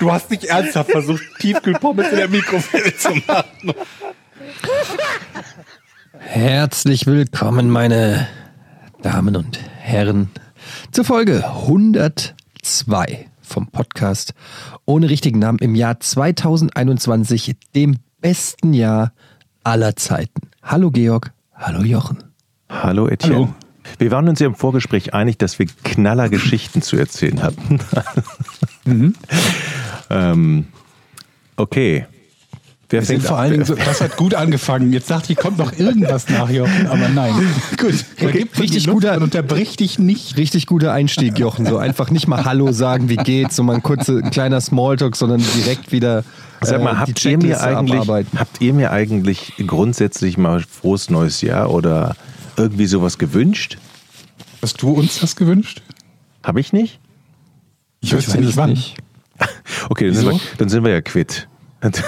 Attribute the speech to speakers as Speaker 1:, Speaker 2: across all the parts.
Speaker 1: Du hast nicht ernsthaft versucht, Tiefkühlpommes in der Mikrofile zu machen.
Speaker 2: Herzlich willkommen, meine Damen und Herren, zur Folge 102 vom Podcast ohne richtigen Namen im Jahr 2021, dem besten Jahr aller Zeiten. Hallo Georg, hallo Jochen.
Speaker 1: Hallo Etienne.
Speaker 3: Hallo.
Speaker 1: Wir waren uns ja im Vorgespräch einig, dass wir knaller Geschichten zu erzählen hatten. ähm, okay. Wer
Speaker 3: Wir sind
Speaker 1: fängt
Speaker 3: vor allen Dingen so, das hat gut angefangen. Jetzt dachte ich, kommt noch irgendwas nach, Jochen, aber nein. Gut, okay,
Speaker 2: richtig guter-
Speaker 3: und unterbrich dich nicht.
Speaker 2: Richtig guter Einstieg, Jochen. So einfach nicht mal Hallo sagen, wie geht's, so mal ein kurzer, ein kleiner Smalltalk, sondern direkt wieder
Speaker 1: Sag mal,
Speaker 2: äh,
Speaker 1: habt
Speaker 2: die
Speaker 1: ihr, mir eigentlich,
Speaker 2: abarbeiten.
Speaker 1: habt ihr mir eigentlich grundsätzlich mal frohes neues Jahr oder irgendwie sowas gewünscht?
Speaker 3: Hast du uns das gewünscht?
Speaker 1: Habe ich nicht?
Speaker 3: Ich wüsste nicht wann.
Speaker 1: Okay, dann sind, wir, dann sind wir ja quitt. das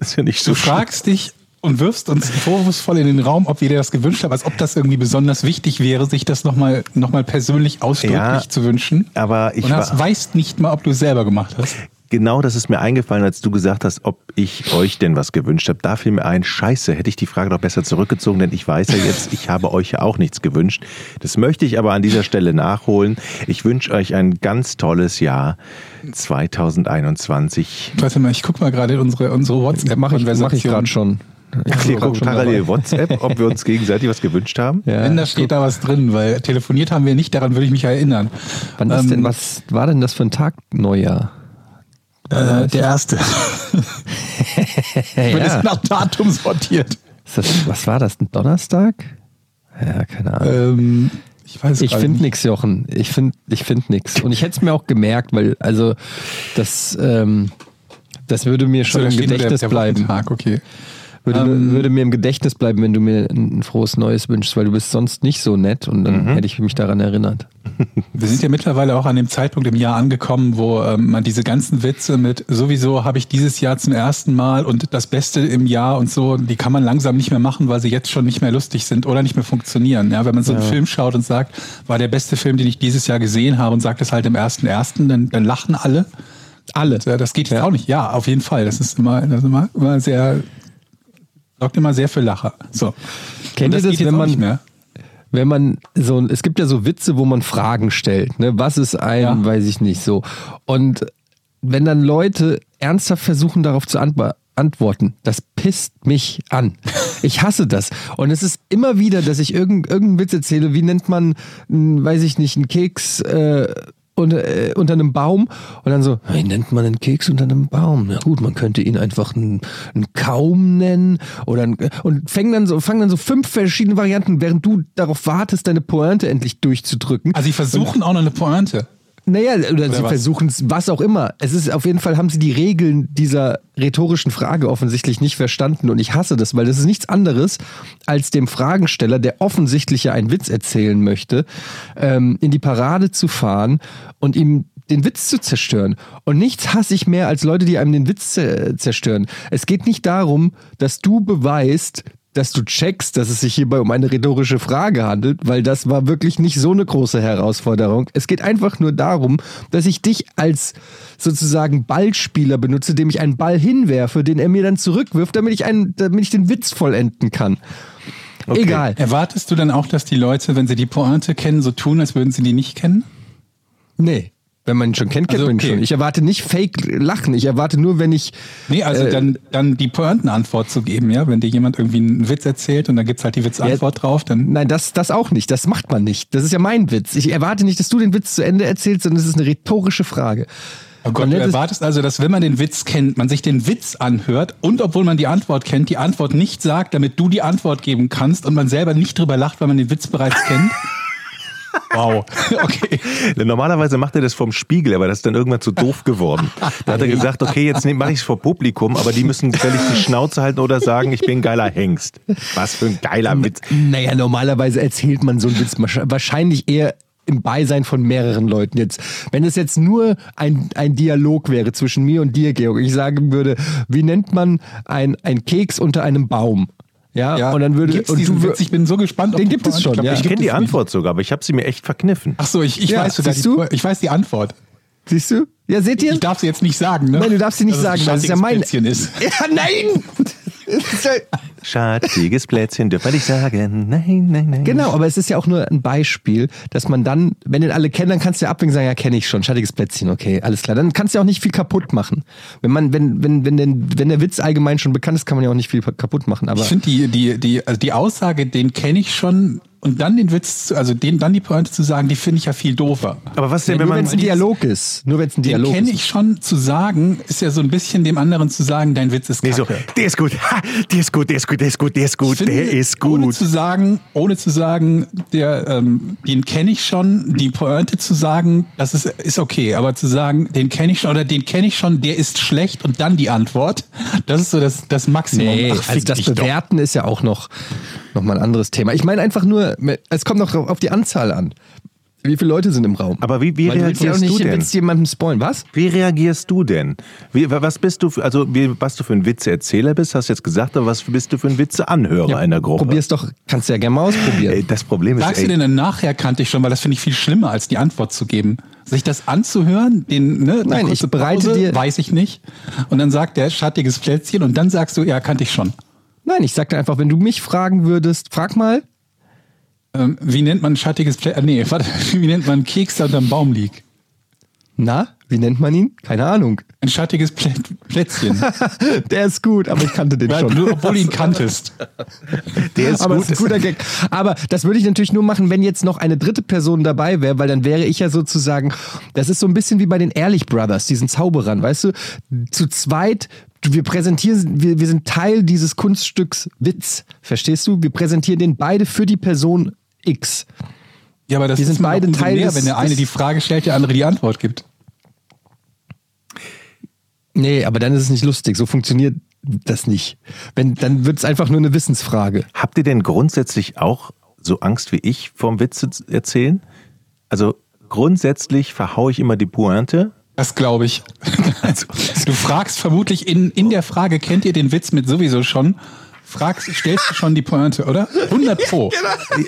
Speaker 1: ist ja nicht so
Speaker 3: Du fragst dich und wirfst uns vorwurfsvoll in den Raum, ob wir dir das gewünscht haben, als ob das irgendwie besonders wichtig wäre, sich das nochmal noch mal persönlich ausdrücklich
Speaker 1: Ja,
Speaker 3: zu wünschen.
Speaker 1: aber ich
Speaker 3: und hast, weißt nicht mal, ob du es selber gemacht hast.
Speaker 1: Genau das ist mir eingefallen, als du gesagt hast, ob ich euch denn was gewünscht habe. Da fiel mir ein, scheiße, hätte ich die Frage doch besser zurückgezogen, denn ich weiß ja jetzt, ich habe euch ja auch nichts gewünscht. Das möchte ich aber an dieser Stelle nachholen. Ich wünsche euch ein ganz tolles Jahr 2021.
Speaker 3: Warte mal, ich guck mal gerade in unsere, unsere
Speaker 2: Mache ich, mach ich
Speaker 3: WhatsApp-Konversation.
Speaker 2: gerade schon. Ich
Speaker 1: gucken
Speaker 2: schon
Speaker 1: parallel
Speaker 2: dabei.
Speaker 1: WhatsApp, ob wir uns gegenseitig was gewünscht haben.
Speaker 2: Ja,
Speaker 3: Wenn da steht da was drin, weil telefoniert haben wir nicht, daran würde ich mich erinnern.
Speaker 2: Wann ist
Speaker 3: Ähm,
Speaker 2: denn, was war denn das für ein Tag Neujahr?
Speaker 3: Äh, der erste. Wird
Speaker 2: ja.
Speaker 3: es nach Datum sortiert.
Speaker 2: Das, was war das? Ein Donnerstag? Ja, keine Ahnung.
Speaker 3: Ähm, ich weiß
Speaker 2: Ich finde
Speaker 3: nicht.
Speaker 2: nichts, Jochen. Ich finde ich find nichts. Und ich hätte es mir auch gemerkt, weil, also, das, ähm, das würde mir schon
Speaker 3: So,
Speaker 2: im Gedächtnis
Speaker 3: der, der
Speaker 2: bleiben.
Speaker 3: Wochentag, okay.
Speaker 2: Würde,
Speaker 3: Ähm,
Speaker 2: würde mir im Gedächtnis bleiben, wenn du mir ein, frohes Neues wünschst, weil du bist sonst nicht so nett und dann hätte ich mich daran erinnert.
Speaker 3: Wir sind ja mittlerweile auch an dem Zeitpunkt im Jahr angekommen, wo ähm, man diese ganzen Witze mit sowieso habe ich dieses Jahr zum ersten Mal und das Beste im Jahr und so, die kann man langsam nicht mehr machen, weil sie jetzt schon nicht mehr lustig sind oder nicht mehr funktionieren. Ja, wenn man so einen Film schaut und sagt, war der beste Film, den ich dieses Jahr gesehen habe und sagt es halt im ersten ersten, dann, dann lachen alle.
Speaker 2: Alle.
Speaker 3: Ja, das geht
Speaker 2: Ja.
Speaker 3: auch nicht. Ja, auf jeden Fall. Das ist immer, das ist immer, immer sehr, sorgt immer sehr für Lacher. So.
Speaker 2: Kennt ihr das,
Speaker 3: jetzt
Speaker 2: wenn man-
Speaker 3: nicht mehr?
Speaker 2: wenn man so, es gibt ja so Witze, wo man Fragen stellt. Ne? Was ist ein,
Speaker 3: Ja.
Speaker 2: weiß ich nicht so. Und wenn dann Leute ernsthaft versuchen, darauf zu antw antworten, das pisst mich an. Ich hasse das. Und es ist immer wieder, dass ich irgend, irgendeinen Witz erzähle, wie nennt man, n, weiß ich nicht, einen Keks äh, unter, äh, unter einem Baum und dann so, wie nennt man einen Keks unter einem Baum? Na gut, man könnte ihn einfach einen, einen Kaum nennen oder ein, und fangen dann so fangen dann so fünf verschiedene Varianten, während du darauf wartest, deine Pointe endlich durchzudrücken.
Speaker 3: Also sie versuchen auch noch eine Pointe.
Speaker 2: Naja, oder, sie
Speaker 3: was?
Speaker 2: versuchen es, was auch immer. Es ist auf jeden Fall, haben sie die Regeln dieser rhetorischen Frage offensichtlich nicht verstanden. Und ich hasse das, weil das ist nichts anderes, als dem Fragensteller, der offensichtlich ja einen Witz erzählen möchte, ähm, in die Parade zu fahren und ihm den Witz zu zerstören. Und nichts hasse ich mehr als Leute, die einem den Witz zer- zerstören. Es geht nicht darum, dass du beweist, dass du checkst, dass es sich hierbei um eine rhetorische Frage handelt, weil das war wirklich nicht so eine große Herausforderung. Es geht einfach nur darum, dass ich dich als sozusagen Ballspieler benutze, dem ich einen Ball hinwerfe, den er mir dann zurückwirft, damit ich, einen, damit ich den Witz vollenden kann. Egal.
Speaker 3: Erwartest du dann auch, dass die Leute, wenn sie die Pointe kennen, so tun, als würden sie die nicht kennen?
Speaker 2: Nee. Wenn man ihn schon kennt, kennt
Speaker 3: Also,
Speaker 2: man ihn schon. Ich erwarte nicht Fake-Lachen. Ich erwarte nur, wenn ich.
Speaker 3: Nee, also
Speaker 2: Äh,
Speaker 3: dann, dann die Pointenantwort zu geben, ja. Wenn dir jemand irgendwie einen Witz erzählt und dann gibt's halt die Witzantwort drauf, dann.
Speaker 2: Nein, das, das auch nicht. Das macht man nicht. Das ist ja mein Witz. Ich erwarte nicht, dass du den Witz zu Ende erzählst, sondern es ist eine rhetorische Frage.
Speaker 3: Oh Gott, du
Speaker 2: es-
Speaker 3: erwartest also, dass wenn man den Witz kennt, man sich den Witz anhört und obwohl man die Antwort kennt, die Antwort nicht sagt, damit du die Antwort geben kannst und man selber nicht drüber lacht, weil man den Witz bereits kennt. Wow. Okay.
Speaker 1: Normalerweise macht er das vom Spiegel, aber das ist dann irgendwann zu doof geworden. Da hat er gesagt, okay, jetzt mache ich es vor Publikum, aber die müssen völlig die Schnauze halten oder sagen, ich bin ein geiler Hengst. Was für ein geiler Witz.
Speaker 2: Naja, normalerweise erzählt man so einen Witz wahrscheinlich eher im Beisein von mehreren Leuten jetzt. Wenn es jetzt nur ein, ein Dialog wäre zwischen mir und dir, Georg, ich sagen würde, wie nennt man ein, ein Keks unter einem Baum? Ja,
Speaker 3: Ja,
Speaker 2: und dann würde
Speaker 3: gibt's
Speaker 2: und
Speaker 3: diesen
Speaker 2: du,
Speaker 3: Witz? Ich bin so gespannt.
Speaker 2: Den gibt es schon,
Speaker 3: glaub,
Speaker 2: ja.
Speaker 1: Ich kenne die
Speaker 3: es
Speaker 1: Antwort sogar, aber ich habe sie mir echt verkniffen.
Speaker 3: Ach so, ich, ich
Speaker 2: Ja,
Speaker 3: weiß sogar
Speaker 2: siehst
Speaker 3: die,
Speaker 2: du?
Speaker 3: ich weiß die Antwort.
Speaker 2: siehst du? Ja, seht ihr?
Speaker 3: Ich darf sie jetzt nicht sagen, ne?
Speaker 2: Nein, du darfst sie nicht
Speaker 3: Dass es
Speaker 2: sagen, das ist ja mein-
Speaker 3: ist.
Speaker 2: ja, nein!
Speaker 1: Schattiges Plätzchen, dürfen wir nicht sagen. Nein, nein, nein.
Speaker 2: Genau, aber es ist ja auch nur ein Beispiel, dass man dann, wenn den alle kennen, dann kannst du ja abwinken und sagen, ja, kenne ich schon, schattiges Plätzchen, okay, alles klar. Dann kannst du ja auch nicht viel kaputt machen. Wenn man, wenn, wenn, wenn, den, wenn der Witz allgemein schon bekannt ist, kann man ja auch nicht viel kaputt machen. Aber
Speaker 3: Ich finde die, die, die, also die Aussage, den kenne ich schon und dann den Witz, zu- also den, dann die Pointe zu sagen, die finde ich ja viel doofer.
Speaker 1: Aber was
Speaker 2: ja,
Speaker 1: denn, wenn
Speaker 2: nur wenn
Speaker 1: man.
Speaker 2: es ein Dialog ist. Nur wenn es ein
Speaker 3: Den
Speaker 2: Dialog
Speaker 3: kenne
Speaker 2: ist.
Speaker 3: ich schon zu sagen, ist ja so ein bisschen dem anderen zu sagen, dein Witz ist
Speaker 1: Nee, so,
Speaker 3: kacke.
Speaker 1: der ist gut, ha, der ist gut, der ist gut, der ist gut, der ist gut,
Speaker 3: finde,
Speaker 1: der ist
Speaker 3: Ohne
Speaker 1: gut.
Speaker 3: zu sagen, ohne zu sagen, der, ähm, den kenne ich schon, die Pointe zu sagen, das ist, ist okay, aber zu sagen, den kenne ich schon oder den kenne ich schon, der ist schlecht und dann die Antwort, das ist so das, das Maximum.
Speaker 2: Nee,
Speaker 3: Ach,
Speaker 2: also das
Speaker 3: dich doch.
Speaker 2: Bewerten ist ja auch noch, noch mal ein anderes Thema. Ich meine einfach nur, es kommt noch auf die Anzahl an. Wie viele Leute sind im Raum?
Speaker 1: Aber wie- wie
Speaker 2: Weil du willst ja auch
Speaker 1: reagierst
Speaker 2: nicht,
Speaker 1: du denn?
Speaker 2: willst jemandem spoilen. Was?
Speaker 1: Wie reagierst du denn? Wie, was bist du, für, also wie, was du für ein Witzeerzähler bist, hast du jetzt gesagt, aber was bist du für ein Witzeanhörer in der Gruppe?
Speaker 2: Probier's doch, kannst du ja gerne mal ausprobieren.
Speaker 1: Ey, das Problem ist,
Speaker 3: Sagst du denn dann nachher kannte ich schon, weil das finde ich viel schlimmer, als die Antwort zu geben. Sich das anzuhören, den, ne,
Speaker 2: Nein, ich bereite
Speaker 3: Pause,
Speaker 2: dir-
Speaker 3: weiß ich nicht. Und dann sagt der schattiges Plätzchen und dann sagst du, ja, kannte ich schon.
Speaker 2: Nein, ich sagte einfach, wenn du mich fragen würdest, frag mal,
Speaker 3: Ähm, wie nennt man ein schattiges Plätzchen? Nee, warte, wie nennt man Keks, der unterm Baum liegt?
Speaker 2: na, wie nennt man ihn? Keine Ahnung.
Speaker 3: Ein schattiges Plä Plätzchen.
Speaker 2: Der ist gut, aber ich kannte den
Speaker 3: Ja,
Speaker 2: schon.
Speaker 3: du, obwohl du ihn kanntest.
Speaker 1: der ist
Speaker 2: aber
Speaker 1: gut.
Speaker 2: ist ein guter Gag. Aber das würde ich natürlich nur machen, wenn jetzt noch eine dritte Person dabei wäre, weil dann wäre ich ja sozusagen, das ist so ein bisschen wie bei den Ehrlich Brothers, diesen Zauberern, weißt du? Zu zweit, wir präsentieren, wir, wir sind Teil dieses Kunststücks Witz, verstehst du? Wir präsentieren den beide für die Person X.
Speaker 3: Ja, aber das
Speaker 2: Wir
Speaker 3: ist
Speaker 2: sind beide Teil
Speaker 3: mehr,
Speaker 2: des-
Speaker 3: wenn der eine die Frage stellt, der andere die Antwort gibt.
Speaker 2: Nee, aber dann ist es nicht lustig. So funktioniert das nicht. Wenn, dann wird es einfach nur eine Wissensfrage.
Speaker 1: Habt ihr denn grundsätzlich auch so Angst wie ich vorm Witze zu erzählen? Also grundsätzlich verhaue ich immer die Pointe.
Speaker 3: Das glaube ich.
Speaker 1: Also,
Speaker 3: Du fragst vermutlich in, in der Frage, kennt ihr den Witz mit sowieso schon? Fragst, stellst du schon die Pointe, oder? 100 Pro.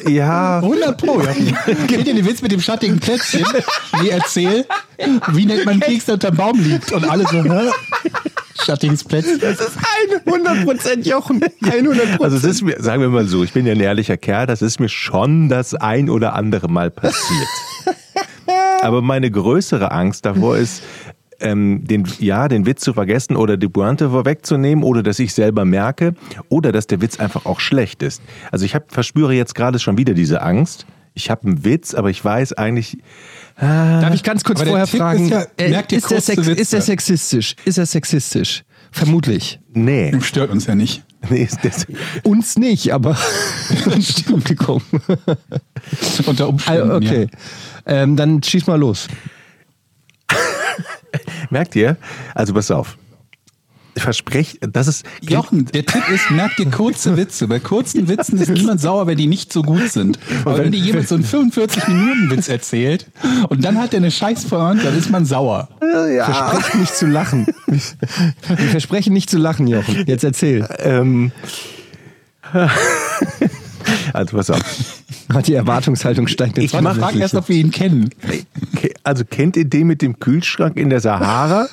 Speaker 1: ja,
Speaker 3: 100 Pro, ja. Kennt ihr den Witz mit dem schattigen Plätzchen? Nee, erzähl. Wie nennt man Keks, der unterm Baum liegt? Und alle so, hä? Schattiges Plätzchen.
Speaker 2: Das ist 100% Jochen. 100%.
Speaker 1: also es ist mir, sagen wir mal so, ich bin ja ein ehrlicher Kerl, das ist mir schon das ein oder andere Mal passiert. Aber meine größere Angst davor ist, ähm, den, ja, den Witz zu vergessen oder die Pointe vorwegzunehmen oder dass ich selber merke oder dass der Witz einfach auch schlecht ist. Also ich hab, verspüre jetzt gerade schon wieder diese Angst. Ich habe einen Witz, aber ich weiß eigentlich,
Speaker 2: Darf ich ganz kurz vorher fragen,
Speaker 3: ist ja,
Speaker 2: äh, ist, der Sex,
Speaker 3: Witze.
Speaker 2: ist der sexistisch? Ist er sexistisch? Vermutlich.
Speaker 1: nee,
Speaker 3: Stört uns ja nicht.
Speaker 1: Nee ist das,
Speaker 2: Uns nicht, aber Publikum.
Speaker 3: Unter Umständen.
Speaker 2: Also, okay. Ähm, dann schieß mal los.
Speaker 1: merkt ihr? Also pass auf. Versprecht, das ist,
Speaker 3: Ja. Jochen, der Tipp ist, merk dir kurze Witze. Bei kurzen Witzen ist niemand sauer, wenn die nicht so gut sind. Aber wenn dir jemand so einen 45-Minuten-Witz erzählt und dann hat er eine scheiß Pointe, dann ist man sauer.
Speaker 2: Versprecht nicht zu lachen. Wir versprechen nicht zu lachen, Jochen. Jetzt erzähl.
Speaker 1: ähm, also pass auf.
Speaker 2: Die Erwartungshaltung steigt jetzt
Speaker 1: Ich mach-
Speaker 3: Frag erst, ob wir ihn kennen.
Speaker 1: Ke- Also kennt ihr den mit dem Kühlschrank in der Sahara?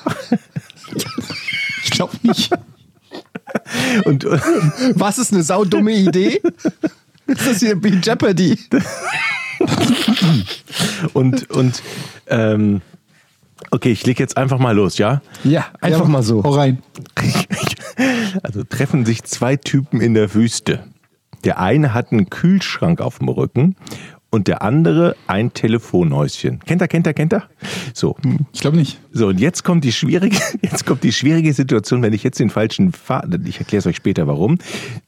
Speaker 3: Nicht.
Speaker 1: Und,
Speaker 2: Was ist eine saudumme Idee? Ist das hier wie Jeopardy?
Speaker 1: und, und ähm, okay, ich leg jetzt einfach mal los, ja?
Speaker 2: Ja, einfach mal so.
Speaker 3: Hau rein.
Speaker 1: Also treffen sich zwei Typen in der Wüste. Der eine hat einen Kühlschrank auf dem Rücken und der andere ein Telefonhäuschen. Kennt er, kennt er, kennt er? So.
Speaker 3: Ich glaube nicht.
Speaker 1: So, und jetzt kommt die schwierige, jetzt kommt die schwierige Situation, wenn ich jetzt den falschen Faden, ich erkläre es euch später warum,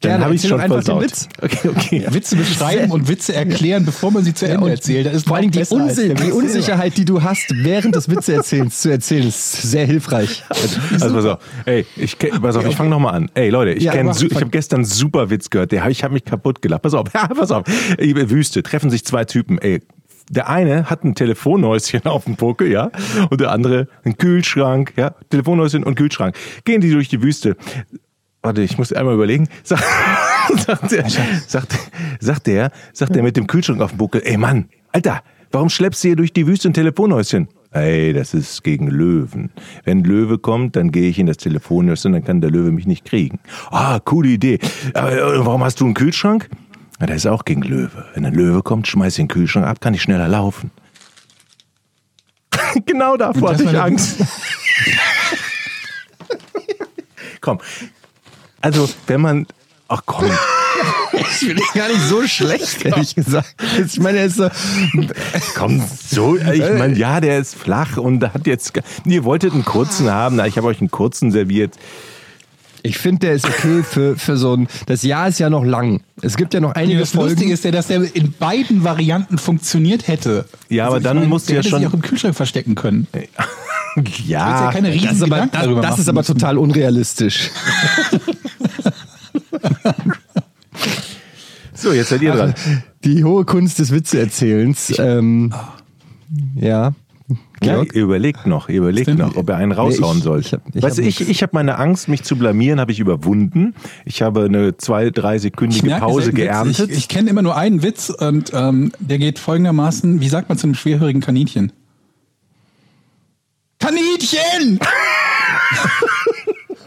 Speaker 1: dann habe ich schon
Speaker 2: doch einfach den
Speaker 1: versaut.
Speaker 2: Witz.
Speaker 1: Okay, okay.
Speaker 3: Witze beschreiben und Witze erklären, bevor man sie zu Ende erzählt. Das ist
Speaker 2: Vor allem die,
Speaker 3: besser als
Speaker 2: Unsi
Speaker 3: der
Speaker 2: die Unsicherheit, die du hast, während des Witzeerzählens zu erzählen, ist sehr hilfreich.
Speaker 1: Also pass auf, ey, ich, kenn- pass auf, ich fange nochmal an. Ey Leute, ich,
Speaker 2: Ja,
Speaker 1: kenn ich habe gestern einen super Witz gehört, der, ich habe mich kaputt gelacht. Pass auf, ja, pass auf. Wüste, treffen sich zwei Typen, ey. Der eine hat ein Telefonhäuschen auf dem Puckel, ja, und der andere einen Kühlschrank, ja, Telefonhäuschen und Kühlschrank. Gehen die durch die Wüste. Warte, ich muss einmal überlegen. Sag, sagt, der, sagt, sagt der, sagt der mit dem Kühlschrank auf dem Buckel, ey Mann, Alter, warum schleppst du hier durch die Wüste ein Telefonhäuschen? Ey, das ist gegen Löwen. Wenn Löwe kommt, dann gehe ich in das Telefonhäuschen, dann kann der Löwe mich nicht kriegen. Ah, coole Idee. Aber äh, warum hast du einen Kühlschrank? Na, der ist auch gegen Löwe. Wenn ein Löwe kommt, schmeiß den Kühlschrank ab, kann ich schneller laufen. genau davor hatte ich Angst. komm. Also, wenn man. Ach komm.
Speaker 2: Ich finde gar nicht so schlecht, ehrlich gesagt. Ich meine, er ist so,
Speaker 1: Komm, so, ich meine, ja, der ist flach und hat jetzt. Ihr wolltet einen kurzen haben, na, ich habe euch einen kurzen serviert.
Speaker 2: Ich finde, der ist okay für, für so ein. Das Jahr ist ja noch lang. Es gibt ja noch einige
Speaker 3: Das Lustige
Speaker 2: Folgen.
Speaker 3: ist ja, dass der in beiden Varianten funktioniert hätte.
Speaker 1: Ja, aber
Speaker 3: ich
Speaker 1: dann musst du
Speaker 3: der
Speaker 1: ja
Speaker 3: hätte
Speaker 1: schon-
Speaker 3: sich auch im Kühlschrank verstecken können. Du
Speaker 1: Ja,
Speaker 3: ja keine riesen
Speaker 2: Das ist aber, das,
Speaker 3: darüber
Speaker 2: das ist aber total unrealistisch.
Speaker 1: so, jetzt seid ihr dran.
Speaker 2: Die hohe Kunst des Witzeerzählens. Ähm, ja.
Speaker 1: Ja,
Speaker 2: Georg?
Speaker 1: ihr überlegt noch, überlegt noch, ob er einen raushauen
Speaker 2: Nee, ich-
Speaker 1: soll.
Speaker 2: ich hab- ich
Speaker 1: weißt du, ich, ich habe meine Angst, mich zu blamieren, habe ich überwunden. Ich habe eine zwei, drei sekündige Pause geerntet.
Speaker 3: Ich, ich kenne immer nur einen Witz und ähm, der geht folgendermaßen: Wie sagt man zu einem schwerhörigen Kaninchen? Kaninchen!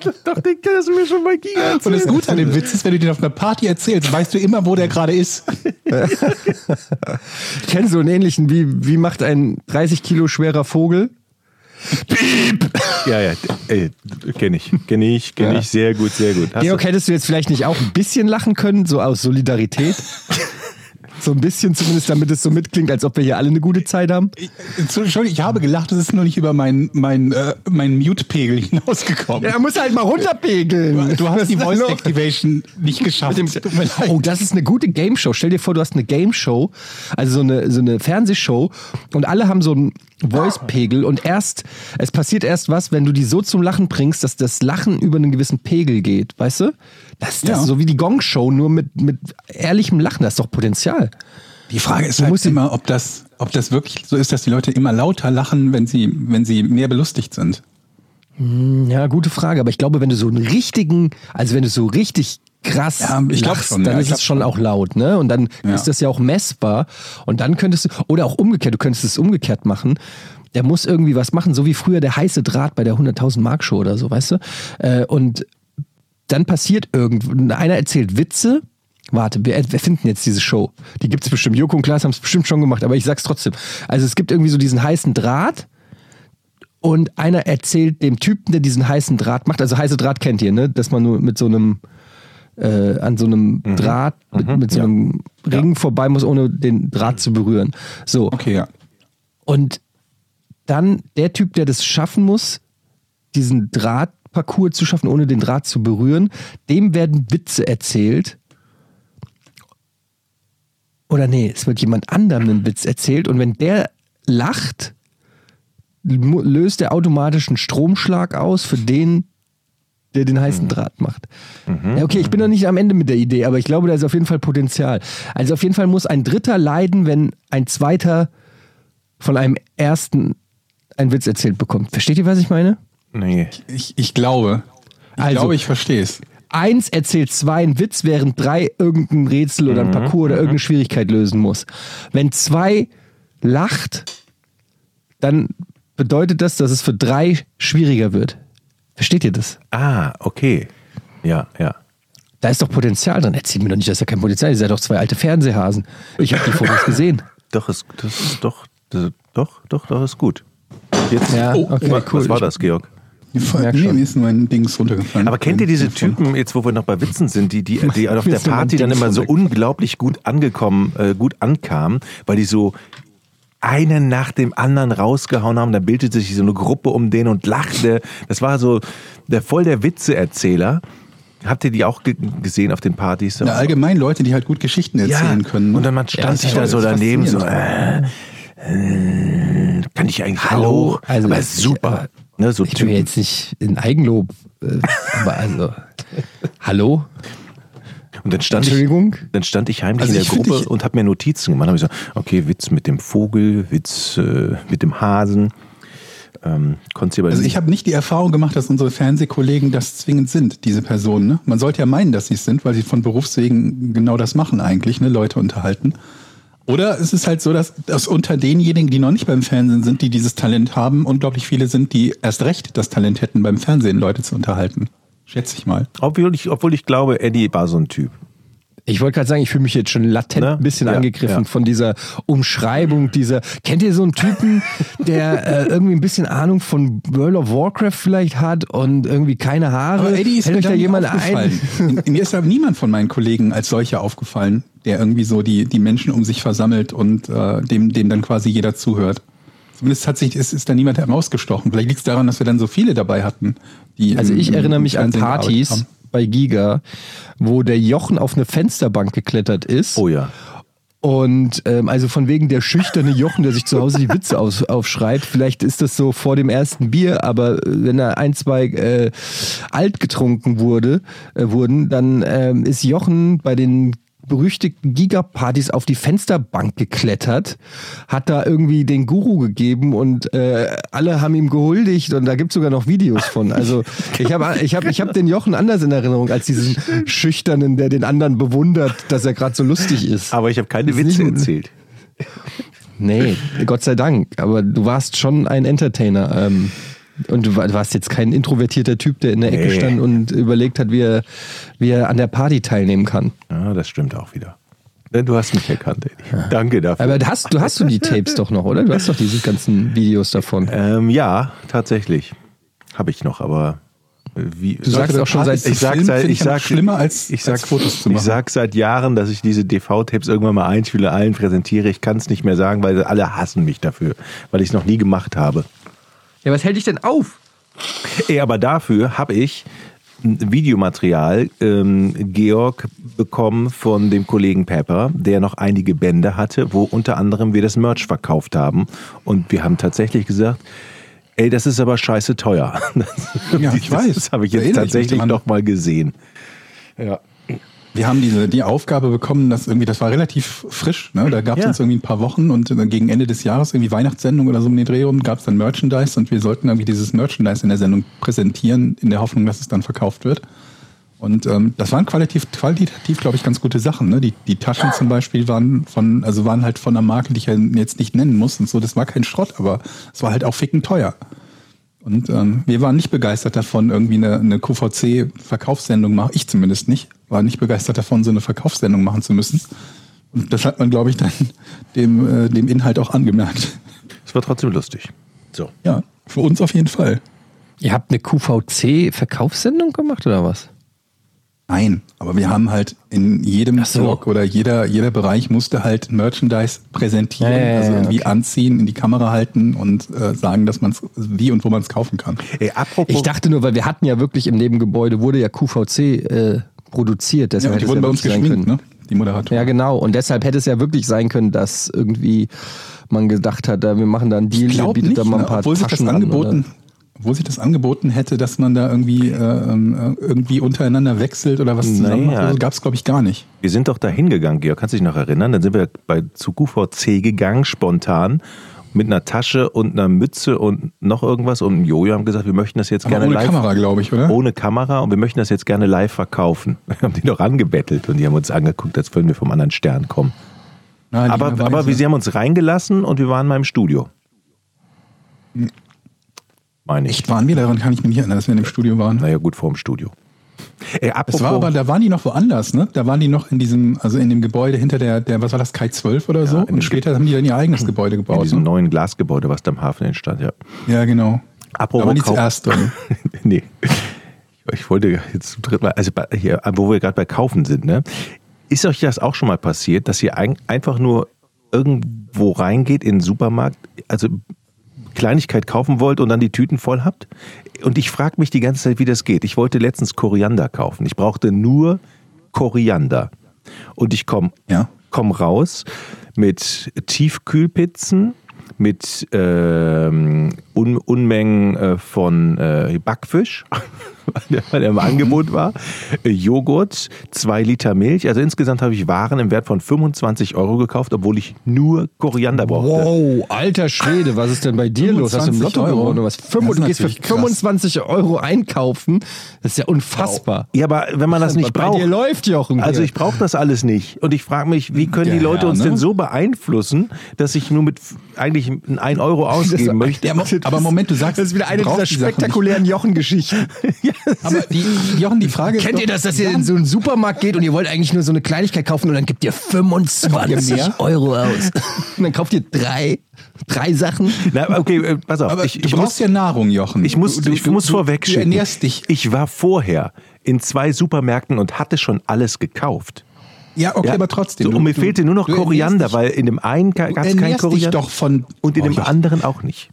Speaker 1: dachte, ich das mir schon bei Giga
Speaker 3: Und das Gute an dem Witz ist, wenn du den auf einer Party erzählst, weißt du immer, wo der gerade ist.
Speaker 2: Ich kenne so einen ähnlichen, wie, wie macht ein 30 Kilo schwerer Vogel?
Speaker 1: Ja, ja, äh, kenne ich, kenne ich, kenne
Speaker 2: Ja.
Speaker 1: ich sehr gut, sehr gut. Hast
Speaker 2: Georg,
Speaker 1: du-
Speaker 2: hättest du jetzt vielleicht nicht auch ein bisschen lachen können, so aus Solidarität? so ein bisschen zumindest, damit es so mitklingt, als ob wir hier alle eine gute Zeit haben.
Speaker 3: Entschuldigung, ich habe gelacht, es ist nur nicht über meinen mein, äh, mein Mute-Pegel hinausgekommen.
Speaker 2: er muss halt mal runterpegeln.
Speaker 3: Du hast die Voice? Activation nicht geschafft.
Speaker 2: Dem-. Oh, das ist eine gute Game Show. Stell dir vor, du hast eine Game Show, also so eine, so eine Fernsehshow und alle haben so einen Voice-Pegel und erst, es passiert erst was, wenn du die so zum Lachen bringst, dass das Lachen über einen gewissen Pegel geht, weißt du? Das, das
Speaker 3: Ja.
Speaker 2: ist so wie die Gong-Show, nur mit, mit ehrlichem Lachen, das ist doch Potenzial.
Speaker 3: Die Frage ist
Speaker 2: Du
Speaker 3: halt immer, ob das, ob das wirklich so ist, dass die Leute immer lauter lachen, wenn sie, wenn sie mehr belustigt sind.
Speaker 2: Ja, gute Frage, aber ich glaube, wenn du so einen richtigen, also wenn du so richtig krass
Speaker 3: Ja, ich glaub
Speaker 2: lachst,
Speaker 3: schon,
Speaker 2: dann
Speaker 3: ja,
Speaker 2: ist es schon
Speaker 3: schon.
Speaker 2: auch laut, ne? Und dann
Speaker 3: Ja.
Speaker 2: ist das ja auch messbar. Und dann könntest du, oder auch umgekehrt, du könntest es umgekehrt machen. Der muss irgendwie was machen, so wie früher der heiße Draht bei der 100.000 Mark Show oder so, weißt du? Äh, Und dann passiert irgend, einer erzählt Witze. Warte, wir erfinden jetzt diese Show. Die gibt es bestimmt. Joko und Klaas haben es bestimmt schon gemacht, aber ich sag's trotzdem. Also es gibt irgendwie so diesen heißen Draht und einer erzählt dem Typen, der diesen heißen Draht macht, also heiße Draht kennt ihr, ne? Dass man nur mit so einem äh, an so einem Draht, mit, mit so einem Ring vorbei muss, ohne den Draht zu berühren. So.
Speaker 3: Okay, ja.
Speaker 2: Und dann der Typ, der das schaffen muss, diesen Drahtparcours zu schaffen, ohne den Draht zu berühren, dem werden Witze erzählt. Oder nee, es wird jemand anderem einen Witz erzählt und wenn der lacht, löst er automatisch einen Stromschlag aus für den, der den heißen Draht macht. Ja, okay, ich bin noch nicht am Ende mit der Idee, aber ich glaube, da ist auf jeden Fall Potenzial. Also auf jeden Fall muss ein Dritter leiden, wenn ein Zweiter von einem Ersten einen Witz erzählt bekommt. Versteht ihr, was ich meine?
Speaker 1: Nee.
Speaker 3: Ich, ich glaube, ich
Speaker 2: Also-
Speaker 3: glaube, ich verstehe es.
Speaker 2: Eins erzählt zwei einen Witz, während drei irgendein Rätsel oder ein Parcours oder irgendeine Schwierigkeit lösen muss. Wenn zwei lacht, dann bedeutet das, dass es für drei schwieriger wird. Versteht ihr das?
Speaker 1: Ah, okay. Ja, ja.
Speaker 2: Da ist doch Potenzial drin. Erzählt mir doch nicht, dass da kein Potenzial ist. Ihr seid doch zwei alte Fernsehhasen. Ich habe die Fotos gesehen.
Speaker 1: Doch, ist, das ist doch, das, doch, doch, doch, ist gut. Jetzt,
Speaker 2: Ja, okay,
Speaker 1: was,
Speaker 2: cool.
Speaker 1: was war das, Georg?
Speaker 3: nee,
Speaker 2: schon.
Speaker 3: mir ist nur ein Dings runtergefallen.
Speaker 1: Aber kennt ihr diese Typen, jetzt wo wir noch bei Witzen sind, die, die, die auf der Party dann immer so unglaublich gut angekommen, äh, gut ankamen, weil die so einen nach dem anderen rausgehauen haben, dann bildete sich so eine Gruppe um den und lachte. Das war so der voll der Witzeerzähler. Habt ihr die auch ge gesehen auf den Partys?
Speaker 3: Ja, allgemein Leute, die halt gut Geschichten erzählen können. ne?
Speaker 1: Und dann man stand
Speaker 3: das
Speaker 1: sich da so daneben, so, äh, äh, kann ich eigentlich
Speaker 2: Hallo?
Speaker 1: auch?
Speaker 2: Also
Speaker 1: aber
Speaker 2: das-
Speaker 1: super. ne, so
Speaker 2: Ich will jetzt nicht in Eigenlob, äh, aber also, hallo?
Speaker 1: Und dann stand ich, dann stand ich heimlich
Speaker 3: Also
Speaker 1: in der Gruppe
Speaker 3: ich-
Speaker 1: und habe mir Notizen gemacht. Habe ich so, okay, Witz mit dem Vogel, Witz äh, mit dem Hasen. Ähm,
Speaker 3: Also ich habe nicht die Erfahrung gemacht, dass unsere Fernsehkollegen das zwingend sind, diese Personen. Ne? Man sollte ja meinen, dass sie es sind, weil sie von Berufswegen genau das machen eigentlich, ne? Leute unterhalten. Oder es ist halt so, dass, dass unter denjenigen, die noch nicht beim Fernsehen sind, die dieses Talent haben, unglaublich viele sind, die erst recht das Talent hätten, beim Fernsehen Leute zu unterhalten. Schätze ich mal.
Speaker 1: obwohl ich, obwohl ich glaube, Eddie war so ein Typ.
Speaker 2: Ich wollte gerade sagen, ich fühle mich jetzt schon latent
Speaker 1: Ne?
Speaker 2: ein bisschen
Speaker 1: Ja,
Speaker 2: angegriffen
Speaker 1: ja.
Speaker 2: von dieser Umschreibung dieser. Kennt ihr so einen Typen, der äh, irgendwie ein bisschen Ahnung von World of Warcraft vielleicht hat und irgendwie keine Haare?
Speaker 3: Aber Eddie ist
Speaker 2: Hält euch da jemand
Speaker 3: aufgefallen.
Speaker 2: ein?
Speaker 3: In- Mir ist aber niemand von meinen Kollegen als solcher aufgefallen, der irgendwie so die, die Menschen um sich versammelt und äh, dem, dem dann quasi jeder zuhört. Zumindest hat sich, ist, ist da niemand herausgestochen. Vielleicht liegt es daran, dass wir dann so viele dabei hatten. Die
Speaker 2: Also
Speaker 3: im-
Speaker 2: ich erinnere mich an Partys bei Giga, wo der Jochen auf eine Fensterbank geklettert ist.
Speaker 1: Oh ja.
Speaker 2: Und ähm, also von wegen der schüchterne Jochen, der sich zu Hause die Witze aus, aufschreibt. Vielleicht ist das so vor dem ersten Bier, aber äh, wenn er ein, zwei äh, alt getrunken wurde, äh, wurden, dann ähm, ist Jochen bei den berüchtigten Gigapartys auf die Fensterbank geklettert, hat da irgendwie den Guru gegeben und äh, alle haben ihm gehuldigt und da gibt es sogar noch Videos von. Also ich habe ich hab, ich hab den Jochen anders in Erinnerung als diesen Schüchternen, der den anderen bewundert, dass er gerade so lustig ist.
Speaker 1: Aber ich habe keine Witze erzählt.
Speaker 2: Nee, Gott sei Dank. Aber du warst schon ein Entertainer. Ähm, und du war- warst jetzt kein introvertierter Typ, der in der Ecke
Speaker 1: Nee.
Speaker 2: stand und überlegt hat, wie er, wie er an der Party teilnehmen kann.
Speaker 1: Ja, das stimmt auch wieder. Denn Du hast mich erkannt, Eddie. Danke dafür.
Speaker 2: Aber du hast, du hast du die Tapes doch noch, oder? Du hast doch diese ganzen Videos davon.
Speaker 1: ähm, ja, tatsächlich. Habe ich noch, aber äh, wie.
Speaker 2: Du sagst auch schon seit-
Speaker 1: ich sag seit, ich
Speaker 3: ja
Speaker 1: sag,
Speaker 3: schlimmer als,
Speaker 1: ich sag,
Speaker 3: als Fotos zu
Speaker 1: ich
Speaker 3: machen.
Speaker 1: sag seit Jahren, dass ich diese DV-Tapes irgendwann mal einspiele, allen präsentiere. Ich kann es nicht mehr sagen, weil alle hassen mich dafür, weil ich es noch nie gemacht habe.
Speaker 2: Ja, was hält dich denn auf?
Speaker 1: Ey, aber dafür habe ich ein Videomaterial, ähm, Georg, bekommen von dem Kollegen Pepper, der noch einige Bände hatte, wo unter anderem wir das Merch verkauft haben. Und wir haben tatsächlich gesagt, ey, das ist aber scheiße teuer.
Speaker 3: Ja, ich weiß.
Speaker 1: Das habe ich jetzt
Speaker 3: erinnere
Speaker 1: tatsächlich
Speaker 3: dran.
Speaker 1: noch mal gesehen.
Speaker 3: Wir haben diese, die Aufgabe bekommen, dass irgendwie, das war relativ frisch, ne? Da gab es
Speaker 1: Ja.
Speaker 3: uns irgendwie ein paar Wochen und dann gegen Ende des Jahres, irgendwie Weihnachtssendung oder so um den Dreh rum, gab es dann Merchandise und wir sollten irgendwie dieses Merchandise in der Sendung präsentieren, in der Hoffnung, dass es dann verkauft wird. Und ähm, das waren qualitativ, qualitativ glaube ich, ganz gute Sachen. Ne? Die, die Taschen zum Beispiel waren von, also waren halt von einer Marke, die ich ja jetzt nicht nennen muss und so. Das war kein Schrott, aber es war halt auch ficken teuer. Und ähm, wir waren nicht begeistert davon, irgendwie eine, eine QVC-Verkaufssendung machen. Ich zumindest nicht. War nicht begeistert davon, so eine Verkaufssendung machen zu müssen. Und das hat man, glaube ich, dann dem, äh, dem Inhalt auch angemerkt.
Speaker 1: Es war trotzdem lustig. So.
Speaker 3: Ja, für uns auf jeden Fall.
Speaker 2: Ihr habt eine QVC-Verkaufssendung gemacht oder was?
Speaker 3: Nein, aber wir haben halt in jedem
Speaker 2: so.
Speaker 3: Talk oder jeder, jeder Bereich musste halt Merchandise präsentieren,
Speaker 2: Ja, ja, ja,
Speaker 3: also irgendwie
Speaker 2: okay.
Speaker 3: anziehen, in die Kamera halten und äh, sagen, dass man es wie und wo man es kaufen kann.
Speaker 1: Ey, apropos,
Speaker 2: Ich dachte nur, weil wir hatten ja wirklich im Nebengebäude, wurde ja QVC äh, produziert.
Speaker 3: Ja,
Speaker 2: Deshalb hätte
Speaker 3: die
Speaker 2: es
Speaker 3: wurden
Speaker 2: ja
Speaker 3: bei uns
Speaker 2: wirklich sein
Speaker 3: geschminkt,
Speaker 2: können.
Speaker 3: ne? Die Moderatoren.
Speaker 2: Ja, genau. Und deshalb hätte es ja wirklich sein können, dass irgendwie man gedacht hat, wir machen da einen Deal,
Speaker 3: Ich
Speaker 2: bietet
Speaker 3: nicht,
Speaker 2: da mal ein
Speaker 3: ne?
Speaker 2: paar
Speaker 3: obwohl sich das
Speaker 2: Taschen an,
Speaker 3: angeboten,
Speaker 2: oder?
Speaker 3: obwohl sich das angeboten hätte, dass man da irgendwie äh, ähm, äh, irgendwie untereinander wechselt oder was zusammen
Speaker 1: Naja.
Speaker 3: macht, also gab es glaube ich gar nicht.
Speaker 1: wir sind doch da hingegangen, Georg, kannst du dich noch erinnern? Dann sind wir bei, zu QVC gegangen, spontan, mit einer Tasche und einer Mütze und noch irgendwas und einem Jojo haben gesagt, wir möchten das jetzt
Speaker 3: Aber
Speaker 1: gerne
Speaker 3: ohne
Speaker 1: live
Speaker 3: Kamera, glaube ich, oder?
Speaker 1: ohne Kamera und wir möchten das jetzt gerne live verkaufen. Wir haben die noch angebettelt und die haben uns angeguckt, als würden wir vom anderen Stern kommen.
Speaker 3: Nein,
Speaker 1: Aber, aber sie haben uns reingelassen und wir waren mal im Studio. Meine ich.
Speaker 3: Echt, waren wir daran? Kann ich mich nicht erinnern, dass wir in dem Studio waren.
Speaker 1: Naja, gut, vor dem Studio. Ey, apropos,
Speaker 3: Das war aber, da waren die noch woanders, ne? Da waren die noch in diesem, also in dem Gebäude hinter der, der was war das, Kai 12 oder so?
Speaker 1: in dem
Speaker 3: Und später haben die dann ihr eigenes Gebäude
Speaker 1: in
Speaker 3: gebaut.
Speaker 1: diesem
Speaker 3: Ne?
Speaker 1: neuen Glasgebäude, was da am Hafen entstand, ja.
Speaker 3: Ja, genau.
Speaker 1: Apropos
Speaker 3: Aber nicht zuerst. Oder?
Speaker 1: nee. Ich wollte jetzt zum dritten Mal, also hier, wo wir gerade bei Kaufen sind, ne? Ist euch das auch schon mal passiert, dass ihr ein, einfach nur irgendwo reingeht in den Supermarkt, also Kleinigkeit kaufen wollt und dann die Tüten voll habt? Und ich frage mich die ganze Zeit, wie das geht. Ich wollte letztens Koriander kaufen. Ich brauchte nur Koriander. Und ich komme
Speaker 3: Ja.
Speaker 1: komm raus mit Tiefkühlpizzen, mit ähm, Un Unmengen äh, von äh, Backfisch, weil der im Angebot war, Joghurt, zwei Liter Milch. Also insgesamt habe ich Waren im Wert von 25 Euro gekauft, obwohl ich nur Koriander brauchte.
Speaker 2: Wow, alter Schwede, was ist denn bei dir los? Hast du im
Speaker 3: 25
Speaker 2: Lotto
Speaker 3: Euro?
Speaker 2: gewonnen oder was?
Speaker 3: Das
Speaker 2: Du gehst für
Speaker 3: natürlich krass.
Speaker 2: 25 Euro einkaufen. Das ist ja unfassbar.
Speaker 1: Ja, aber wenn man das nicht
Speaker 2: bei dir
Speaker 1: braucht.
Speaker 2: läuft, Jochen.
Speaker 1: Also ich brauche das alles nicht. Und ich frage mich, wie können die
Speaker 3: Ja,
Speaker 1: Leute
Speaker 3: ja,
Speaker 1: uns
Speaker 3: ne?
Speaker 1: denn so beeinflussen, dass ich nur mit eigentlich ein 1 Euro ausgeben möchte?
Speaker 3: Ja, aber, Moment, du sagst,
Speaker 2: Das ist wieder eine dieser
Speaker 3: die
Speaker 2: spektakulären Jochen-Geschichten.
Speaker 3: nicht. Aber die, Jochen, die Frage
Speaker 2: Kennt
Speaker 3: ist
Speaker 2: ihr
Speaker 3: doch-
Speaker 2: das, dass ihr in so einen Supermarkt geht und ihr wollt eigentlich nur so eine Kleinigkeit kaufen und dann gibt ihr 25
Speaker 3: mehr?
Speaker 2: Euro aus. Und dann kauft ihr drei, drei Sachen.
Speaker 1: Na, okay, äh, pass auf.
Speaker 3: Aber
Speaker 1: ich,
Speaker 3: du
Speaker 1: ich
Speaker 3: brauchst
Speaker 1: muss,
Speaker 3: ja Nahrung, Jochen.
Speaker 1: ich muss,
Speaker 3: du,
Speaker 1: ich muss vorweg
Speaker 3: Du
Speaker 1: schicken.
Speaker 3: ernährst dich.
Speaker 1: Ich war vorher in zwei Supermärkten und hatte schon alles gekauft.
Speaker 3: Ja, okay,
Speaker 1: Ja,
Speaker 3: aber trotzdem.
Speaker 1: So,
Speaker 3: du-
Speaker 1: und mir
Speaker 3: du-
Speaker 1: fehlte nur noch
Speaker 3: du
Speaker 1: Koriander, weil in dem einen gab
Speaker 3: Du
Speaker 1: es kein
Speaker 3: ernährst dich
Speaker 1: Koriander
Speaker 3: doch von.
Speaker 1: und in
Speaker 3: Oh,
Speaker 1: dem anderen auch nicht.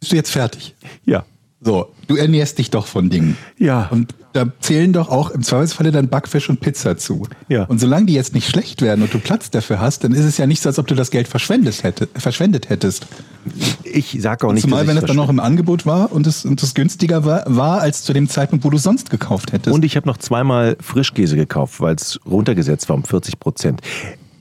Speaker 3: Bist du jetzt fertig?
Speaker 1: Ja.
Speaker 3: So, du ernährst dich doch von Dingen.
Speaker 1: Ja.
Speaker 3: Und da zählen doch auch im Zweifelsfalle dann Backfisch und Pizza zu.
Speaker 1: Ja.
Speaker 3: Und solange die jetzt nicht schlecht werden und du Platz dafür hast, dann ist es ja nicht so, als ob du das Geld verschwendet, hätte, verschwendet hättest.
Speaker 1: Ich sage auch nicht,
Speaker 3: Zumal, wenn es dann noch im Angebot war und es, und es günstiger war, war, als zu dem Zeitpunkt, wo du sonst gekauft hättest.
Speaker 1: Und ich habe noch zweimal Frischkäse gekauft, weil es runtergesetzt war um 40 Prozent.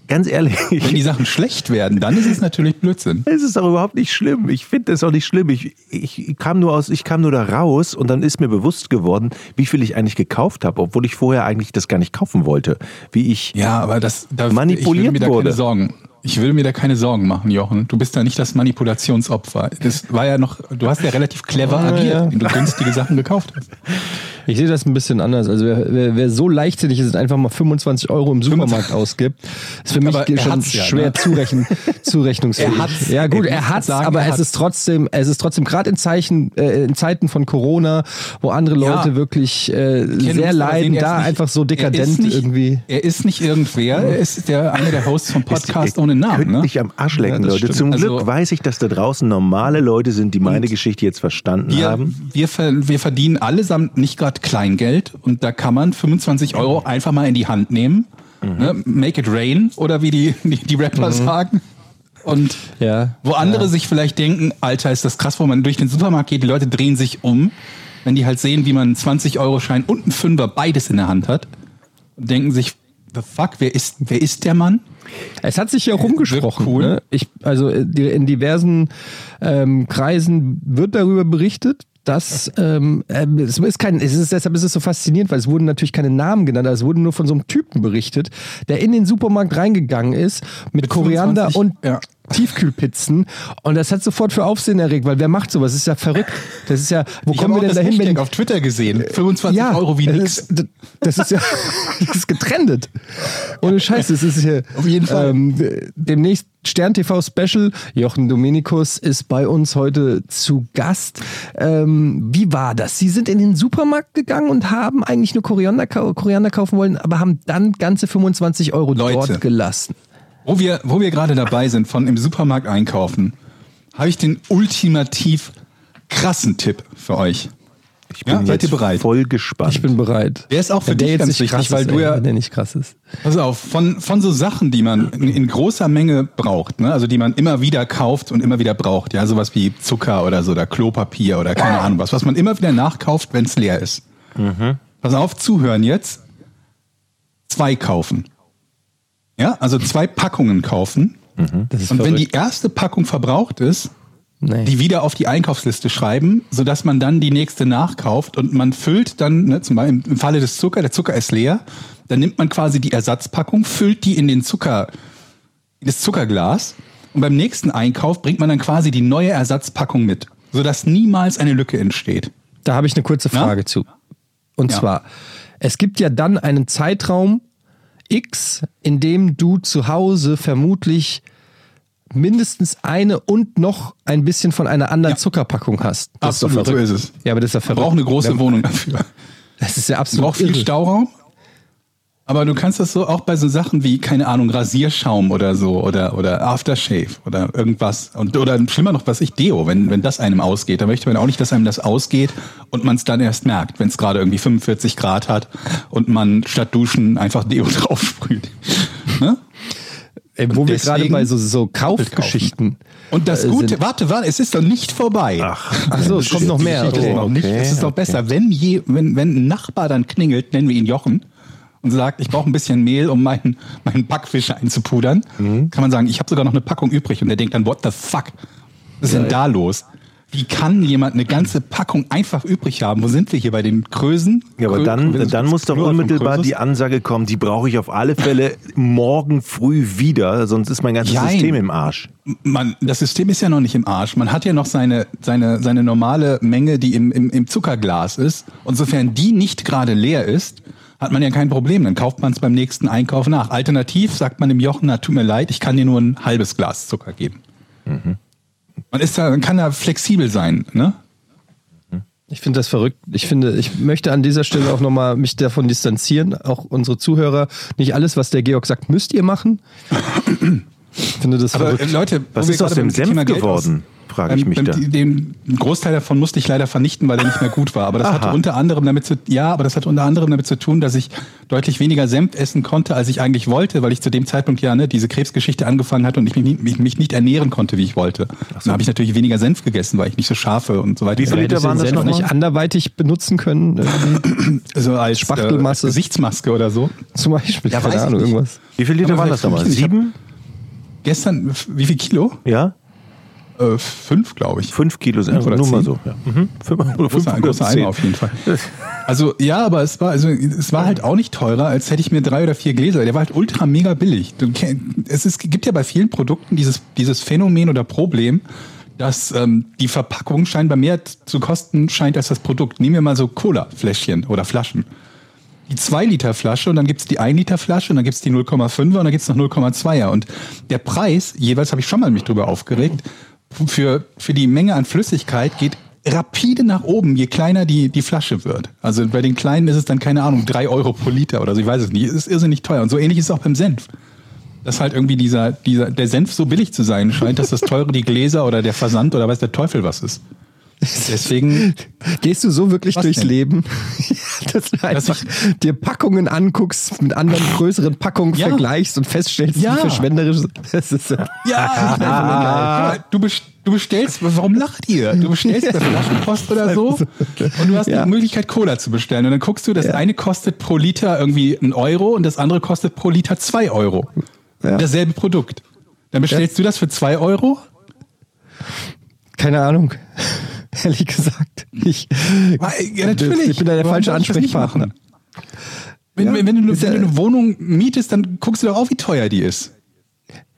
Speaker 1: Ganz ehrlich,
Speaker 3: wenn die Sachen schlecht werden, dann ist es natürlich Blödsinn.
Speaker 1: Es ist doch überhaupt nicht schlimm. Ich finde es auch nicht schlimm. Ich, ich, kam nur aus, ich kam nur da raus und dann ist mir bewusst geworden, wie viel ich eigentlich gekauft habe, obwohl ich vorher eigentlich das gar nicht kaufen wollte. Wie ich.
Speaker 3: Ja, aber das da,
Speaker 1: Manipuliert
Speaker 3: ich will mir da
Speaker 1: wurde.
Speaker 3: keine Sorgen. Ich will mir da keine Sorgen machen, Jochen. Du bist da nicht das Manipulationsopfer. Das war ja noch, du hast ja relativ clever
Speaker 2: Ah,
Speaker 3: agiert,
Speaker 2: ja.
Speaker 3: indem du günstige Sachen gekauft hast.
Speaker 2: Ich sehe das ein bisschen anders. Also wer, wer, wer so leichtsinnig ist und einfach mal 25 Euro im Supermarkt ausgibt, ist für mich
Speaker 3: Aber er
Speaker 2: schon
Speaker 3: hat's ja,
Speaker 2: schwer
Speaker 3: ne?
Speaker 2: zurechnen, zurechnungsfähig.
Speaker 3: Er hat's.
Speaker 2: Ja gut, er
Speaker 3: muss
Speaker 2: hat
Speaker 3: sagen,
Speaker 2: aber
Speaker 3: er
Speaker 2: es
Speaker 3: hat's.
Speaker 2: ist trotzdem, es ist trotzdem gerade in Zeichen, äh, in Zeiten von Corona, wo andere
Speaker 3: Ja.
Speaker 2: Leute wirklich äh, sehr leiden,
Speaker 3: sehen,
Speaker 2: da
Speaker 3: nicht-
Speaker 2: einfach so dekadent
Speaker 3: nicht,
Speaker 2: irgendwie.
Speaker 3: Er ist nicht irgendwer, er ist der, einer der Hosts vom Podcast ohne Namen.
Speaker 1: Könnt
Speaker 3: Ne?
Speaker 1: mich am Arsch lecken,
Speaker 2: Ja,
Speaker 1: Leute.
Speaker 2: stimmt.
Speaker 1: Zum
Speaker 3: Also-
Speaker 1: Glück weiß ich, dass da draußen normale Leute sind, die meine Geschichte jetzt verstanden
Speaker 3: Wir,
Speaker 1: haben.
Speaker 3: wir, wir verdienen allesamt nicht gerade Kleingeld und da kann man 25 Euro einfach mal in die Hand nehmen. Ne? Make it rain oder wie die, die, die Rapper sagen. Und
Speaker 2: Ja.
Speaker 3: wo andere sich vielleicht denken, Alter, ist das krass, wo man durch den Supermarkt geht, die Leute drehen sich um, wenn die halt sehen, wie man einen 20-Euro-Schein und einen Fünfer beides in der Hand hat denken sich, the fuck, wer ist, wer ist der Mann?
Speaker 2: Es hat sich ja rumgesprochen.
Speaker 3: Cool.
Speaker 2: Ne? Ich, also äh, in diversen ähm, Kreisen wird darüber berichtet. Dass ähm, es ist kein, es ist deshalb ist es so faszinierend, weil es wurden natürlich keine Namen genannt, es wurde nur von so einem Typen berichtet, der in den Supermarkt reingegangen ist mit, Koriander
Speaker 3: 25,
Speaker 2: und
Speaker 3: ja.
Speaker 2: Tiefkühlpizzen und das hat sofort für Aufsehen erregt, weil wer macht sowas? Das ist ja verrückt. Das ist ja, wo
Speaker 3: Ich
Speaker 2: kommen wir
Speaker 3: habe
Speaker 2: denn
Speaker 3: das
Speaker 2: dahin, wenn
Speaker 3: Hashtag auf Twitter gesehen. 25 Euro wie
Speaker 2: das
Speaker 3: nix.
Speaker 2: Ist, das ist ja das ist getrennt. Ohne Scheiß, das ist hier.
Speaker 3: Auf jeden Fall.
Speaker 2: Ähm, demnächst Stern TV Special. Jochen Dominikus ist bei uns heute zu Gast. Ähm, wie war das? Sie sind in den Supermarkt gegangen und haben eigentlich nur Koriander, Koriander kaufen wollen, aber haben dann ganze 25 Euro
Speaker 3: Leute.
Speaker 2: dort gelassen.
Speaker 3: Wo wir, wo wir gerade dabei sind, von im Supermarkt einkaufen, habe ich den ultimativ krassen Tipp für euch.
Speaker 1: Ich bin
Speaker 3: Ja, seid
Speaker 1: jetzt
Speaker 3: ihr bereit?
Speaker 1: voll gespannt.
Speaker 2: Ich bin bereit.
Speaker 3: Der ist auch für
Speaker 2: Wenn
Speaker 3: dich ganz
Speaker 2: nicht
Speaker 3: wichtig,
Speaker 2: krass
Speaker 3: weil
Speaker 2: ist,
Speaker 3: du ja-
Speaker 2: wenn der nicht krass ist.
Speaker 3: Pass auf, von, von so Sachen, die man in, in großer Menge braucht, ne? also die man immer wieder kauft und immer wieder braucht, ja, sowas wie Zucker oder so, oder Klopapier oder keine Ahnung was, was man immer wieder nachkauft, wenn es leer ist. Pass auf, zuhören jetzt. Zwei kaufen. Ja, also zwei Packungen kaufen.
Speaker 2: Ist
Speaker 3: Und wenn
Speaker 2: verrückt.
Speaker 3: die erste Packung verbraucht ist,
Speaker 2: Nee.
Speaker 3: die wieder auf die Einkaufsliste schreiben, sodass man dann die nächste nachkauft und man füllt dann, ne, zum Beispiel im Falle des Zucker, der Zucker ist leer, dann nimmt man quasi die Ersatzpackung, füllt die in den Zucker, in das Zuckerglas und beim nächsten Einkauf bringt man dann quasi die neue Ersatzpackung mit, sodass niemals eine Lücke entsteht.
Speaker 2: Da habe ich eine kurze
Speaker 3: Na?
Speaker 2: Frage zu. Und
Speaker 3: Ja.
Speaker 2: zwar, es gibt ja dann einen Zeitraum X, in dem du zu Hause vermutlich mindestens eine und noch ein bisschen von einer anderen
Speaker 3: Ja.
Speaker 2: Zuckerpackung hast. Das
Speaker 3: Absolut,
Speaker 2: ist doch verrückt.
Speaker 3: so ist es.
Speaker 2: Ja, aber das ist ja verrückt.
Speaker 3: braucht eine große Wohnung dafür.
Speaker 2: Das ist ja absolut
Speaker 3: braucht viel
Speaker 2: irre.
Speaker 3: Stauraum. Aber du kannst das so auch bei so Sachen wie, keine Ahnung, Rasierschaum oder so oder, oder Aftershave oder irgendwas. Und, oder schlimmer noch, was ich, Deo, wenn, wenn das einem ausgeht. Da möchte man auch nicht, dass einem das ausgeht und man es dann erst merkt, wenn es gerade irgendwie 45 Grad hat und man statt Duschen einfach Deo drauf sprüht. Ne?
Speaker 2: Ey, wo wir gerade bei so, so. Kaufgeschichten.
Speaker 3: Und das
Speaker 2: äh,
Speaker 3: Gute,
Speaker 2: sind.
Speaker 3: warte, warte, es ist doch nicht vorbei.
Speaker 1: Ach,
Speaker 2: Ach so, es kommt noch mehr. Okay,
Speaker 3: es ist doch
Speaker 1: okay.
Speaker 3: besser, wenn, je, wenn, wenn ein Nachbar dann klingelt, nennen wir ihn Jochen, und sagt, ich brauche ein bisschen Mehl, um meinen, meinen Backfisch einzupudern,
Speaker 1: Mhm.
Speaker 3: kann man sagen, ich habe sogar noch eine Packung übrig. Und der denkt dann, what the fuck? Was ist denn da los? Wie kann jemand eine ganze Packung einfach übrig haben? Wo sind wir hier bei den Krösen?
Speaker 1: Ja, aber
Speaker 3: Krö-
Speaker 1: dann,
Speaker 3: Krö-
Speaker 1: dann muss doch unmittelbar die Ansage kommen, die brauche ich auf alle Fälle morgen früh wieder, sonst ist mein ganzes
Speaker 3: Jein.
Speaker 1: System im Arsch.
Speaker 3: man, das System ist ja noch nicht im Arsch. Man hat ja noch seine, seine, seine normale Menge, die im, im, im Zuckerglas ist. Und sofern die nicht gerade leer ist, hat man ja kein Problem. Dann kauft man es beim nächsten Einkauf nach. Alternativ sagt man dem Jochen, na, tut mir leid, ich kann dir nur ein halbes Glas Zucker geben. Man ist da, man kann da flexibel sein, ne?
Speaker 2: Ich finde das verrückt. Ich finde, ich möchte an dieser Stelle auch nochmal mich davon distanzieren. Auch unsere Zuhörer. Nicht alles, was der Georg sagt, müsst ihr machen. Ich finde das
Speaker 3: Aber
Speaker 2: verrückt.
Speaker 3: äh, Leute,
Speaker 1: Was ist aus dem Senf geworden? Frage ich
Speaker 3: Ähm,
Speaker 1: mich
Speaker 3: beim-
Speaker 1: da.
Speaker 3: Den Großteil davon musste ich leider vernichten, weil er nicht mehr gut war. Aber das
Speaker 1: Aha.
Speaker 3: hatte unter anderem damit zu, ja, aber das hatte unter anderem damit zu tun, dass ich deutlich weniger Senf essen konnte, als ich eigentlich wollte, weil ich zu dem Zeitpunkt ja ne, diese Krebsgeschichte angefangen hatte und ich mich, nicht- mich, mich nicht ernähren konnte, wie ich wollte. Dann habe ich natürlich weniger Senf gegessen, weil ich nicht so scharfe und so weiter.
Speaker 1: Wie viele
Speaker 2: Hättest
Speaker 1: Liter
Speaker 2: du
Speaker 1: waren
Speaker 2: den
Speaker 1: das
Speaker 2: Senf
Speaker 1: nochmal?
Speaker 2: nicht anderweitig benutzen können?
Speaker 3: so als
Speaker 2: Spachtelmasse.
Speaker 3: Äh, Gesichtsmaske oder so.
Speaker 2: Zum Beispiel.
Speaker 3: Ja,
Speaker 2: Keine
Speaker 3: weiß ich
Speaker 2: Ahnung, irgendwas.
Speaker 1: Wie viele Liter waren das
Speaker 3: hab-
Speaker 1: Sieben?
Speaker 3: Gestern, wie viel Kilo?
Speaker 1: Ja?
Speaker 3: Äh, fünf, glaube ich.
Speaker 1: Fünf Kilo sind
Speaker 3: oder
Speaker 1: nur mal
Speaker 3: zehn?
Speaker 1: so. Ja. Mhm. Fünf, oder fünf
Speaker 3: Großer,
Speaker 1: oder
Speaker 3: großer. Eimer auf jeden Fall. Also ja, aber es war also es war halt auch nicht teurer, als hätte ich mir drei oder vier Gläser. Der war halt ultra mega billig. Es ist, gibt ja bei vielen Produkten dieses dieses Phänomen oder Problem, dass ähm, die Verpackung scheinbar mehr zu kosten scheint als das Produkt. Nehmen wir mal so Cola-Fläschchen oder Flaschen. Die 2 Liter Flasche und dann gibt's die 1 Liter Flasche und dann gibt's die 0,5er und dann gibt's noch 0,2er. Und der Preis, jeweils habe ich schon mal mich drüber aufgeregt, für, für die Menge an Flüssigkeit geht rapide nach oben, je kleiner die, die Flasche wird. Also bei den kleinen ist es dann, keine Ahnung, drei Euro pro Liter oder so, ich weiß es nicht. Es ist irrsinnig teuer. Und so ähnlich ist es auch beim Senf. Dass halt irgendwie dieser, dieser, der Senf so billig zu sein scheint, dass das teure die Gläser oder der Versand oder weiß der Teufel was ist. Deswegen,
Speaker 2: Gehst du so wirklich durchs
Speaker 3: denn?
Speaker 2: Leben, dass du einfach dir Packungen anguckst, mit anderen größeren Packungen
Speaker 3: Ja.
Speaker 2: vergleichst und feststellst,
Speaker 3: Ja.
Speaker 2: wie verschwenderisch das ist.
Speaker 3: Ja, du, best- du bestellst, warum lacht ihr? Du bestellst bei Flaschenpost oder so und du hast
Speaker 2: Ja.
Speaker 3: die Möglichkeit, Cola zu bestellen. Und dann guckst du, das
Speaker 2: Ja.
Speaker 3: eine kostet pro Liter irgendwie einen Euro und das andere kostet pro Liter zwei Euro.
Speaker 2: Ja.
Speaker 3: Dasselbe Produkt. Dann bestellst du das für zwei Euro?
Speaker 2: Keine Ahnung. Ehrlich gesagt. Ich,
Speaker 3: Ja, natürlich.
Speaker 2: Ich bin da der
Speaker 3: Warum
Speaker 2: falsche Ansprechpartner.
Speaker 3: Wenn,
Speaker 2: Ja,
Speaker 3: wenn, wenn, du, wenn
Speaker 2: ja-
Speaker 3: du eine Wohnung mietest, dann guckst du doch auch, wie teuer die ist.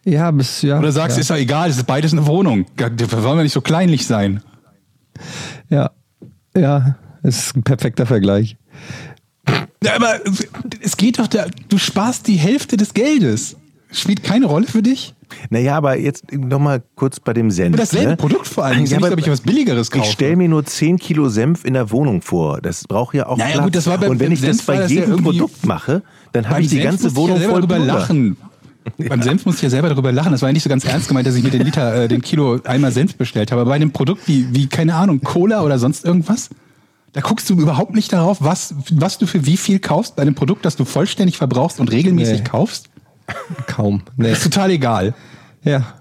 Speaker 2: Ja, bis, ja.
Speaker 3: Oder sagst,
Speaker 2: ja.
Speaker 3: ist doch egal, es ist beides eine Wohnung. Da wollen wir nicht so kleinlich sein.
Speaker 2: Ja. Ja, es ist ein perfekter Vergleich.
Speaker 3: Ja, aber es geht doch, da, du sparst die Hälfte des Geldes. Spielt keine Rolle für dich?
Speaker 1: Naja, aber jetzt nochmal kurz bei dem Senf.
Speaker 3: Aber dasselbe
Speaker 1: ne?
Speaker 3: Produkt vor allem.
Speaker 1: Ja,
Speaker 3: Ja,
Speaker 1: aber
Speaker 3: ich was Billigeres kaufe.
Speaker 1: Ich stelle mir nur 10 Kilo Senf in der Wohnung vor. Das braucht ja auch
Speaker 3: Naja,
Speaker 1: Platz.
Speaker 3: gut, das war beim-
Speaker 1: Und wenn ich
Speaker 3: Senf
Speaker 1: bei
Speaker 3: das ja
Speaker 1: jedem
Speaker 3: irgendwie-
Speaker 1: Produkt mache, dann habe ich die
Speaker 3: Senf
Speaker 1: ganze
Speaker 3: musste ich
Speaker 1: Wohnung
Speaker 3: ja selber
Speaker 1: voll
Speaker 3: drüber lachen. Beim Senf musste ich ja selber darüber lachen. Das war ja nicht so ganz ernst gemeint, dass ich mir den Liter, äh, den Kilo einmal Senf bestellt habe. Aber bei einem Produkt wie, wie, keine Ahnung, Cola oder sonst irgendwas, da guckst du überhaupt nicht darauf, was, was du für wie viel kaufst bei einem Produkt, das du vollständig verbrauchst und regelmäßig
Speaker 2: Nee.
Speaker 3: kaufst.
Speaker 2: Kaum. Nee.
Speaker 3: Ist total egal.
Speaker 2: Ja.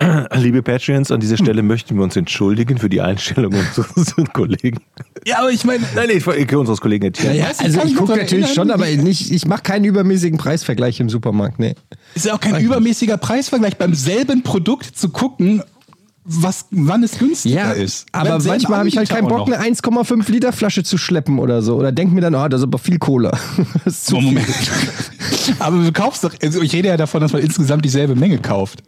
Speaker 1: Liebe Patreons, an dieser Stelle möchten wir uns entschuldigen für die Einstellung unseres Kollegen.
Speaker 3: Ja, aber ich meine,
Speaker 1: Nein, nee, ich- unseres Kollegen Etienne.
Speaker 3: Ja,
Speaker 2: Also
Speaker 3: kann
Speaker 2: ich gucke natürlich
Speaker 3: erinnern,
Speaker 2: schon, aber nicht, ich mache keinen übermäßigen Preisvergleich im Supermarkt. Nee.
Speaker 3: ist ja auch kein übermäßiger Preisvergleich beim selben Produkt zu gucken, was, wann es günstiger ist.
Speaker 2: aber
Speaker 3: selben
Speaker 2: manchmal habe ich halt keinen Bock, eine 1,5 Liter Flasche zu schleppen oder so. Oder denk mir dann, oh, das ist aber viel Cola. Das ist zu
Speaker 3: So,
Speaker 2: viel.
Speaker 3: Moment. Aber du kaufst doch, also ich rede ja davon, dass man insgesamt dieselbe Menge kauft.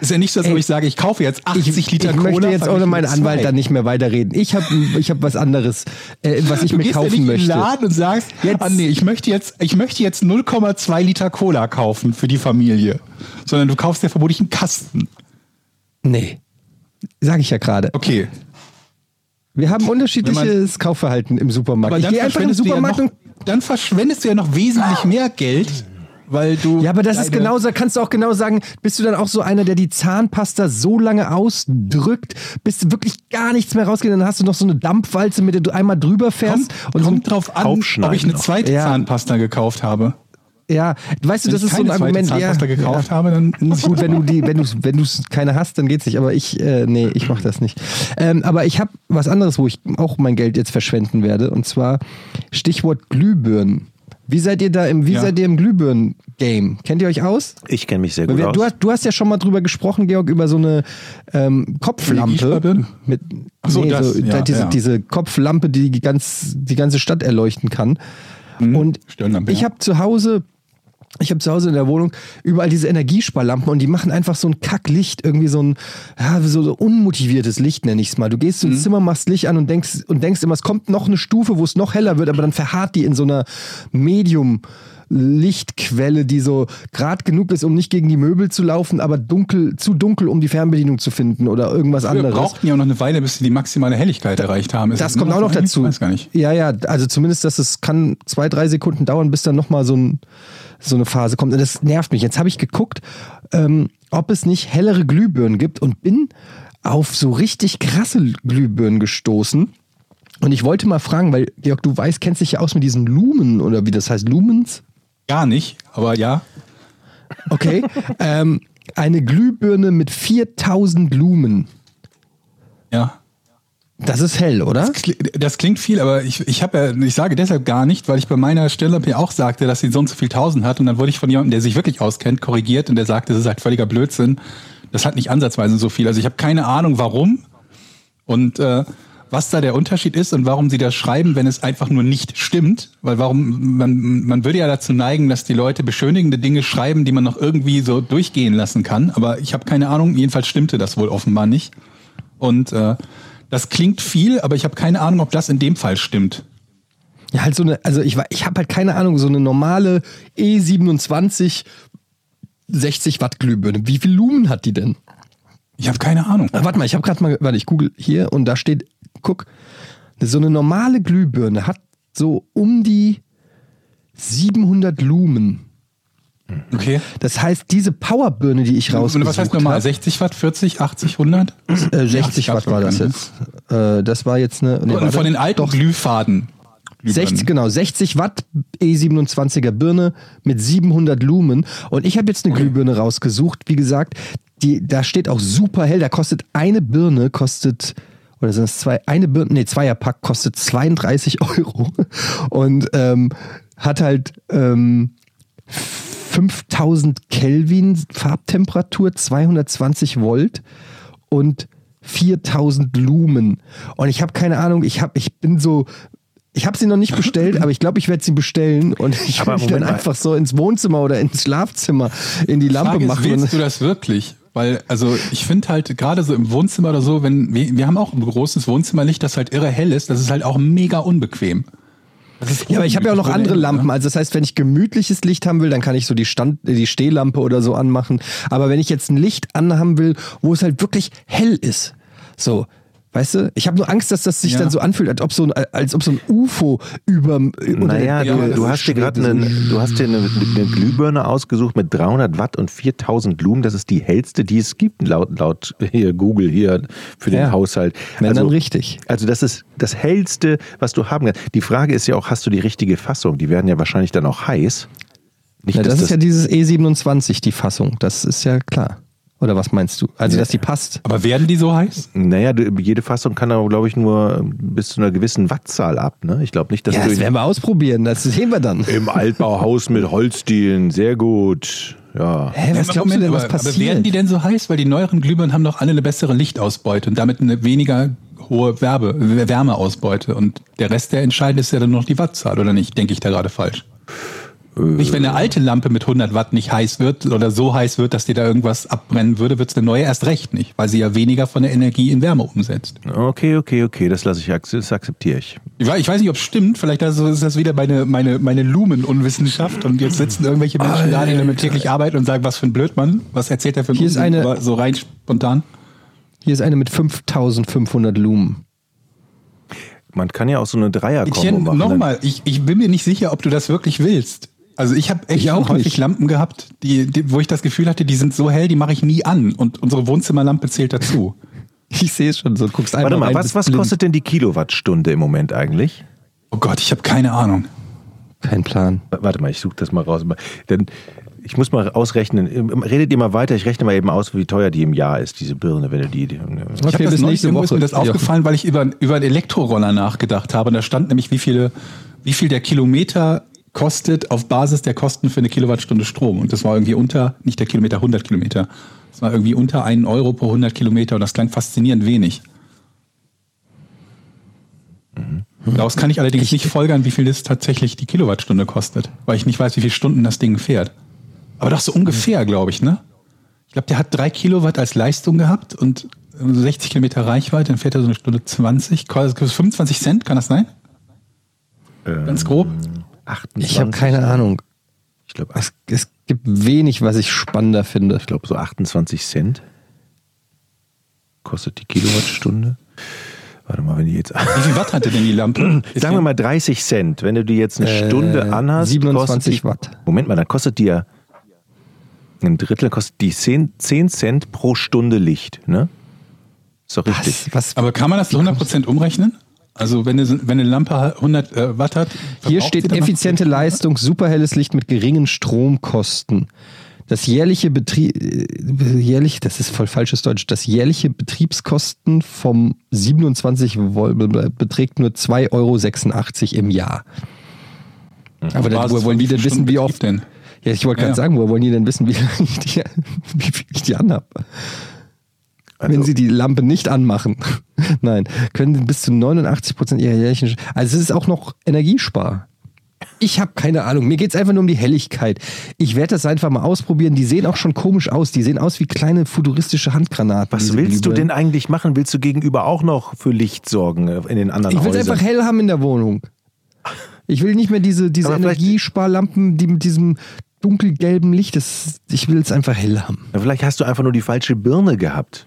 Speaker 3: Ist ja nicht so, dass
Speaker 2: Ey,
Speaker 3: ich sage, ich kaufe jetzt 80 Liter
Speaker 2: ich
Speaker 3: Cola.
Speaker 2: möchte jetzt ohne meinen Anwalt dann nicht mehr weiterreden. Ich habe ich hab was anderes, äh, was ich
Speaker 3: Du
Speaker 2: mir
Speaker 3: gehst ja
Speaker 2: kaufen
Speaker 3: nicht in den
Speaker 2: möchte.
Speaker 3: Laden und sagst,
Speaker 2: Jetzt-
Speaker 3: ah nee, ich möchte jetzt, ich möchte jetzt 0,2 Liter Cola kaufen für die Familie. Sondern du kaufst ja vermutlich einen Kasten.
Speaker 2: Nee. Sag ich ja gerade.
Speaker 3: Okay.
Speaker 2: Wir haben unterschiedliches Kaufverhalten im Supermarkt.
Speaker 3: Aber
Speaker 2: ich
Speaker 3: dann
Speaker 2: gehe einfach in den
Speaker 3: verschwendest, du ja
Speaker 2: Supermarkt
Speaker 3: noch,
Speaker 2: und
Speaker 3: dann verschwendest du ja noch wesentlich mehr Geld, weil du.
Speaker 2: Ja, aber das ist genau, da kannst du auch genau sagen, bist du dann auch so einer, der die Zahnpasta so lange ausdrückt, bis wirklich gar nichts mehr rausgeht, dann hast du noch so eine Dampfwalze, mit der du einmal drüber fährst
Speaker 3: Kommt,
Speaker 2: und so
Speaker 3: kommt drauf an, ob ich eine
Speaker 1: noch.
Speaker 3: zweite
Speaker 2: Ja.
Speaker 3: Zahnpasta gekauft habe.
Speaker 2: Ja, weißt du,
Speaker 3: Wenn
Speaker 2: das
Speaker 3: ich
Speaker 2: ist so ein Argument,
Speaker 3: Zahnpasta
Speaker 2: ja,
Speaker 3: gekauft
Speaker 2: ja.
Speaker 3: habe, dann muss ich
Speaker 2: Gut, wenn du die, wenn du wenn du keine hast, dann geht's nicht. Aber ich, äh, nee, ich mach das nicht. Ähm, aber ich habe was anderes, wo ich auch mein Geld jetzt verschwenden werde. Und zwar Stichwort Glühbirnen. Wie seid ihr da im, wie
Speaker 3: Ja.
Speaker 2: seid ihr im Glühbirnen-Game? Kennt ihr euch aus?
Speaker 1: Ich kenne mich sehr gut
Speaker 2: wir,
Speaker 1: aus.
Speaker 2: du, hast, du hast ja schon mal drüber gesprochen, Georg, über so eine ähm, Kopflampe. Mit,
Speaker 3: Ach so, das,
Speaker 2: so,
Speaker 3: ja,
Speaker 2: diese,
Speaker 3: ja.
Speaker 2: diese Kopflampe, die die, ganz, die ganze Stadt erleuchten kann.
Speaker 3: Mhm.
Speaker 2: Und ich habe zu Hause. Ich habe zu Hause in der Wohnung überall diese Energiesparlampen und die machen einfach so ein Kacklicht, irgendwie so ein ja, so, so unmotiviertes Licht, nenne ich es mal. Du gehst
Speaker 3: Mhm.
Speaker 2: ins Zimmer, machst Licht an und denkst, und denkst immer, es kommt noch eine Stufe, wo es noch heller wird, aber dann verharrt die in so einer Medium. Lichtquelle, die so grad genug ist, um nicht gegen die Möbel zu laufen, aber dunkel, zu dunkel, um die Fernbedienung zu finden oder irgendwas
Speaker 3: Wir
Speaker 2: anderes.
Speaker 3: brauchten ja auch noch eine Weile, bis sie die maximale Helligkeit erreicht haben. Ist
Speaker 2: Das
Speaker 3: nur
Speaker 2: kommt auch noch dazu.
Speaker 3: Ich weiß gar nicht.
Speaker 2: Ja, ja, also zumindest, dass es kann zwei, drei Sekunden dauern, bis dann nochmal so, ein, so eine Phase kommt. Und das nervt mich. Jetzt habe ich geguckt, ähm, ob es nicht hellere Glühbirnen gibt und bin auf so richtig krasse Glühbirnen gestoßen. Und ich wollte mal fragen, weil Georg, du weißt, kennst dich ja aus mit diesen Lumen oder wie das heißt, Lumens?
Speaker 3: Gar nicht, aber ja.
Speaker 2: Okay. ähm, eine Glühbirne mit 4000 Lumen.
Speaker 3: Ja.
Speaker 2: Das ist hell, oder?
Speaker 3: Das, kli- das klingt viel, aber ich, ich, hab ja, ich sage deshalb gar nicht, weil ich bei meiner Stirnlampe ja auch sagte, dass sie so und so viel tausend hat. Und dann wurde ich von jemandem, der sich wirklich auskennt, korrigiert und der sagte, das ist halt völliger Blödsinn. Das hat nicht ansatzweise so viel. Also ich habe keine Ahnung, warum und äh, was da der Unterschied ist und warum sie das schreiben, wenn es einfach nur nicht stimmt. Weil warum, man, man würde ja dazu neigen, dass die Leute beschönigende Dinge schreiben, die man noch irgendwie so durchgehen lassen kann. Aber ich habe keine Ahnung, jedenfalls stimmte das wohl offenbar nicht. Und äh, das klingt viel, aber ich habe keine Ahnung, ob das in dem Fall stimmt.
Speaker 2: Ja, halt so eine, also ich, ich habe halt keine Ahnung, so eine normale E27 60 Watt Glühbirne. Wie viel Lumen hat die denn?
Speaker 3: Ich habe keine Ahnung.
Speaker 2: Ah, warte mal, ich habe gerade mal, warte, ich google hier und da steht, guck, so eine normale Glühbirne hat so um die 700 Lumen.
Speaker 3: Okay.
Speaker 2: Das heißt, diese Powerbirne, die ich rausgesucht
Speaker 3: Was heißt normal?
Speaker 2: habe,
Speaker 3: 60 Watt, 40, 80, 100?
Speaker 2: äh, 60
Speaker 3: Ja,
Speaker 2: Watt war das jetzt. Äh, das war jetzt eine. nee,
Speaker 3: Und
Speaker 2: warte.
Speaker 3: von den alten
Speaker 2: Doch,
Speaker 3: Glühfaden.
Speaker 2: 60, genau, 60 Watt E27er Birne mit 700 Lumen. Und ich habe jetzt eine Glühbirne rausgesucht. Wie gesagt, die, da steht auch super hell. Da kostet eine Birne, kostet, oder sind es zwei, eine Birne, nee, Zweierpack kostet 32 Euro. Und ähm, hat halt ähm, 5000 Kelvin Farbtemperatur, 220 Volt und 4000 Lumen. Und ich habe keine Ahnung, ich, hab, ich bin so. Ich habe sie noch nicht bestellt, aber ich glaube, ich werde sie bestellen und ich die dann einfach so ins Wohnzimmer oder ins Schlafzimmer in die Lampe
Speaker 3: Frage ist,
Speaker 2: machen.
Speaker 3: willst du das wirklich? Weil, also ich finde halt gerade so im Wohnzimmer oder so, wenn wir, wir haben auch ein großes Wohnzimmerlicht, das halt irre hell ist, das ist halt auch mega unbequem.
Speaker 2: Ja, aber ich habe ja auch noch andere
Speaker 3: Ende,
Speaker 2: Lampen. Also das heißt, wenn ich gemütliches Licht haben will, dann kann ich so die Stand, die Stehlampe oder so anmachen. Aber wenn ich jetzt ein Licht anhaben will, wo es halt wirklich hell ist, so, weißt du, ich habe nur Angst, dass das sich
Speaker 3: Ja.
Speaker 2: dann so anfühlt, als ob so ein, als ob so ein UFO über
Speaker 1: Naja, du,
Speaker 2: Decke
Speaker 1: du hast dir gerade eine, du hast dir eine, eine Glühbirne ausgesucht mit 300 Watt und 4000 Lumen. Das ist die hellste, die es gibt, laut, laut hier Google hier für den
Speaker 2: Ja.
Speaker 1: Haushalt.
Speaker 2: Wenn dann richtig.
Speaker 1: Also das ist das hellste, was du haben kannst. Die Frage ist ja auch, hast du die richtige Fassung? Die werden ja wahrscheinlich dann auch heiß. Nicht,
Speaker 2: Ja,
Speaker 1: dass
Speaker 2: das ist ja dieses E27, die Fassung. Das ist ja klar. Oder was meinst du? Also, dass die passt.
Speaker 3: Aber werden die so heiß?
Speaker 1: Naja, jede Fassung kann aber, glaube ich, nur bis zu einer gewissen Wattzahl ab. Ne? Ich glaube nicht, dass
Speaker 2: Ja,
Speaker 1: du
Speaker 2: das werden wir ausprobieren. Das sehen wir dann.
Speaker 1: im Altbauhaus mit Holzdielen, sehr gut. Ja.
Speaker 2: Hä, was
Speaker 3: Ja,
Speaker 2: glaubst du denn, was
Speaker 3: aber, aber
Speaker 2: passiert?
Speaker 3: werden die denn so heiß? Weil die neueren Glühbirnen haben doch alle eine bessere Lichtausbeute und damit eine weniger hohe Werbe, Wärmeausbeute. Und der Rest, der entscheidend ist ja dann noch die Wattzahl, oder nicht? Denke ich da gerade falsch? Nicht, wenn eine alte Lampe mit 100 Watt nicht heiß wird oder so heiß wird, dass dir da irgendwas abbrennen würde, wird es eine neue erst recht nicht, weil sie ja weniger von der Energie in Wärme umsetzt.
Speaker 1: Okay, okay, okay, das lasse ich, das akzeptiere ich.
Speaker 3: Ich weiß, ich weiß nicht, ob es stimmt. Vielleicht ist das wieder meine, meine, meine Lumen-Unwissenschaft und jetzt sitzen irgendwelche Menschen da, die damit täglich arbeiten und sagen, was für ein Blödmann. Was erzählt der für ein
Speaker 2: Hier ist eine-
Speaker 3: Aber so rein spontan.
Speaker 2: Hier ist eine mit 5500 Lumen.
Speaker 1: Man kann ja auch so eine Dreier-Kombo machen.
Speaker 3: Nochmal, ich, ich bin mir nicht sicher, ob du das wirklich willst. Also ich habe echt
Speaker 2: Ich auch
Speaker 3: häufig
Speaker 2: nicht.
Speaker 3: Lampen gehabt, die, die, wo ich das Gefühl hatte, die sind so hell, die mache ich nie an. Und unsere Wohnzimmerlampe zählt dazu.
Speaker 2: Ich sehe es schon so. Guckst einfach
Speaker 1: Warte mal, was, was kostet denn die Kilowattstunde im Moment eigentlich?
Speaker 3: Oh Gott, ich habe keine Ahnung.
Speaker 2: Kein Plan.
Speaker 1: Warte mal, ich suche das mal raus. Denn ich muss mal ausrechnen. Redet ihr mal weiter, ich rechne mal eben aus, wie teuer die im Jahr ist, diese Birne, wenn du die. die
Speaker 3: Ich
Speaker 2: Okay,
Speaker 3: habe das
Speaker 2: nächste
Speaker 3: irgendwo ist
Speaker 2: Woche.
Speaker 3: mir das aufgefallen, weil ich über, über einen Elektroroller nachgedacht habe. Und da stand nämlich, wie viele, wie viel der Kilometer kostet auf Basis der Kosten für eine Kilowattstunde Strom. Und das war irgendwie unter, nicht der Kilometer, 100 Kilometer. Das war irgendwie unter einen Euro pro 100 Kilometer und das klang faszinierend wenig. Daraus kann ich allerdings nicht folgern, wie viel das tatsächlich die Kilowattstunde kostet, weil ich nicht weiß, wie viele Stunden das Ding fährt. Aber doch so ungefähr, glaube ich, ne? Ich glaube, der hat drei Kilowatt als Leistung gehabt und äh, 60 Kilometer Reichweite, dann fährt er so eine Stunde 20, kostet 25 Cent, kann das sein? Ganz grob.
Speaker 1: 28,
Speaker 2: Ich habe keine Ahnung.
Speaker 1: Ich glaube,
Speaker 2: Es, es gibt wenig, was ich spannender finde.
Speaker 1: ich glaube so 28 Cent kostet die Kilowattstunde. Warte mal, wenn die jetzt.
Speaker 3: Wie viel Watt hatte denn die Lampe? Ist
Speaker 1: Sagen wir mal 30 Cent. Wenn du die jetzt eine
Speaker 2: Äh,
Speaker 1: Stunde anhast,
Speaker 2: 27
Speaker 1: kostet die,
Speaker 2: Watt.
Speaker 1: Moment mal, dann kostet die ja ein Drittel, kostet die 10, 10 Cent pro Stunde Licht, ne? Ist doch richtig.
Speaker 2: Was, was,
Speaker 3: Aber kann man das zu 100% umrechnen? Also wenn eine, wenn eine Lampe 100 äh, Watt hat?
Speaker 2: Hier steht effiziente
Speaker 3: 10 Watt?
Speaker 2: Leistung, superhelles Licht mit geringen Stromkosten. Das jährliche Betrieb, äh, jährlich, das ist voll falsches Deutsch, das jährliche Betriebskosten vom 27 Volt beträgt nur 2,86 Euro im Jahr. Aber dann, woher wollen die denn wissen, wie oft?
Speaker 3: Denn?
Speaker 2: Ja, ich wollte
Speaker 3: Ja,
Speaker 2: gerade
Speaker 3: ja.
Speaker 2: sagen, woher wollen die denn wissen, wie, lange ich die, wie viel ich die anhab?
Speaker 1: Also,
Speaker 2: Wenn sie die Lampe nicht anmachen. Nein, können bis zu 89 Prozent ihrer jährlichen. Also es ist auch noch Energiespar. Ich habe keine Ahnung. Mir geht's einfach nur um die Helligkeit. Ich werde das einfach mal ausprobieren. Die sehen auch schon komisch aus. Die sehen aus wie kleine futuristische Handgranaten.
Speaker 1: was willst du
Speaker 2: Glühbirnen.
Speaker 1: denn eigentlich machen? Willst du gegenüber auch noch für Licht sorgen äh, in den anderen
Speaker 2: Ich will
Speaker 1: Häusern?
Speaker 2: einfach hell haben in der Wohnung. Ich will nicht mehr diese, diese Energiesparlampen, die mit diesem dunkelgelben Licht. Das, ich will es einfach hell haben.
Speaker 1: Vielleicht hast du einfach nur die falsche Birne gehabt.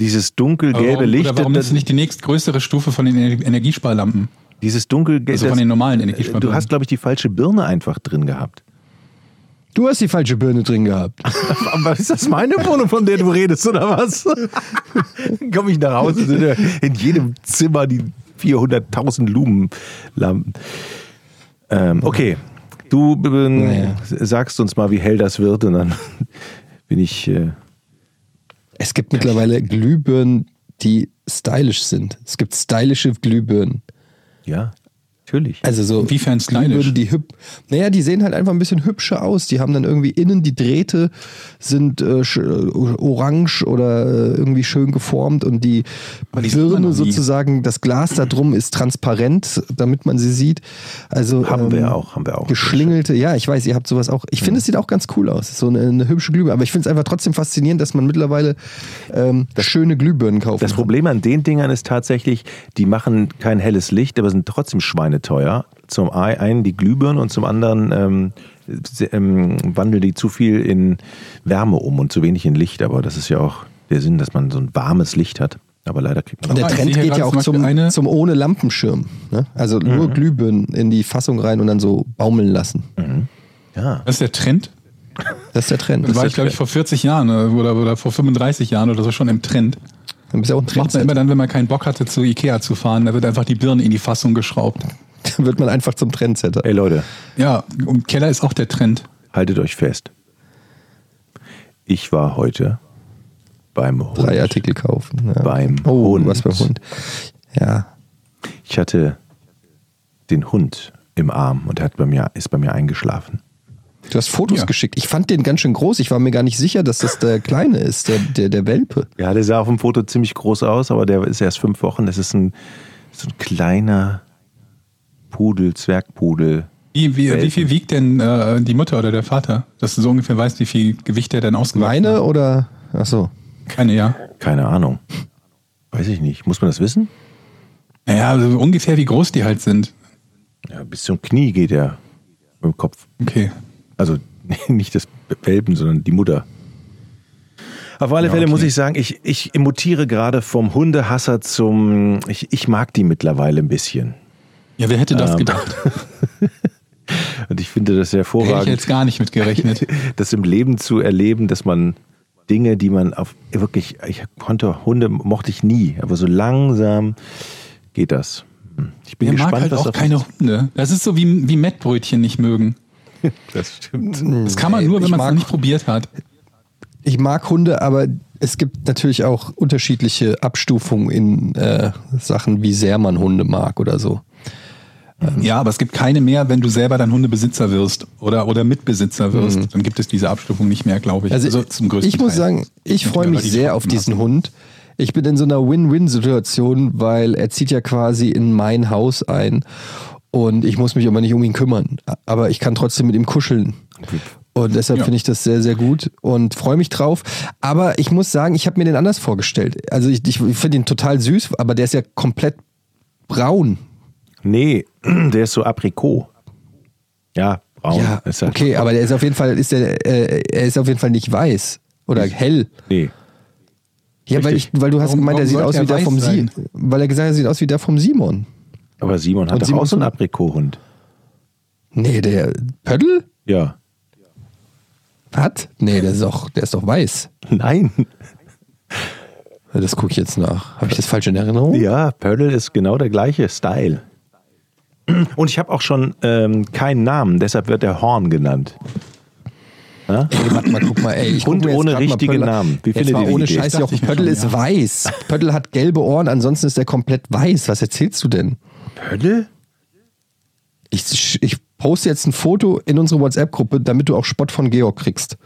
Speaker 1: Dieses dunkelgelbe
Speaker 3: warum,
Speaker 1: Licht,
Speaker 3: Oder warum
Speaker 1: das,
Speaker 3: ist nicht die nächstgrößere Stufe von den Ener- Energiesparlampen?
Speaker 1: dieses dunkelgelbe.
Speaker 3: Also von den normalen Energiesparlampen.
Speaker 1: Du hast, glaube ich, die falsche Birne einfach drin gehabt.
Speaker 2: Du hast die falsche Birne drin gehabt.
Speaker 1: Aber ist das meine Wohnung, von der du redest, oder was? Komme ich nach Hause, sind ja in jedem Zimmer die 400.000 Lumenlampen. Ähm, okay, du äh,
Speaker 2: Naja.
Speaker 1: sagst uns mal, wie hell das wird und dann bin ich... Äh,
Speaker 2: Es gibt mittlerweile Glühbirnen, die stylisch sind. Es gibt stylische Glühbirnen.
Speaker 1: ja, natürlich.
Speaker 2: Also so
Speaker 3: Inwiefern stylisch?
Speaker 2: Glühbirnen, die hüb Naja, die sehen halt einfach ein bisschen hübscher aus. Die haben dann irgendwie innen die Drähte sind äh, äh, orange oder äh, irgendwie schön geformt und die,
Speaker 3: die
Speaker 2: Birne sozusagen, das Glas da drum ist transparent, damit man sie sieht. Also
Speaker 1: Haben
Speaker 2: ähm,
Speaker 1: wir auch, haben wir auch.
Speaker 2: Geschlingelte, ja, ich weiß, ihr habt sowas auch. Ich finde, es sieht auch ganz cool aus. So eine, eine hübsche Glühbirne. Aber ich finde es einfach trotzdem faszinierend, dass man mittlerweile ähm, schöne Glühbirnen kauft.
Speaker 1: Das Problem an den Dingern ist tatsächlich, die machen kein helles Licht, aber sind trotzdem schweineteuer. Zum einen die Glühbirnen und zum anderen ähm, ähm, wandeln die zu viel in Wärme um und zu wenig in Licht. Aber das ist ja auch der Sinn, dass man so ein warmes Licht hat. Aber leider kriegt man
Speaker 2: Und der
Speaker 3: ich
Speaker 2: Trend geht ja auch
Speaker 3: zum eine-
Speaker 2: zum ohne Lampenschirm. Ne? Also nur
Speaker 1: Mhm.
Speaker 2: Glühbirnen in die Fassung rein und dann so baumeln lassen.
Speaker 1: ja.
Speaker 3: Das ist der Trend.
Speaker 2: Das ist der Trend.
Speaker 3: Das war
Speaker 2: ist
Speaker 3: ich, glaube ich, vor 40 Jahren äh, oder, oder vor 35 Jahren oder so schon im Trend.
Speaker 2: Trend. Dann bist du auch ein
Speaker 3: Macht man
Speaker 2: Trend.
Speaker 3: immer dann, wenn man keinen Bock hatte, zu Ikea zu fahren, da wird einfach die Birne in die Fassung geschraubt.
Speaker 2: Dann wird man einfach zum Trendsetter.
Speaker 1: Ey Leute,
Speaker 3: Ja, und Keller ist auch der Trend.
Speaker 1: haltet euch fest. Ich war heute beim Hund.
Speaker 2: Drei Artikel kaufen. Ja.
Speaker 1: Beim
Speaker 2: oh,
Speaker 1: Hund.
Speaker 2: was beim Hund. Ja.
Speaker 1: Ich hatte den Hund im Arm und er hat bei mir, ist bei mir eingeschlafen.
Speaker 2: Du hast Fotos
Speaker 3: Ja.
Speaker 2: geschickt. Ich fand den ganz schön groß. Ich war mir gar nicht sicher, dass das der Kleine ist, der, der, der Welpe.
Speaker 1: Ja, der sah auf dem Foto ziemlich groß aus, aber der ist erst fünf Wochen. Das ist ein, so ein kleiner Pudel, Zwergpudel.
Speaker 3: Wie, wie, wie viel wiegt denn äh, die Mutter oder der Vater? Dass du so ungefähr weißt, wie viel Gewicht der dann ausgewachsen
Speaker 2: Meine
Speaker 3: hat.
Speaker 2: oder? Ach so.
Speaker 3: Keine, ja.
Speaker 1: Keine Ahnung. Weiß ich nicht. Muss man das wissen?
Speaker 3: Naja, also ungefähr wie groß die halt sind.
Speaker 1: Ja, bis zum Knie geht er im Kopf.
Speaker 3: Okay.
Speaker 1: Also nicht das Welpen, sondern die Mutter. Auf alle
Speaker 3: Ja,
Speaker 1: Fälle
Speaker 3: okay.
Speaker 1: muss ich sagen, ich, ich mutiere gerade vom Hundehasser zum. Ich, ich mag die mittlerweile ein bisschen.
Speaker 3: Ja, wer hätte das
Speaker 1: Ähm,
Speaker 3: gedacht?
Speaker 1: Und ich finde das sehr
Speaker 3: Hätte ich
Speaker 1: hervorragend,
Speaker 3: jetzt gar nicht mit gerechnet.
Speaker 1: das im Leben zu erleben, dass man Dinge, die man auf wirklich, ich konnte Hunde mochte ich nie, aber so langsam geht das. Hm. Ich bin
Speaker 3: mag
Speaker 1: gespannt,
Speaker 3: halt
Speaker 1: was
Speaker 3: auch keine Hunde. Das ist so wie, wie Mettbrötchen nicht mögen.
Speaker 1: Das stimmt.
Speaker 3: Das kann man nur, wenn man es
Speaker 2: mag-
Speaker 3: noch nicht probiert hat.
Speaker 2: Ich mag Hunde, aber es gibt natürlich auch unterschiedliche Abstufungen in äh, Sachen, wie sehr man Hunde mag oder so.
Speaker 3: Ja, aber es gibt keine mehr, wenn du selber dann Hundebesitzer wirst oder, oder Mitbesitzer wirst. Dann gibt es diese Abstufung nicht mehr, glaube ich.
Speaker 2: Mhm. Also,
Speaker 3: zum größten
Speaker 2: ich muss
Speaker 3: Teil.
Speaker 2: sagen, ich freue mich sehr auf diesen
Speaker 3: Hass.
Speaker 2: Hund. Ich bin in so einer Win-Win-Situation, weil er zieht ja quasi in mein Haus ein und ich muss mich aber nicht um ihn kümmern. Aber ich kann trotzdem mit ihm kuscheln. Und deshalb
Speaker 3: Ja.
Speaker 2: finde ich das sehr, sehr gut und freue mich drauf. Aber ich muss sagen, ich habe mir den anders vorgestellt. Also ich, ich finde ihn total süß, aber der ist ja komplett braun.
Speaker 1: Nee, der ist so Aprikot. Ja, braun.
Speaker 2: ja,
Speaker 1: ist er.
Speaker 2: okay, aber der ist auf jeden Fall, ist der, äh, er ist auf jeden Fall nicht weiß oder hell.
Speaker 1: Nee.
Speaker 2: Ja, weil, ich, weil du hast
Speaker 3: Warum-
Speaker 2: gemeint, er
Speaker 3: warum
Speaker 2: sieht
Speaker 3: sollte
Speaker 2: aus
Speaker 3: er
Speaker 2: wie der vom? Simon. Weil er gesagt hat, er sieht aus wie der vom Simon.
Speaker 1: Aber Simon hat
Speaker 2: Und
Speaker 1: doch
Speaker 2: Simon
Speaker 1: auch so einen Aprikothund.
Speaker 2: Nee, der Pöttl?
Speaker 1: Ja.
Speaker 2: Hat? Nee, der ist doch, der ist doch weiß.
Speaker 1: Nein.
Speaker 2: Das gucke ich jetzt nach. Habe ich das falsch in Erinnerung?
Speaker 1: Ja, Pördel ist genau der gleiche Style. Und ich habe auch schon ähm, keinen Namen, deshalb wird er Horn genannt. Ja?
Speaker 2: Ey, warte mal, guck mal, ey. Ich guck
Speaker 1: Und
Speaker 2: mir jetzt
Speaker 1: ohne richtigen
Speaker 2: Pöttl.
Speaker 1: Namen. Wie findet ihr die
Speaker 2: ohne
Speaker 1: Idee?
Speaker 2: Scheiß, Jochen. Pöttl ist
Speaker 3: ja.
Speaker 2: weiß. Pöttl hat gelbe Ohren, ansonsten ist der komplett weiß. Was erzählst du denn?
Speaker 1: Pördel?
Speaker 2: Ich, ich poste jetzt ein Foto in unsere WhatsApp-Gruppe, damit du auch Spott von Georg kriegst.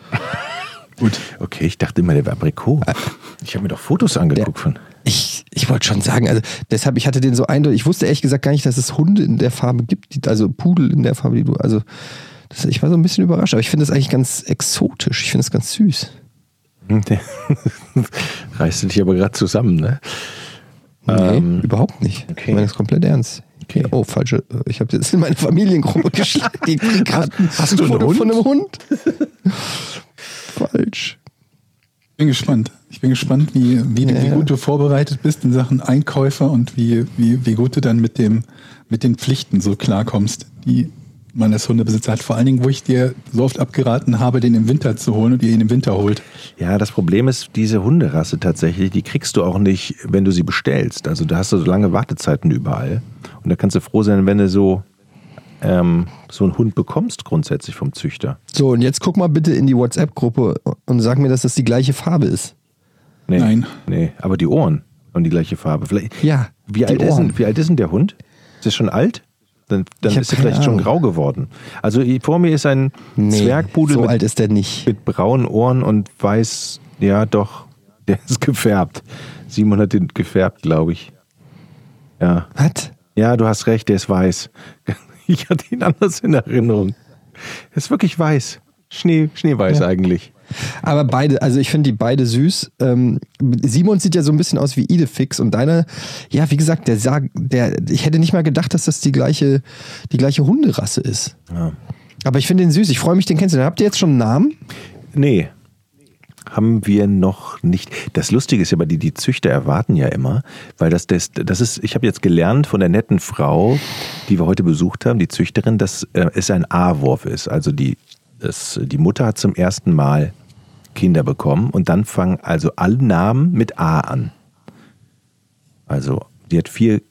Speaker 1: Gut. Okay, ich dachte immer, der wäre Aprikot. Ich habe mir doch Fotos angeguckt von.
Speaker 2: Ich, ich wollte schon sagen, also deshalb, ich hatte den so eindeutig, ich wusste ehrlich gesagt gar nicht, dass es Hunde in der Farbe gibt, die, also Pudel in der Farbe, die du, also das, ich war so ein bisschen überrascht, aber ich finde das eigentlich ganz exotisch, ich finde es ganz süß.
Speaker 1: Reißt du dich aber gerade zusammen, ne?
Speaker 2: Nee,
Speaker 1: Ähm,
Speaker 2: überhaupt nicht.
Speaker 1: okay.
Speaker 2: Ich meine das komplett ernst.
Speaker 1: Okay.
Speaker 2: Oh, falsche, ich habe jetzt in meine Familiengruppe geschlagen. Die ein
Speaker 1: hast du einen
Speaker 2: Foto
Speaker 1: Hund?
Speaker 2: von einem Hund. Falsch.
Speaker 3: Ich bin gespannt. Ich bin gespannt, wie, wie, du- wie
Speaker 2: Ja.
Speaker 3: gut du vorbereitet bist in Sachen Einkäufer und wie, wie, wie gut du dann mit, dem, mit den Pflichten so klarkommst, die man als Hundebesitzer hat. Vor allen Dingen, wo ich dir so oft abgeraten habe, den im Winter zu holen und ihr ihn im Winter holt.
Speaker 1: Ja, das Problem ist, diese Hunderasse tatsächlich, die kriegst du auch nicht, wenn du sie bestellst. Also da hast du so lange Wartezeiten überall. Und da kannst du froh sein, wenn du so, ähm, so einen Hund bekommst, grundsätzlich vom Züchter.
Speaker 2: So, und jetzt guck mal bitte in die WhatsApp-Gruppe und sag mir, dass das die gleiche Farbe ist.
Speaker 1: Nee,
Speaker 3: Nein.
Speaker 1: Nee, aber die Ohren haben die gleiche Farbe. Vielleicht,
Speaker 2: Ja,
Speaker 1: wie,
Speaker 2: die
Speaker 1: alt ist
Speaker 2: Ohren.
Speaker 1: denn, wie alt ist denn der Hund? Ist er schon alt? Dann, dann ist er vielleicht schon
Speaker 2: Ahnung.
Speaker 1: grau geworden. Also vor mir ist ein
Speaker 2: Nee,
Speaker 1: Zwergpudel
Speaker 2: so
Speaker 1: mit,
Speaker 2: alt ist der nicht.
Speaker 1: mit braunen Ohren und weiß, ja doch, der ist gefärbt. Simon hat den gefärbt, glaube ich. Ja.
Speaker 2: Was?
Speaker 1: Ja, du hast recht, der ist weiß. Ich hatte ihn anders in Erinnerung. Er ist wirklich weiß. Schnee, schneeweiß
Speaker 2: Ja.
Speaker 1: eigentlich.
Speaker 2: Aber beide, also ich finde die beide süß. Ähm, Simon sieht ja so ein bisschen aus wie Idefix und deiner, ja, wie gesagt, der sah, der, ich hätte nicht mal gedacht, dass das die gleiche, die gleiche Hunderasse ist.
Speaker 1: Ja.
Speaker 2: Aber ich finde den süß. Ich freue mich, den kennenzulernen. Habt ihr jetzt schon einen Namen?
Speaker 1: Nee, haben wir noch nicht. Das Lustige ist ja, aber die, die Züchter erwarten ja immer, weil das, das, das ist, ich habe jetzt gelernt von der netten Frau, die wir heute besucht haben, die Züchterin, dass äh, es ein A-Wurf ist. Also die, das, die Mutter hat zum ersten Mal Kinder bekommen und dann fangen also alle Namen mit A an. Also die hat vier,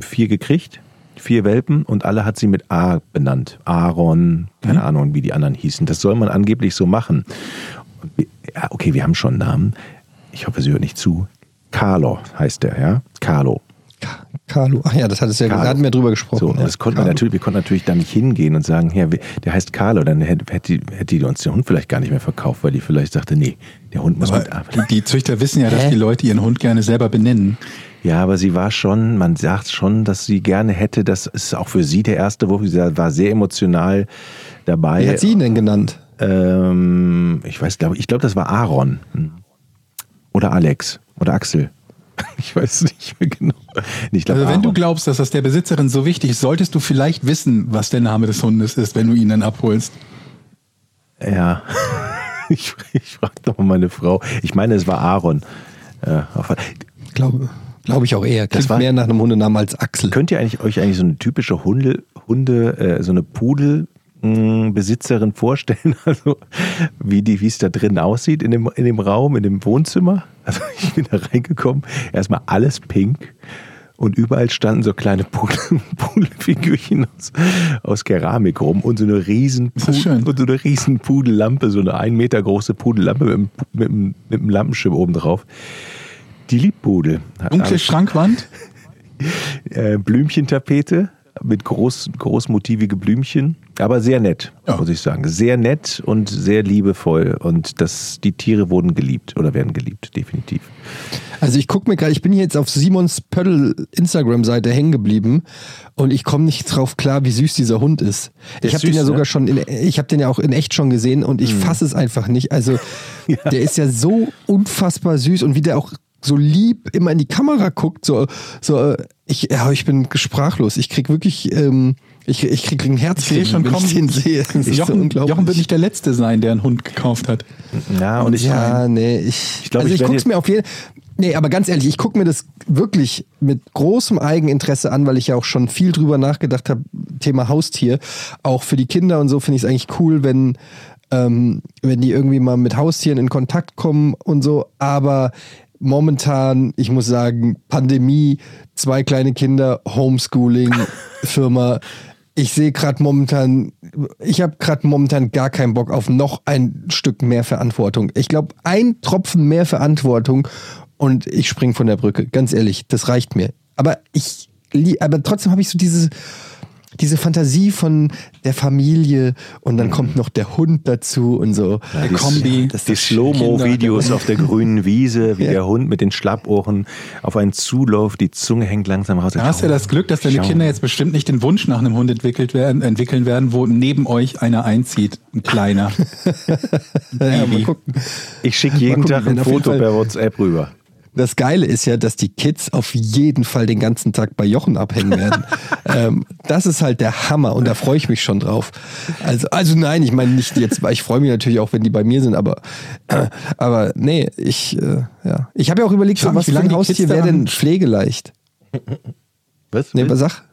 Speaker 1: vier gekriegt, vier Welpen und alle hat sie mit A benannt. Aaron, keine Ahnung, wie die anderen hießen. Das soll man angeblich so machen. Ja, okay, wir haben schon einen Namen. Ich hoffe, sie hört nicht zu. Carlo heißt der, ja? Carlo.
Speaker 2: Ka- Carlo. Ach ja, das hat es ja da hatten wir drüber gesprochen.
Speaker 1: So, und
Speaker 2: ja.
Speaker 1: das konnten wir natürlich, wir konnten natürlich da nicht hingehen und sagen, ja, der heißt Carlo, dann hätte, hätte, die, hätte die uns den Hund vielleicht gar nicht mehr verkauft, weil die vielleicht sagte, nee, der Hund muss mit
Speaker 3: Aber die, die Züchter wissen ja, dass
Speaker 2: Hä?
Speaker 3: die Leute ihren Hund gerne selber benennen.
Speaker 1: Ja, aber sie war schon, man sagt schon, dass sie gerne hätte, das ist auch für sie der erste Wurf, sie war sehr emotional dabei.
Speaker 2: Wie hat sie ihn denn genannt?
Speaker 1: Ähm, ich weiß, glaube ich, glaube, das war Aaron. Oder Alex. Oder Axel. Ich weiß nicht mehr genau. Ich glaube,
Speaker 3: Also wenn du glaubst, dass das der Besitzerin so wichtig ist, solltest du vielleicht wissen, was der Name des Hundes ist, wenn du ihn dann abholst.
Speaker 1: Ja. Ich, ich frage doch mal meine Frau. Ich meine, es war Aaron. Äh, auf-
Speaker 2: Glaube glaub ich auch eher. Klingt
Speaker 1: war-
Speaker 2: mehr nach einem Hundenamen als Axel.
Speaker 1: Könnt ihr eigentlich euch eigentlich so eine typische Hunde, Hunde, äh, so eine Pudelbesitzerin vorstellen? Also wie die, wie es da drin aussieht in dem, in dem Raum, in dem Wohnzimmer? Also ich bin da reingekommen, erstmal alles pink und überall standen so kleine Pudel, Pudelfigürchen aus, aus Keramik rum und so eine riesen
Speaker 3: Ist das
Speaker 1: Pu-
Speaker 3: schön?
Speaker 1: und so eine riesen Pudellampe, so eine ein Meter große Pudellampe mit, einem- mit, einem- mit einem Lampenschirm oben drauf. Die Liebpudel. Hat
Speaker 3: Dunkle Schrankwand?
Speaker 1: äh, Blümchentapete mit groß, großmotivige Blümchen, aber sehr nett,
Speaker 3: Ja.
Speaker 1: muss ich sagen. Sehr nett und sehr liebevoll und das, die Tiere wurden geliebt oder werden geliebt, definitiv.
Speaker 2: Also ich gucke mir gerade, ich bin hier jetzt auf Simons Pöttl Instagram-Seite hängen geblieben und ich komme nicht drauf klar, wie süß dieser Hund ist.
Speaker 1: Der
Speaker 2: ich habe den ja
Speaker 1: süß,
Speaker 2: sogar
Speaker 1: ne?
Speaker 2: schon, in, ich habe den ja auch in echt schon gesehen und ich fasse es einfach nicht. Also der ist ja so unfassbar süß und wie der auch so lieb immer in die Kamera guckt, so, so ich, ja, ich bin sprachlos. Ich krieg wirklich, ähm, ich, ich krieg ein Herz,
Speaker 3: Ich sehe schon
Speaker 2: wenn
Speaker 3: kommen.
Speaker 2: ich den sehe. Das ist so
Speaker 3: Jochen,
Speaker 2: unglaublich.
Speaker 3: Jochen wird nicht der Letzte sein, der einen Hund gekauft hat.
Speaker 1: Ja, und ich
Speaker 2: Ja, nee, ich,
Speaker 1: Ich glaub,
Speaker 2: also
Speaker 1: ich
Speaker 2: ich, guck's
Speaker 1: jetzt-
Speaker 2: mir auf jeden Nee, aber ganz ehrlich, ich gucke mir das wirklich mit großem Eigeninteresse an, weil ich ja auch schon viel drüber nachgedacht habe, Thema Haustier. Auch für die Kinder und so finde ich es eigentlich cool, wenn, ähm, wenn die irgendwie mal mit Haustieren in Kontakt kommen und so. Aber momentan, ich muss sagen, Pandemie, zwei kleine Kinder, Homeschooling, Firma. Ich sehe gerade momentan, ich habe gerade momentan gar keinen Bock auf noch ein Stück mehr Verantwortung. Ich glaube, ein Tropfen mehr Verantwortung und ich spring von der Brücke. Ganz ehrlich, das reicht mir. Aber ich, aber trotzdem habe ich so diese, diese Fantasie von der Familie und dann kommt noch der Hund dazu und so.
Speaker 3: Der Kombi.
Speaker 2: das
Speaker 1: die Slow-Mo-Videos auf der grünen Wiese, wie
Speaker 2: Ja.
Speaker 1: der Hund mit den Schlappohren auf einen zuläuft, die Zunge hängt langsam raus.
Speaker 3: Da hast du ja das Glück, dass deine. Kinder jetzt bestimmt nicht den Wunsch nach einem Hund entwickelt werden, entwickeln werden, wo neben euch einer einzieht, ein kleiner.
Speaker 2: Ja, mal gucken.
Speaker 1: Ich schicke jeden
Speaker 2: gucken,
Speaker 1: Tag ein Foto per WhatsApp rüber.
Speaker 2: Das Geile ist ja, dass die Kids auf jeden Fall den ganzen Tag bei Jochen abhängen werden. ähm, das ist halt der Hammer und da freue ich mich schon drauf. Also, also nein, ich meine nicht jetzt, weil ich freue mich natürlich auch, wenn die bei mir sind, aber, äh, aber nee, ich, äh, ja. Ich habe ja auch überlegt, so,
Speaker 3: mich,
Speaker 2: was
Speaker 3: wie
Speaker 2: für
Speaker 3: lange
Speaker 2: Haustier
Speaker 3: Kids
Speaker 2: wäre denn pflegeleicht?
Speaker 1: Was?
Speaker 2: Nee, was sag?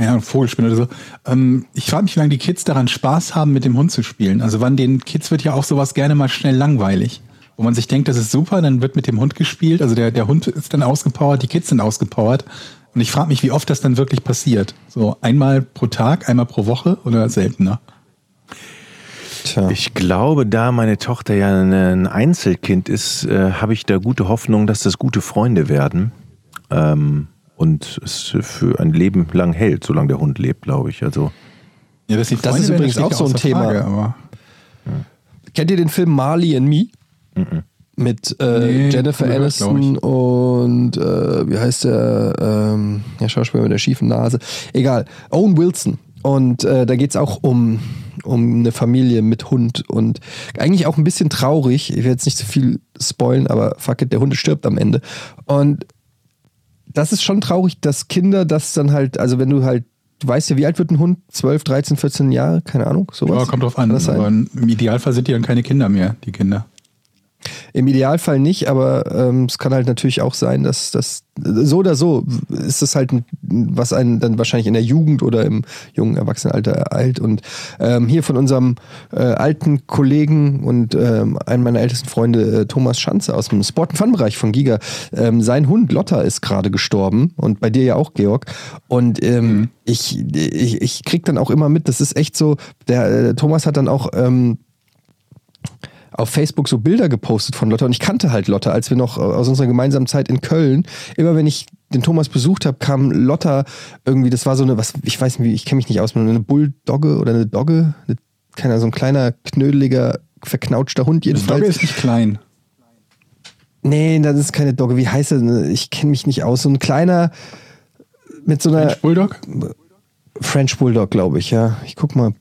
Speaker 3: Ja, ein Vogelspinne oder so. Ähm, ich frage mich, wie lange die Kids daran Spaß haben, mit dem Hund zu spielen. Also wann den Kids wird ja auch sowas gerne mal schnell langweilig. Wo man sich denkt, das ist super, dann wird mit dem Hund gespielt. Also der, der Hund ist dann ausgepowert, die Kids sind ausgepowert. Und ich frage mich, wie oft das dann wirklich passiert. So einmal pro Tag, einmal pro Woche oder seltener.
Speaker 2: Tja.
Speaker 1: Ich glaube, da meine Tochter ja ein Einzelkind ist, äh, habe ich da gute Hoffnung, dass das gute Freunde werden. Ähm, und es für ein Leben lang hält, solange der Hund lebt, glaube ich. Also
Speaker 3: Ja,
Speaker 2: Das
Speaker 3: Freunde
Speaker 2: ist übrigens auch so ein Thema.
Speaker 3: Frage, aber
Speaker 2: Kennt ihr den Film Marley and Me? Mit äh,
Speaker 3: Nee,
Speaker 2: Jennifer
Speaker 3: gehört,
Speaker 2: Aniston und äh, wie heißt der, ähm, der Schauspieler mit der schiefen Nase? Egal, Owen Wilson. Und äh, da geht es auch um, um eine Familie mit Hund und eigentlich auch ein bisschen traurig. Ich will jetzt nicht zu viel spoilen, aber fuck it, der Hund stirbt am Ende. Und das ist schon traurig, dass Kinder das dann halt, also wenn du halt, du weißt ja, wie alt wird ein Hund? 12, 13, 14 Jahre? Keine Ahnung, sowas.
Speaker 3: ja, kommt drauf an. Aber im Idealfall sind die dann keine Kinder mehr, die Kinder.
Speaker 2: Im Idealfall nicht, aber ähm, es kann halt natürlich auch sein, dass das so oder so ist es halt, was einen dann wahrscheinlich in der Jugend oder im jungen Erwachsenenalter ereilt. Und ähm, hier von unserem äh, alten Kollegen und ähm, einem meiner ältesten Freunde, äh, Thomas Schanze aus dem Sport- und Fun-Bereich von Giga, ähm, sein Hund Lotta ist gerade gestorben und bei dir ja auch, Georg. Und ähm, ich, ich, ich krieg dann auch immer mit, das ist echt so, der äh, Thomas hat dann auch ähm, auf Facebook so Bilder gepostet von Lotta und ich kannte halt Lotta, als wir noch aus unserer gemeinsamen Zeit in Köln, immer wenn ich den Thomas besucht habe, kam Lotta irgendwie, das war so eine, was, ich weiß nicht, ich kenne mich nicht aus, eine Bulldogge oder eine Dogge, eine, keine, so ein kleiner, knödeliger, verknautschter Hund jedenfalls.
Speaker 3: Dogge ist nicht klein.
Speaker 2: Nee, das ist keine Dogge. Wie heißt er? Ich kenne mich nicht aus. So ein kleiner mit so einer
Speaker 3: French Bulldog?
Speaker 2: French Bulldog, glaube ich, ja. Ich guck mal.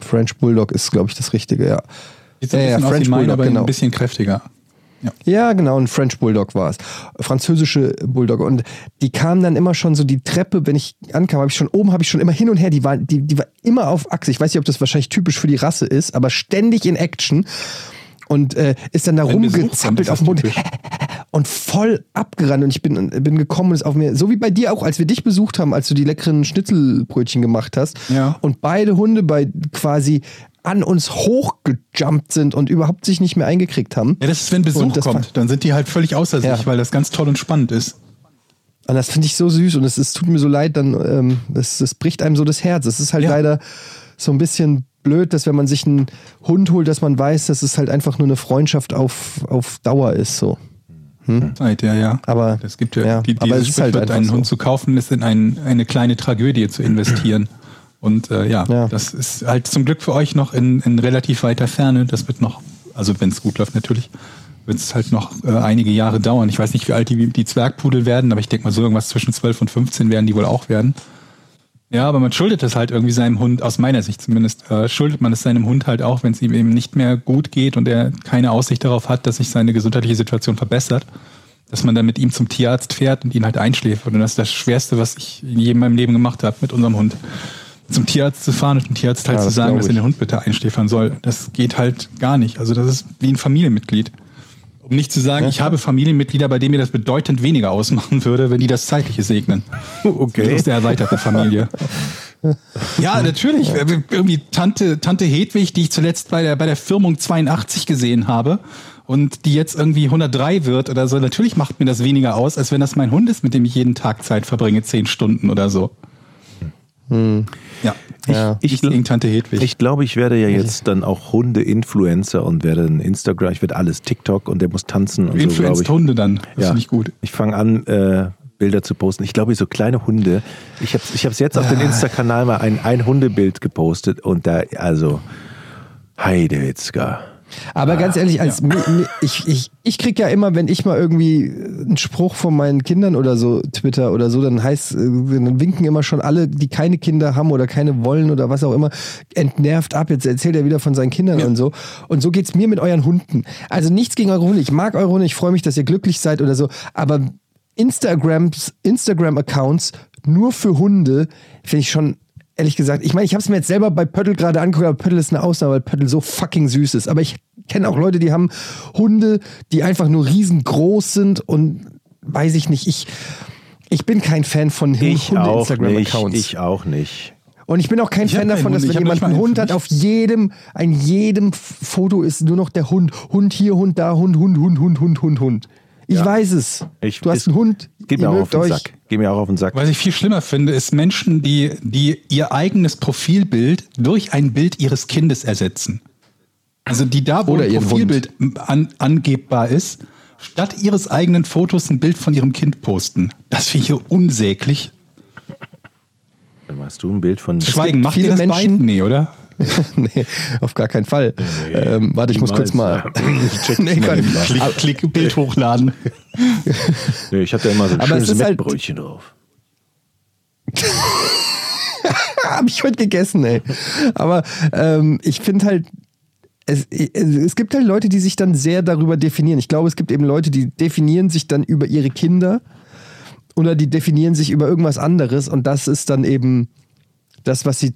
Speaker 2: French Bulldog ist, glaube ich, das Richtige, ja.
Speaker 3: Sieht so ein
Speaker 2: Ja, ja, French Bulldog,
Speaker 3: aber
Speaker 2: genau.
Speaker 3: ein bisschen kräftiger.
Speaker 2: Ja, genau, ein French Bulldog war es. Französische Bulldog. Und die kamen dann immer schon so die Treppe, wenn ich ankam, habe ich schon oben, habe ich schon immer hin und her, die war, die, die war immer auf Achse. Ich weiß nicht, ob das wahrscheinlich typisch für die Rasse ist, aber ständig in Action. Und äh, ist dann da rumgezappelt auf dem
Speaker 3: typisch.
Speaker 2: Und voll abgerannt. Und ich bin, bin gekommen und ist auf mir, so wie bei dir auch, als wir dich besucht haben, als du die leckeren Schnitzelbrötchen gemacht hast.
Speaker 3: Ja.
Speaker 2: Und beide Hunde bei quasi an uns hochgejumpt sind und überhaupt sich nicht mehr eingekriegt haben.
Speaker 3: Ja, das ist, wenn Besuch kommt, dann sind die halt völlig außer sich,
Speaker 2: Ja.
Speaker 3: weil das ganz toll und spannend ist.
Speaker 2: Und das finde ich so süß und es, es tut mir so leid, dann ähm, das, das bricht einem so das Herz. Es ist halt
Speaker 3: Ja.
Speaker 2: leider so ein bisschen blöd, dass wenn man sich einen Hund holt, dass man weiß, dass es halt einfach nur eine Freundschaft auf, auf Dauer ist. So.
Speaker 3: Zeit, ja, ja.
Speaker 2: Aber-
Speaker 3: es gibt ja,
Speaker 2: ja,
Speaker 3: die,
Speaker 2: aber es ist halt einfach
Speaker 3: einen
Speaker 2: so.
Speaker 3: Hund zu kaufen, ist in ein, eine kleine Tragödie zu investieren. Und äh, ja,
Speaker 2: Ja.
Speaker 3: das ist halt zum Glück für euch noch in, in relativ weiter Ferne. Das wird noch, also wenn es gut läuft natürlich, wird es halt noch äh, einige Jahre dauern. Ich weiß nicht, wie alt die, die Zwergpudel werden, aber ich denke mal so irgendwas zwischen 12 und 15 werden die wohl auch werden. Ja, aber man schuldet es halt irgendwie seinem Hund, aus meiner Sicht zumindest, äh, schuldet man es seinem Hund halt auch, wenn es ihm eben nicht mehr gut geht und er keine Aussicht darauf hat, dass sich seine gesundheitliche Situation verbessert, dass man dann mit ihm zum Tierarzt fährt und ihn halt einschläft. Und das ist das Schwerste, was ich in jedem meinem Leben gemacht habe mit unserem Hund. Zum Tierarzt zu fahren und dem Tierarzt halt
Speaker 2: Ja,
Speaker 3: zu
Speaker 2: das
Speaker 3: sagen, dass er den Hund bitte einschläfern soll. Das geht halt gar nicht. Also das ist wie ein Familienmitglied. Um nicht zu sagen, ich habe Familienmitglieder, bei denen mir das bedeutend weniger ausmachen würde, wenn die das Zeitliche segnen.
Speaker 1: Okay.
Speaker 3: Aus der erweiterten Familie. Ja, natürlich. Irgendwie Tante, Tante Hedwig, die ich zuletzt bei der, bei der Firmung 82 gesehen habe und die jetzt irgendwie 103 wird oder so. Natürlich macht mir das weniger aus, als wenn das mein Hund ist, mit dem ich jeden Tag Zeit verbringe, zehn Stunden oder so. Ja,
Speaker 2: Ja.
Speaker 3: ich, ich gegen Tante Hedwig.
Speaker 1: Ich glaube, ich werde ja jetzt dann auch Hunde-Influencer und werde ein Instagram, ich werde alles TikTok und der muss tanzen und so,
Speaker 3: Influenced
Speaker 1: ich.
Speaker 3: Hunde dann. Das
Speaker 1: Ja.
Speaker 3: finde ich gut.
Speaker 1: Ich fange an, äh, Bilder zu posten. Ich glaube, so kleine Hunde. Ich habe ich hab's jetzt auf den Insta-Kanal mal ein, ein Hundebild gepostet und da, also, Heidewitzka.
Speaker 2: Aber ganz ehrlich, als mi- ich, ich, ich krieg ja immer, wenn ich mal irgendwie einen Spruch von meinen Kindern oder so Twitter oder so, dann heißt, äh, dann winken immer schon alle, die keine Kinder haben oder keine wollen oder was auch immer, entnervt ab. Jetzt erzählt er wieder von seinen Kindern und so. Und so geht's mir mit euren Hunden. Also nichts gegen eure Hunde. Ich mag eure Hunde, ich freue mich, dass ihr glücklich seid oder so. Aber Instagrams, Instagram-Accounts nur für Hunde finde ich schon ehrlich gesagt, ich meine, ich habe es mir jetzt selber bei Pöttl gerade angeguckt, aber Pöttl ist eine Ausnahme, weil Pöttl so fucking süß ist. Aber ich kenne auch Leute, die haben Hunde, die einfach nur riesengroß sind und weiß ich nicht, ich, ich bin kein Fan von. Hunde-Instagram-Accounts.
Speaker 1: Ich auch nicht.
Speaker 2: Und ich bin auch kein
Speaker 3: Ich
Speaker 2: Fan davon, dass wenn jemand einen Hund hat, auf jedem, ein jedem Foto ist nur noch der Hund. Hund hier, Hund da, Hund, Hund, Hund, Hund, Hund, Hund, Hund. Ich
Speaker 1: Ja.
Speaker 2: weiß es.
Speaker 1: Ich,
Speaker 2: du hast einen Hund, ihr
Speaker 1: mir auch auf den
Speaker 2: euch.
Speaker 1: Sack. Geht mir auch auf den Sack.
Speaker 3: Was ich viel schlimmer finde, ist Menschen, die, die ihr eigenes Profilbild durch ein Bild ihres Kindes ersetzen. Also die da, wo
Speaker 2: Oder
Speaker 3: ein Profilbild an, angebbar ist, statt ihres eigenen Fotos ein Bild von ihrem Kind posten. Das finde ich hier unsäglich.
Speaker 1: Dann machst du ein Bild von.
Speaker 3: Schweigen, macht ihr das
Speaker 2: Menschen-
Speaker 3: beiden? Nee, oder?
Speaker 2: nee, auf gar keinen Fall. ähm, warte, ich muss kurz mal. nee, gar nicht.
Speaker 3: Klick, klick, Bild hochladen.
Speaker 1: Nee, ich hatte immer so ein
Speaker 2: Aber es
Speaker 1: schönes
Speaker 2: ist halt-
Speaker 1: Mettbrötchen drauf.
Speaker 2: Habe ich heute gegessen, ey. Aber ähm, ich finde halt, es, es gibt halt Leute, die sich dann sehr darüber definieren. Ich glaube, es gibt eben Leute, die definieren sich dann über ihre Kinder oder die definieren sich über irgendwas anderes und das ist dann eben das, was sie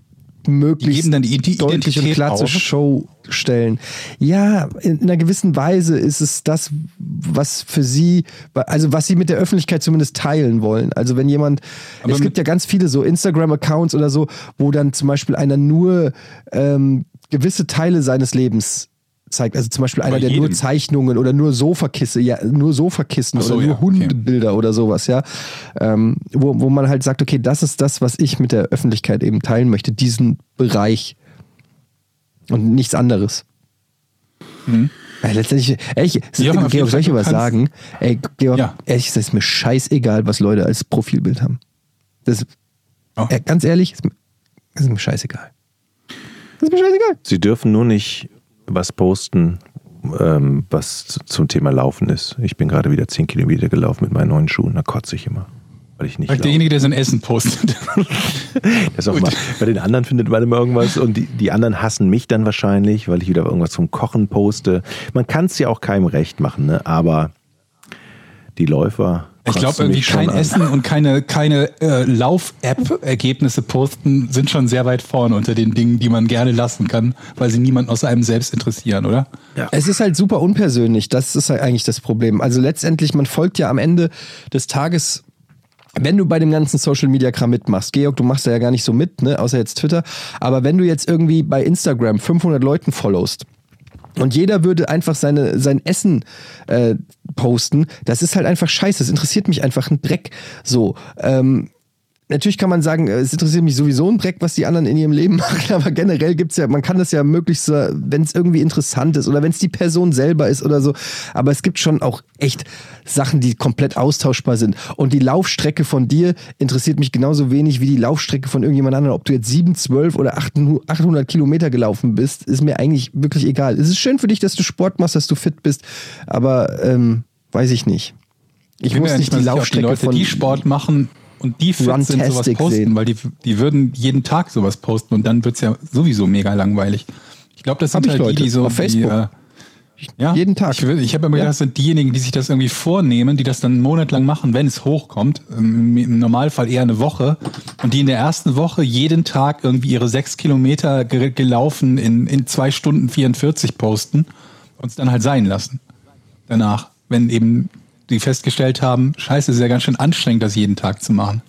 Speaker 2: möglichst deutlich und klar zur. Show stellen. Ja, in einer gewissen Weise ist es das, was für sie, also was sie mit der Öffentlichkeit zumindest teilen wollen. Also wenn jemand,
Speaker 3: Aber
Speaker 2: es gibt ja ganz viele so Instagram-Accounts oder so, wo dann zum Beispiel einer nur ähm, gewisse Teile seines Lebens zeigt. Also zum Beispiel einer,
Speaker 3: Bei
Speaker 2: der nur
Speaker 3: jedem.
Speaker 2: Zeichnungen oder nur Sofakisse, ja, nur Sofakissen
Speaker 3: so,
Speaker 2: oder nur
Speaker 3: ja, okay.
Speaker 2: Hundebilder oder sowas, ja. Ähm, wo, wo man halt sagt, okay, das ist das, was ich mit der Öffentlichkeit eben teilen möchte, diesen Bereich. Und nichts anderes. Ja, letztendlich, ehrlich,
Speaker 3: jeden
Speaker 2: Georg, soll ich was sagen? Ey, Georg,
Speaker 3: Ja.
Speaker 2: ehrlich, gesagt, ist mir scheißegal, was Leute als Profilbild haben. Das,
Speaker 3: Oh.
Speaker 2: äh, ganz ehrlich, ist mir, ist mir scheißegal. Das ist mir scheißegal.
Speaker 1: Sie dürfen nur nicht was posten, ähm, was zu- zum Thema Laufen ist. Ich bin gerade wieder 10 Kilometer gelaufen mit meinen neuen Schuhen, da kotze ich immer. Weil ich nicht laufe.
Speaker 3: derjenige, der sein Essen postet.
Speaker 1: Das auch mal, bei den anderen findet man immer irgendwas und die, die anderen hassen mich dann wahrscheinlich, weil ich wieder irgendwas zum Kochen poste. Man kann es ja auch keinem recht machen, ne? aber die Läufer.
Speaker 3: Ich glaube, irgendwie kein
Speaker 1: an.
Speaker 3: Essen und keine, keine äh, Lauf-App-Ergebnisse posten sind schon sehr weit vorne unter den Dingen, die man gerne lassen kann, weil sie niemanden außer einem selbst interessieren, oder?
Speaker 2: Es ist halt super unpersönlich, das ist halt eigentlich das Problem. Also letztendlich, man folgt ja am Ende des Tages, wenn du bei dem ganzen Social Media Kram mitmachst, Georg, du machst da ja gar nicht so mit, ne, außer jetzt Twitter, aber wenn du jetzt irgendwie bei Instagram 500 Leuten followst, und jeder würde einfach seine, sein Essen äh, posten. Das ist halt einfach scheiße. Das interessiert mich einfach ein Dreck. So. Ähm, Natürlich kann man sagen, äh, es interessiert mich sowieso ein Dreck, was die anderen in ihrem Leben machen, aber generell gibt's ja, man kann das ja möglichst, wenn es irgendwie interessant ist oder wenn es die Person selber ist oder so. Aber es gibt schon auch echt Sachen, die komplett austauschbar sind. Und die Laufstrecke von dir interessiert mich genauso wenig wie die Laufstrecke von irgendjemand anderem. Ob du jetzt 7, 12 oder 800 800 Kilometer gelaufen bist, ist mir eigentlich wirklich egal. Es ist schön für dich, dass du Sport machst, dass du fit bist, aber ähm, weiß ich nicht. Ich
Speaker 3: mir
Speaker 2: muss
Speaker 3: ja
Speaker 2: nicht
Speaker 3: mal
Speaker 2: die
Speaker 3: sicher, ob
Speaker 2: Laufstrecke
Speaker 3: Leute,
Speaker 2: von
Speaker 3: die Sport machen und die fit sind, sowas posten,
Speaker 2: sehen.
Speaker 3: weil die, die würden jeden Tag sowas posten und dann wird's ja sowieso mega langweilig. Ich glaube, das sind halt die,
Speaker 2: Leute
Speaker 3: die so
Speaker 2: auf Facebook.
Speaker 3: Die, äh, ja,
Speaker 2: Jeden Tag.
Speaker 3: Ich, ich habe immer
Speaker 2: Ja.
Speaker 3: gedacht, das sind diejenigen, die sich das irgendwie vornehmen, die das dann einen Monat lang machen, wenn es hochkommt. Ähm, Im Normalfall eher eine Woche. Und die in der ersten Woche jeden Tag irgendwie ihre sechs Kilometer ge gelaufen in, in zwei Stunden 44 posten und es dann halt sein lassen. Danach, wenn eben die festgestellt haben, scheiße, es ist ja ganz schön anstrengend, das jeden Tag zu machen.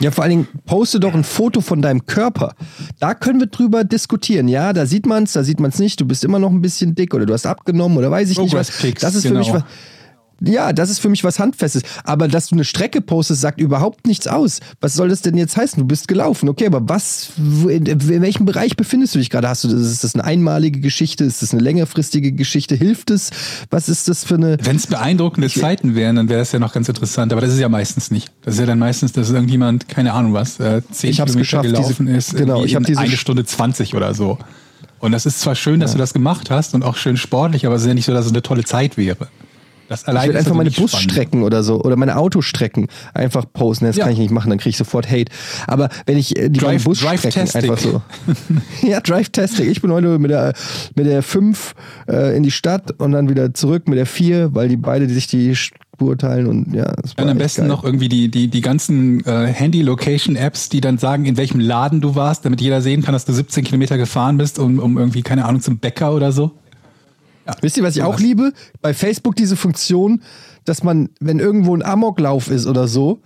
Speaker 2: Ja, vor allen Dingen poste doch ein Foto von deinem Körper. Da können wir drüber diskutieren. Ja, da sieht man's, da sieht man's nicht. Du bist immer noch ein bisschen dick oder du hast abgenommen oder weiß ich nicht was.
Speaker 3: Progress Pics,
Speaker 2: Das ist für
Speaker 3: genau.
Speaker 2: mich was. Ja, das ist für mich was Handfestes. Aber dass du eine Strecke postest, sagt überhaupt nichts aus. Was soll das denn jetzt heißen? Du bist gelaufen. Okay, aber was, in, in welchem Bereich befindest du dich gerade? Hast du, das- ist das eine einmalige Geschichte? Ist das eine längerfristige Geschichte? Hilft es? Was ist das für eine,
Speaker 3: Wenn es beeindruckende Zeiten wären, dann wäre das ja noch ganz interessant. Aber das ist ja meistens nicht. Das ist ja dann meistens, dass irgendjemand, keine Ahnung was, äh, zehn
Speaker 2: Ich hab's
Speaker 3: Kilometer
Speaker 2: geschafft,
Speaker 3: gelaufen
Speaker 2: diese-
Speaker 3: ist,
Speaker 2: genau, ich hab
Speaker 3: in
Speaker 2: diese
Speaker 3: eine Stunde 20 oder so. Und das ist zwar schön, dass du das gemacht hast und auch schön sportlich, aber es ist ja nicht so, dass es eine tolle Zeit wäre. Das
Speaker 2: Ich
Speaker 3: allein
Speaker 2: will
Speaker 3: ist
Speaker 2: einfach
Speaker 3: also
Speaker 2: meine. Busstrecken oder so oder meine Autostrecken einfach posten. Das
Speaker 3: Ja.
Speaker 2: kann ich nicht machen, dann kriege ich sofort Hate. Aber wenn ich äh, die
Speaker 3: Drive-
Speaker 2: Busstrecken
Speaker 3: Drive-Tastic.
Speaker 2: einfach so. ja, Drive-Testing. Ich bin heute mit der, mit der 5 äh, in die Stadt und dann wieder zurück mit der 4, weil die beide sich die Spur teilen und ja.
Speaker 3: Dann am besten
Speaker 2: geil.
Speaker 3: noch irgendwie die, die, die ganzen äh, Handy-Location-Apps, die dann sagen, in welchem Laden du warst, damit jeder sehen kann, dass du 17 Kilometer gefahren bist, um, um irgendwie, keine Ahnung, zum Bäcker oder so.
Speaker 2: Wisst ihr, was ich auch liebe? Bei Facebook diese Funktion, dass man, wenn irgendwo ein Amoklauf ist oder so,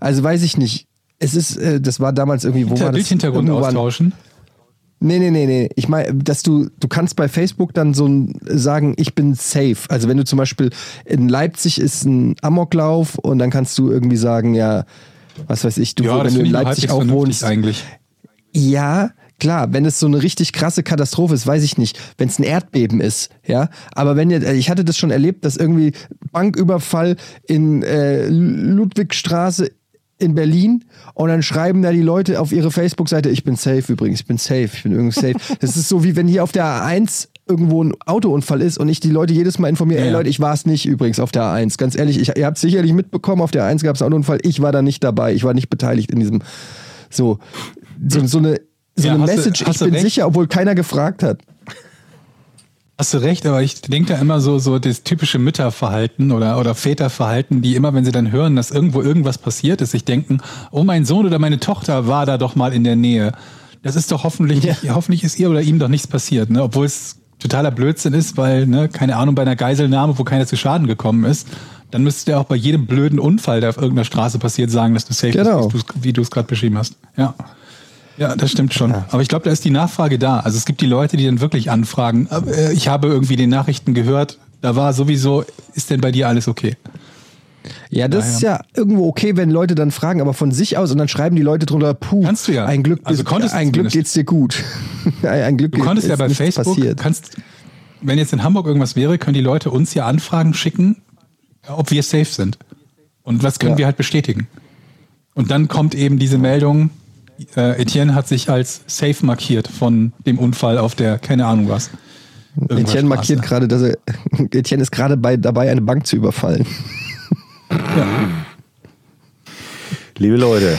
Speaker 2: also weiß ich nicht, es ist, äh, das war damals irgendwie, wo
Speaker 3: Hinter,
Speaker 2: war das?
Speaker 3: Bildhintergrund austauschen.
Speaker 2: Nee, nee, nee, nee. Ich meine, dass du, du kannst bei Facebook dann so sagen, ich bin safe. Also wenn du zum Beispiel in Leipzig ist ein Amoklauf und dann kannst du irgendwie sagen, ja, was weiß ich, du,
Speaker 3: Ja,
Speaker 2: wenn du in Leipzig auch wohnst.
Speaker 3: eigentlich.
Speaker 2: Ja, klar, wenn es so eine richtig krasse Katastrophe ist, weiß ich nicht, wenn es ein Erdbeben ist, ja. Aber wenn ihr, ich hatte das schon erlebt, dass irgendwie Banküberfall in äh, Ludwigstraße in Berlin und dann schreiben da die Leute auf ihre Facebook-Seite, ich bin safe übrigens, ich bin safe, ich bin irgendwie safe. Das ist so wie wenn hier auf der A1 irgendwo ein Autounfall ist und ich die Leute jedes Mal informiere,
Speaker 3: Ja,
Speaker 2: ey. Leute, ich war es nicht übrigens auf der A1. Ganz ehrlich, ich, ihr habt sicherlich mitbekommen, auf der A1 gab es einen Autounfall, ich war da nicht dabei, ich war nicht beteiligt in diesem so, so, so eine, so
Speaker 3: Ja,
Speaker 2: eine
Speaker 3: du-
Speaker 2: Message,
Speaker 3: hast
Speaker 2: ich
Speaker 3: du
Speaker 2: bin
Speaker 3: recht.
Speaker 2: sicher, obwohl keiner gefragt hat.
Speaker 3: Hast du recht, aber ich denke da immer so, so das typische Mütterverhalten oder, oder Väterverhalten, die immer, wenn sie dann hören, dass irgendwo irgendwas passiert ist, sich denken, oh, mein Sohn oder meine Tochter war da doch mal in der Nähe. Das ist doch hoffentlich,
Speaker 2: Ja.
Speaker 3: hoffentlich ist ihr oder ihm doch nichts passiert, ne? Obwohl es totaler Blödsinn ist, weil, ne, keine Ahnung, bei einer Geiselnahme, wo keiner zu Schaden gekommen ist, dann müsstest du ja auch bei jedem blöden Unfall, der auf irgendeiner Straße passiert, sagen, dass du safe
Speaker 2: Genau.
Speaker 3: bist, wie du es gerade beschrieben hast. Ja. Ja, das stimmt schon. Aber ich glaube, da ist die Nachfrage da. Also es gibt die Leute, die dann wirklich anfragen, äh, ich habe irgendwie die Nachrichten gehört, da war sowieso, ist denn bei dir alles okay?
Speaker 2: Ja, das ist ja irgendwo okay, wenn Leute dann fragen, aber von sich aus und dann schreiben die Leute drunter, puh,
Speaker 3: Kannst du ja.
Speaker 2: ein Glück,
Speaker 3: Also konntest
Speaker 2: ein Glück geht's dir gut. ein Glück
Speaker 3: Du konntest ja bei Facebook,
Speaker 2: passiert.
Speaker 3: kannst, wenn jetzt in Hamburg irgendwas wäre, können die Leute uns ja Anfragen schicken, ob wir safe sind. Und was können
Speaker 2: Ja.
Speaker 3: wir halt bestätigen. Und dann kommt eben diese Meldung, äh, Etienne hat sich als safe markiert von dem Unfall auf der, keine Ahnung was.
Speaker 2: Etienne markiert
Speaker 3: Straße.
Speaker 2: gerade, dass er, Etienne ist gerade bei, dabei, eine Bank zu überfallen.
Speaker 1: Liebe Leute,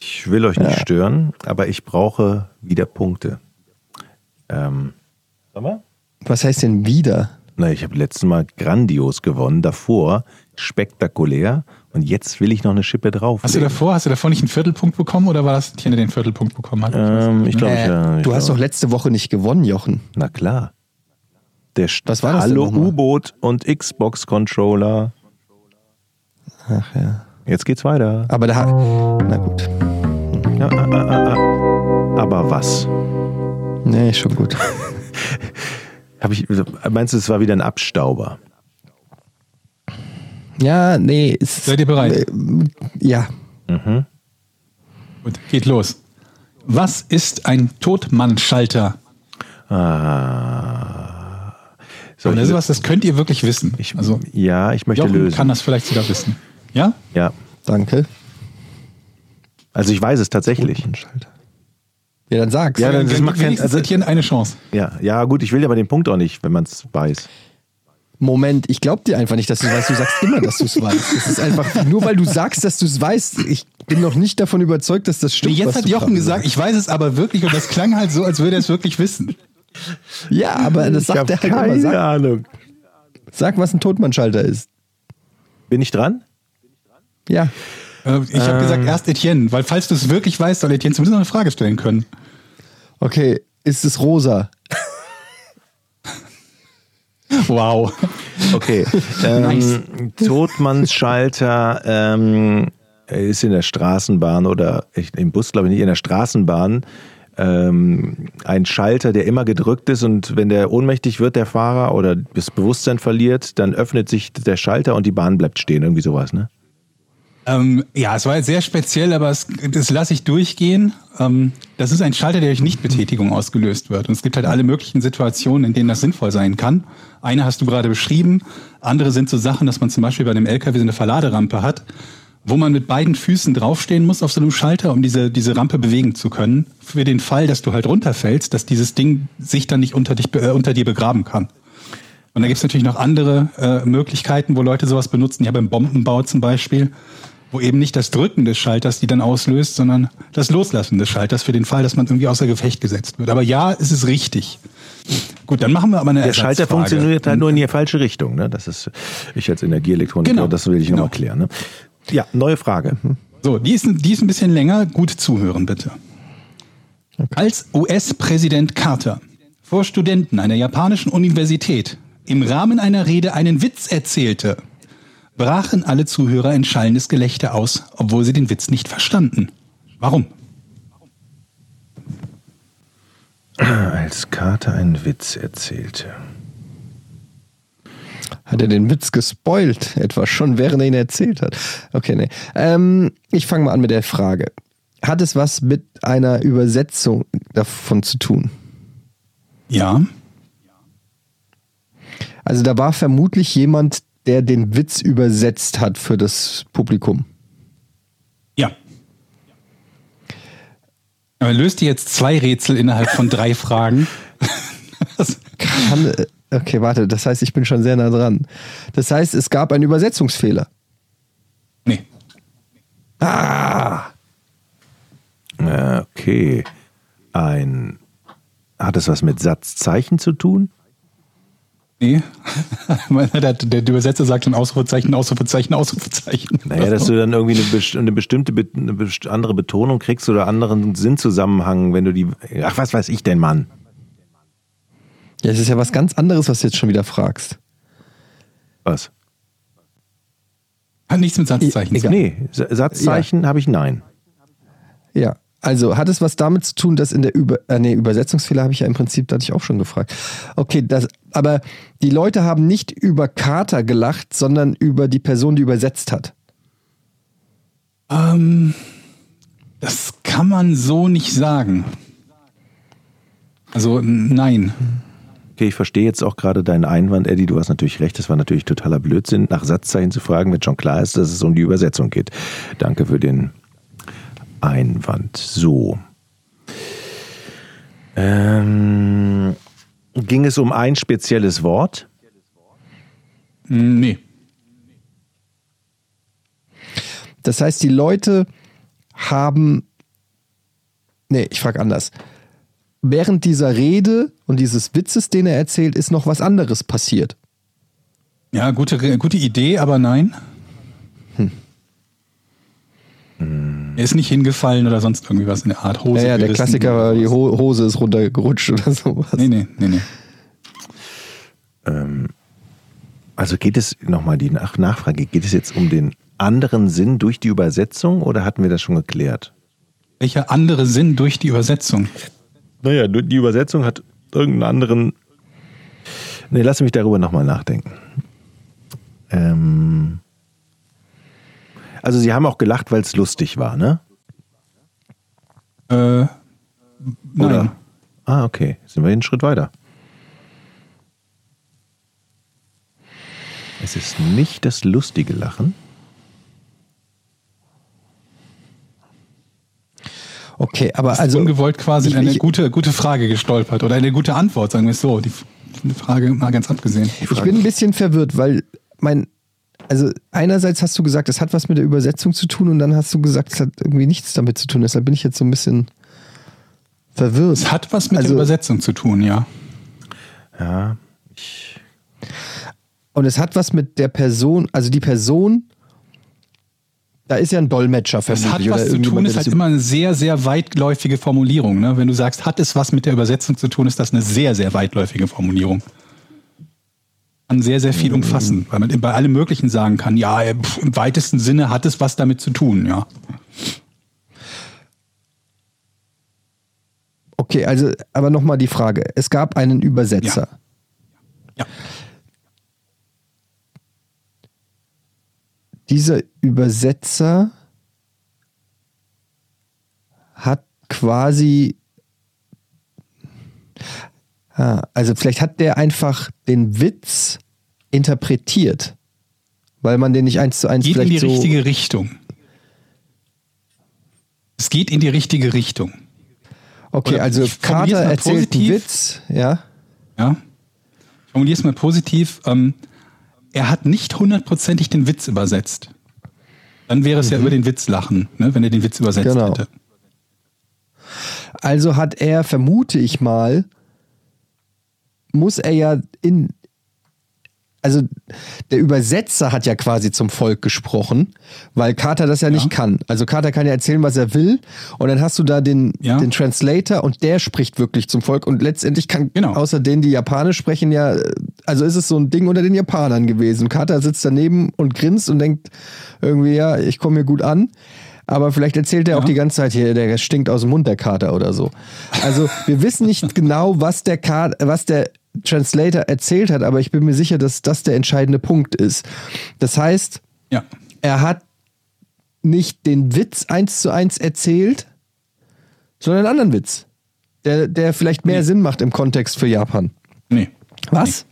Speaker 1: ich will euch nicht stören, aber ich brauche wieder Punkte. Ähm?
Speaker 2: Was heißt denn wieder?
Speaker 1: Na, ich habe letztes Mal grandios gewonnen, davor spektakulär und jetzt will ich noch eine Schippe drauf.
Speaker 3: Hast du davor, hast du davor nicht einen Viertelpunkt bekommen oder war das der den Viertelpunkt bekommen hat?
Speaker 1: Ähm, ich glaube,
Speaker 2: Äh,
Speaker 1: ja. ich
Speaker 2: du hast doch letzte Woche nicht gewonnen, Jochen.
Speaker 1: Na klar. Der
Speaker 2: Was war das
Speaker 1: Hallo? U-Boot und Xbox-Controller.
Speaker 2: Ach ja.
Speaker 1: Jetzt geht's weiter.
Speaker 2: Aber da. Na gut.
Speaker 1: Ja, ah, ah, ah, ah. Aber was?
Speaker 2: Nee, schon gut.
Speaker 1: Hab ich, meinst du, es war wieder ein Abstauber?
Speaker 2: Ja, nee. Es,
Speaker 3: Seid ihr bereit?
Speaker 2: Äh, ja.
Speaker 3: Gut, geht los. Was ist ein Totmannschalter?
Speaker 1: Ah. Soll
Speaker 3: Das ist was, das könnt ihr wirklich wissen.
Speaker 1: ich,
Speaker 3: also,
Speaker 1: ja, ich möchte
Speaker 3: Jochen
Speaker 1: lösen.
Speaker 3: kann das vielleicht sogar wissen. Ja?
Speaker 1: ja,
Speaker 2: Danke.
Speaker 1: also ich weiß es tatsächlich.
Speaker 2: Schalter. Ja, dann sag's.
Speaker 1: Ja, dann- das
Speaker 3: Dann
Speaker 1: macht keinen- also-
Speaker 3: eine Chance.
Speaker 1: Ja, ja, gut, ich will aber den Punkt auch nicht, wenn man es weiß.
Speaker 2: Moment, ich glaub dir einfach nicht, dass du es weißt. Du sagst immer, dass du es weißt. Das ist einfach, nur weil du sagst, dass du es weißt, ich bin noch nicht davon überzeugt, dass das stimmt.
Speaker 3: Jetzt
Speaker 2: was
Speaker 3: hat
Speaker 2: du
Speaker 3: Jochen gesagt, ich weiß es aber wirklich und das klang halt so, als würde er es wirklich wissen.
Speaker 2: Ja, aber das
Speaker 1: Ich
Speaker 2: sagt er halt
Speaker 1: keine
Speaker 2: immer. Sag,
Speaker 1: Ahnung.
Speaker 2: sag, was ein Totmannschalter ist.
Speaker 1: Bin ich dran?
Speaker 2: Ja.
Speaker 3: Äh, Ich habe gesagt, erst Etienne, weil falls du es wirklich weißt, soll Etienne zumindest noch eine Frage stellen können.
Speaker 2: Okay, ist es rosa?
Speaker 3: Wow.
Speaker 1: Okay. ähm, Totmannsschalter ähm, ist in der Straßenbahn oder ich- im Bus, glaube ich nicht, in der Straßenbahn ähm, ein Schalter, der immer gedrückt ist und wenn der ohnmächtig wird, der Fahrer, oder das Bewusstsein verliert, dann öffnet sich der Schalter und die Bahn bleibt stehen. Irgendwie sowas, ne?
Speaker 3: Ähm, ja, es war jetzt sehr speziell, aber es, das lasse ich durchgehen. Ähm, das ist ein Schalter, der durch Nichtbetätigung ausgelöst wird. Und es gibt halt alle möglichen Situationen, in denen das sinnvoll sein kann. Eine hast du gerade beschrieben. Andere sind so Sachen, dass man zum Beispiel bei einem LKW so eine Verladerampe hat, wo man mit beiden Füßen draufstehen muss auf so einem Schalter, um diese, diese Rampe bewegen zu können. Für den Fall, dass du halt runterfällst, dass dieses Ding sich dann nicht unter, dich, äh, unter dir begraben kann. Und da gibt es natürlich noch andere äh, Möglichkeiten, wo Leute sowas benutzen. Ja, beim Bombenbau zum Beispiel, wo eben nicht das Drücken des Schalters die dann auslöst, sondern das Loslassen des Schalters für den Fall, dass man irgendwie außer Gefecht gesetzt wird. Aber ja, es ist richtig. Gut, dann machen wir aber eine
Speaker 1: Der Schalter funktioniert halt nur in die falsche Richtung. Ne? Das ist, ich als Energieelektroniker,
Speaker 3: Genau.
Speaker 1: das will ich
Speaker 3: Genau.
Speaker 1: nochmal klären. Ne? Ja, neue Frage.
Speaker 3: So, die ist, die ist ein bisschen länger. Gut zuhören, bitte. Als US-Präsident Carter vor Studenten einer japanischen Universität im Rahmen einer Rede einen Witz erzählte, brachen alle Zuhörer ein schallendes Gelächter aus, obwohl sie den Witz nicht verstanden. Warum?
Speaker 1: Als Carter einen Witz erzählte.
Speaker 2: Hat er den Witz gespoilt? Etwa schon, während er ihn erzählt hat. Okay, nee. Ähm, ich fange mal an mit der Frage. Hat es was mit einer Übersetzung davon zu tun?
Speaker 3: Ja.
Speaker 2: Also da war vermutlich jemand, der den Witz übersetzt hat für das Publikum.
Speaker 3: Ja. Aber löst ihr jetzt zwei Rätsel innerhalb von drei Fragen? Das-
Speaker 2: Kann, okay, warte, das heißt, ich bin schon sehr nah dran. Das heißt, es gab einen Übersetzungsfehler.
Speaker 3: nee.
Speaker 2: Ah!
Speaker 1: Äh, Okay. Ein. Hat es was mit Satzzeichen zu tun?
Speaker 3: Nee. der, der Übersetzer sagt dann Ausrufezeichen, Ausrufezeichen, Ausrufezeichen.
Speaker 1: Naja, dass du dann irgendwie eine, best- eine bestimmte be- eine best- andere Betonung kriegst oder anderen Sinnzusammenhang, wenn du die. Ach, was weiß ich denn, Mann?
Speaker 2: Ja, es ist ja was ganz anderes, was du jetzt schon wieder fragst.
Speaker 1: Was?
Speaker 3: Hat nichts mit Satzzeichen zu
Speaker 2: Egal.
Speaker 3: tun.
Speaker 1: Nee, Sa- Satzzeichen habe ich nein.
Speaker 2: Ja, also hat es was damit zu tun, dass in der Über äh, nee, Übersetzungsfehler habe ich ja im Prinzip, da hatte ich auch schon gefragt. Okay, das, aber die Leute haben nicht über Carter gelacht, sondern über die Person, die übersetzt hat.
Speaker 3: Ähm, das kann man so nicht sagen. Also nein.
Speaker 1: Okay, ich verstehe jetzt auch gerade deinen Einwand, Eddie. Du hast natürlich recht, das war natürlich totaler Blödsinn, nach Satzzeichen zu fragen, wenn schon klar ist, dass es um die Übersetzung geht. Danke für den Einwand. So. Ähm, ging es um ein spezielles Wort?
Speaker 3: Hm, Nee.
Speaker 2: Das heißt, die Leute haben. Nee, ich frage anders. Während dieser Rede und dieses Witzes, den er erzählt, ist noch was anderes passiert.
Speaker 3: Ja, gute, gute Idee, aber nein. Er ist nicht hingefallen oder sonst irgendwie was in der Art Hose.
Speaker 2: Ja, ja, der Klassiker war, die Hose ist runtergerutscht oder sowas.
Speaker 3: Nee, nee, nee, nee.
Speaker 1: Also geht es, nochmal die Nach Nachfrage, geht es jetzt um den anderen Sinn durch die Übersetzung oder hatten wir das schon geklärt?
Speaker 3: Welcher andere Sinn durch die Übersetzung?
Speaker 1: Naja, die Übersetzung hat irgendeinen anderen. Nee, lass mich darüber nochmal nachdenken. Ähm also, Sie haben auch gelacht, weil es lustig war, ne?
Speaker 3: Äh,
Speaker 1: Oder?
Speaker 3: nein.
Speaker 1: Ah, okay. Sind wir einen Schritt weiter. Es ist nicht das lustige Lachen.
Speaker 2: Okay, aber
Speaker 3: Also
Speaker 2: also.
Speaker 3: ungewollt quasi
Speaker 2: ich-
Speaker 3: in eine
Speaker 2: ich-
Speaker 3: gute, gute Frage gestolpert oder eine gute Antwort, sagen wir es so. Die die Frage mal ganz abgesehen.
Speaker 2: Ich bin ein bisschen verwirrt, weil mein, also einerseits hast du gesagt, es hat was mit der Übersetzung zu tun und dann hast du gesagt, es hat irgendwie nichts damit zu tun. Deshalb bin ich jetzt so ein bisschen verwirrt.
Speaker 3: Es hat was mit
Speaker 2: Also-
Speaker 3: der Übersetzung zu tun, ja.
Speaker 1: Ja, ich,
Speaker 2: Und es hat was mit der Person, also die Person, da ist ja ein Dolmetscher
Speaker 3: Es
Speaker 2: vermutlich.
Speaker 3: hat
Speaker 2: oder
Speaker 3: was zu tun, ist halt immer eine sehr, sehr weitläufige Formulierung. Ne? Wenn du sagst, hat es was mit der Übersetzung zu tun, ist das eine sehr, sehr weitläufige Formulierung. Kann sehr, sehr viel umfassen, weil man bei allem Möglichen sagen kann, ja, äh, im weitesten Sinne hat es was damit zu tun, ja.
Speaker 2: Okay, also, aber nochmal die Frage. Es gab einen Übersetzer.
Speaker 3: Ja.
Speaker 2: Dieser Übersetzer hat quasi. Ah, also vielleicht hat der einfach den Witz interpretiert, weil man den nicht eins zu eins
Speaker 3: Geht in
Speaker 2: vielleicht
Speaker 3: die
Speaker 2: so.
Speaker 3: richtige Richtung. Es geht in die richtige Richtung.
Speaker 2: okay,
Speaker 3: Oder
Speaker 2: also Carter erzählt einen
Speaker 3: positiv.
Speaker 2: Witz, ja.
Speaker 3: Ja? Ich formuliere es mal positiv. Ähm, er hat nicht hundertprozentig den Witz übersetzt. Dann wäre es ja über den Witz lachen, ne, wenn er den Witz übersetzt
Speaker 2: Mhm. Genau.
Speaker 3: hätte.
Speaker 2: Also hat er, vermute ich mal, muss er ja in. Also der Übersetzer hat ja quasi zum Volk gesprochen, weil Carter das ja, nicht kann. Also Carter kann ja erzählen, was er will, und dann hast du da den,
Speaker 3: Ja.
Speaker 2: den Translator und der spricht wirklich zum Volk. Und letztendlich kann
Speaker 3: Genau.
Speaker 2: außer denen, die Japanisch sprechen, ja, also ist es so ein Ding unter den Japanern gewesen. Carter sitzt daneben und grinst und denkt irgendwie, ja, ich komme hier gut an. Aber vielleicht erzählt er auch
Speaker 3: Ja.
Speaker 2: die ganze Zeit hier, der stinkt aus dem Mund, der Kater oder so. Also wir wissen nicht genau, was der, Kater, was der Translator erzählt hat, aber ich bin mir sicher, dass das der entscheidende Punkt ist. Das heißt,
Speaker 3: Ja.
Speaker 2: er hat nicht den Witz eins zu eins erzählt, sondern einen anderen Witz, der, der vielleicht mehr Sinn macht im Kontext für Japan.
Speaker 3: Nee.
Speaker 2: Was?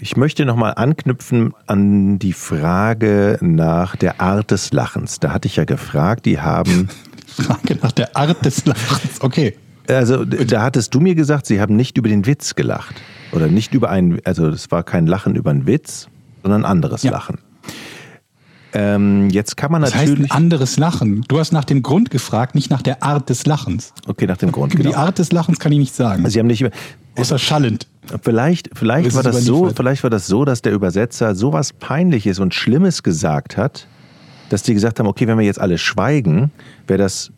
Speaker 1: ich möchte nochmal anknüpfen an die Frage nach der Art des Lachens. Da hatte ich ja gefragt, die haben,
Speaker 3: Frage nach der Art des Lachens. Okay.
Speaker 1: Also da hattest du mir gesagt, sie haben nicht über den Witz gelacht. Oder nicht über einen, also es war kein Lachen über einen Witz, sondern ein anderes
Speaker 3: Ja.
Speaker 1: Lachen. Ähm, jetzt kann man
Speaker 3: Das heißt ein
Speaker 1: natürlich.
Speaker 3: anderes Lachen. Du hast nach dem Grund gefragt, nicht nach der Art des Lachens.
Speaker 1: okay, nach dem Grund.
Speaker 3: Über
Speaker 1: Genau.
Speaker 3: die Art des Lachens kann ich nicht sagen.
Speaker 1: Also sie haben nicht über.
Speaker 3: Außer schallend.
Speaker 1: Vielleicht, vielleicht war das so, vielleicht war das so, dass der Übersetzer sowas Peinliches und Schlimmes gesagt hat, dass die gesagt haben, okay, wenn wir jetzt alle schweigen, wäre das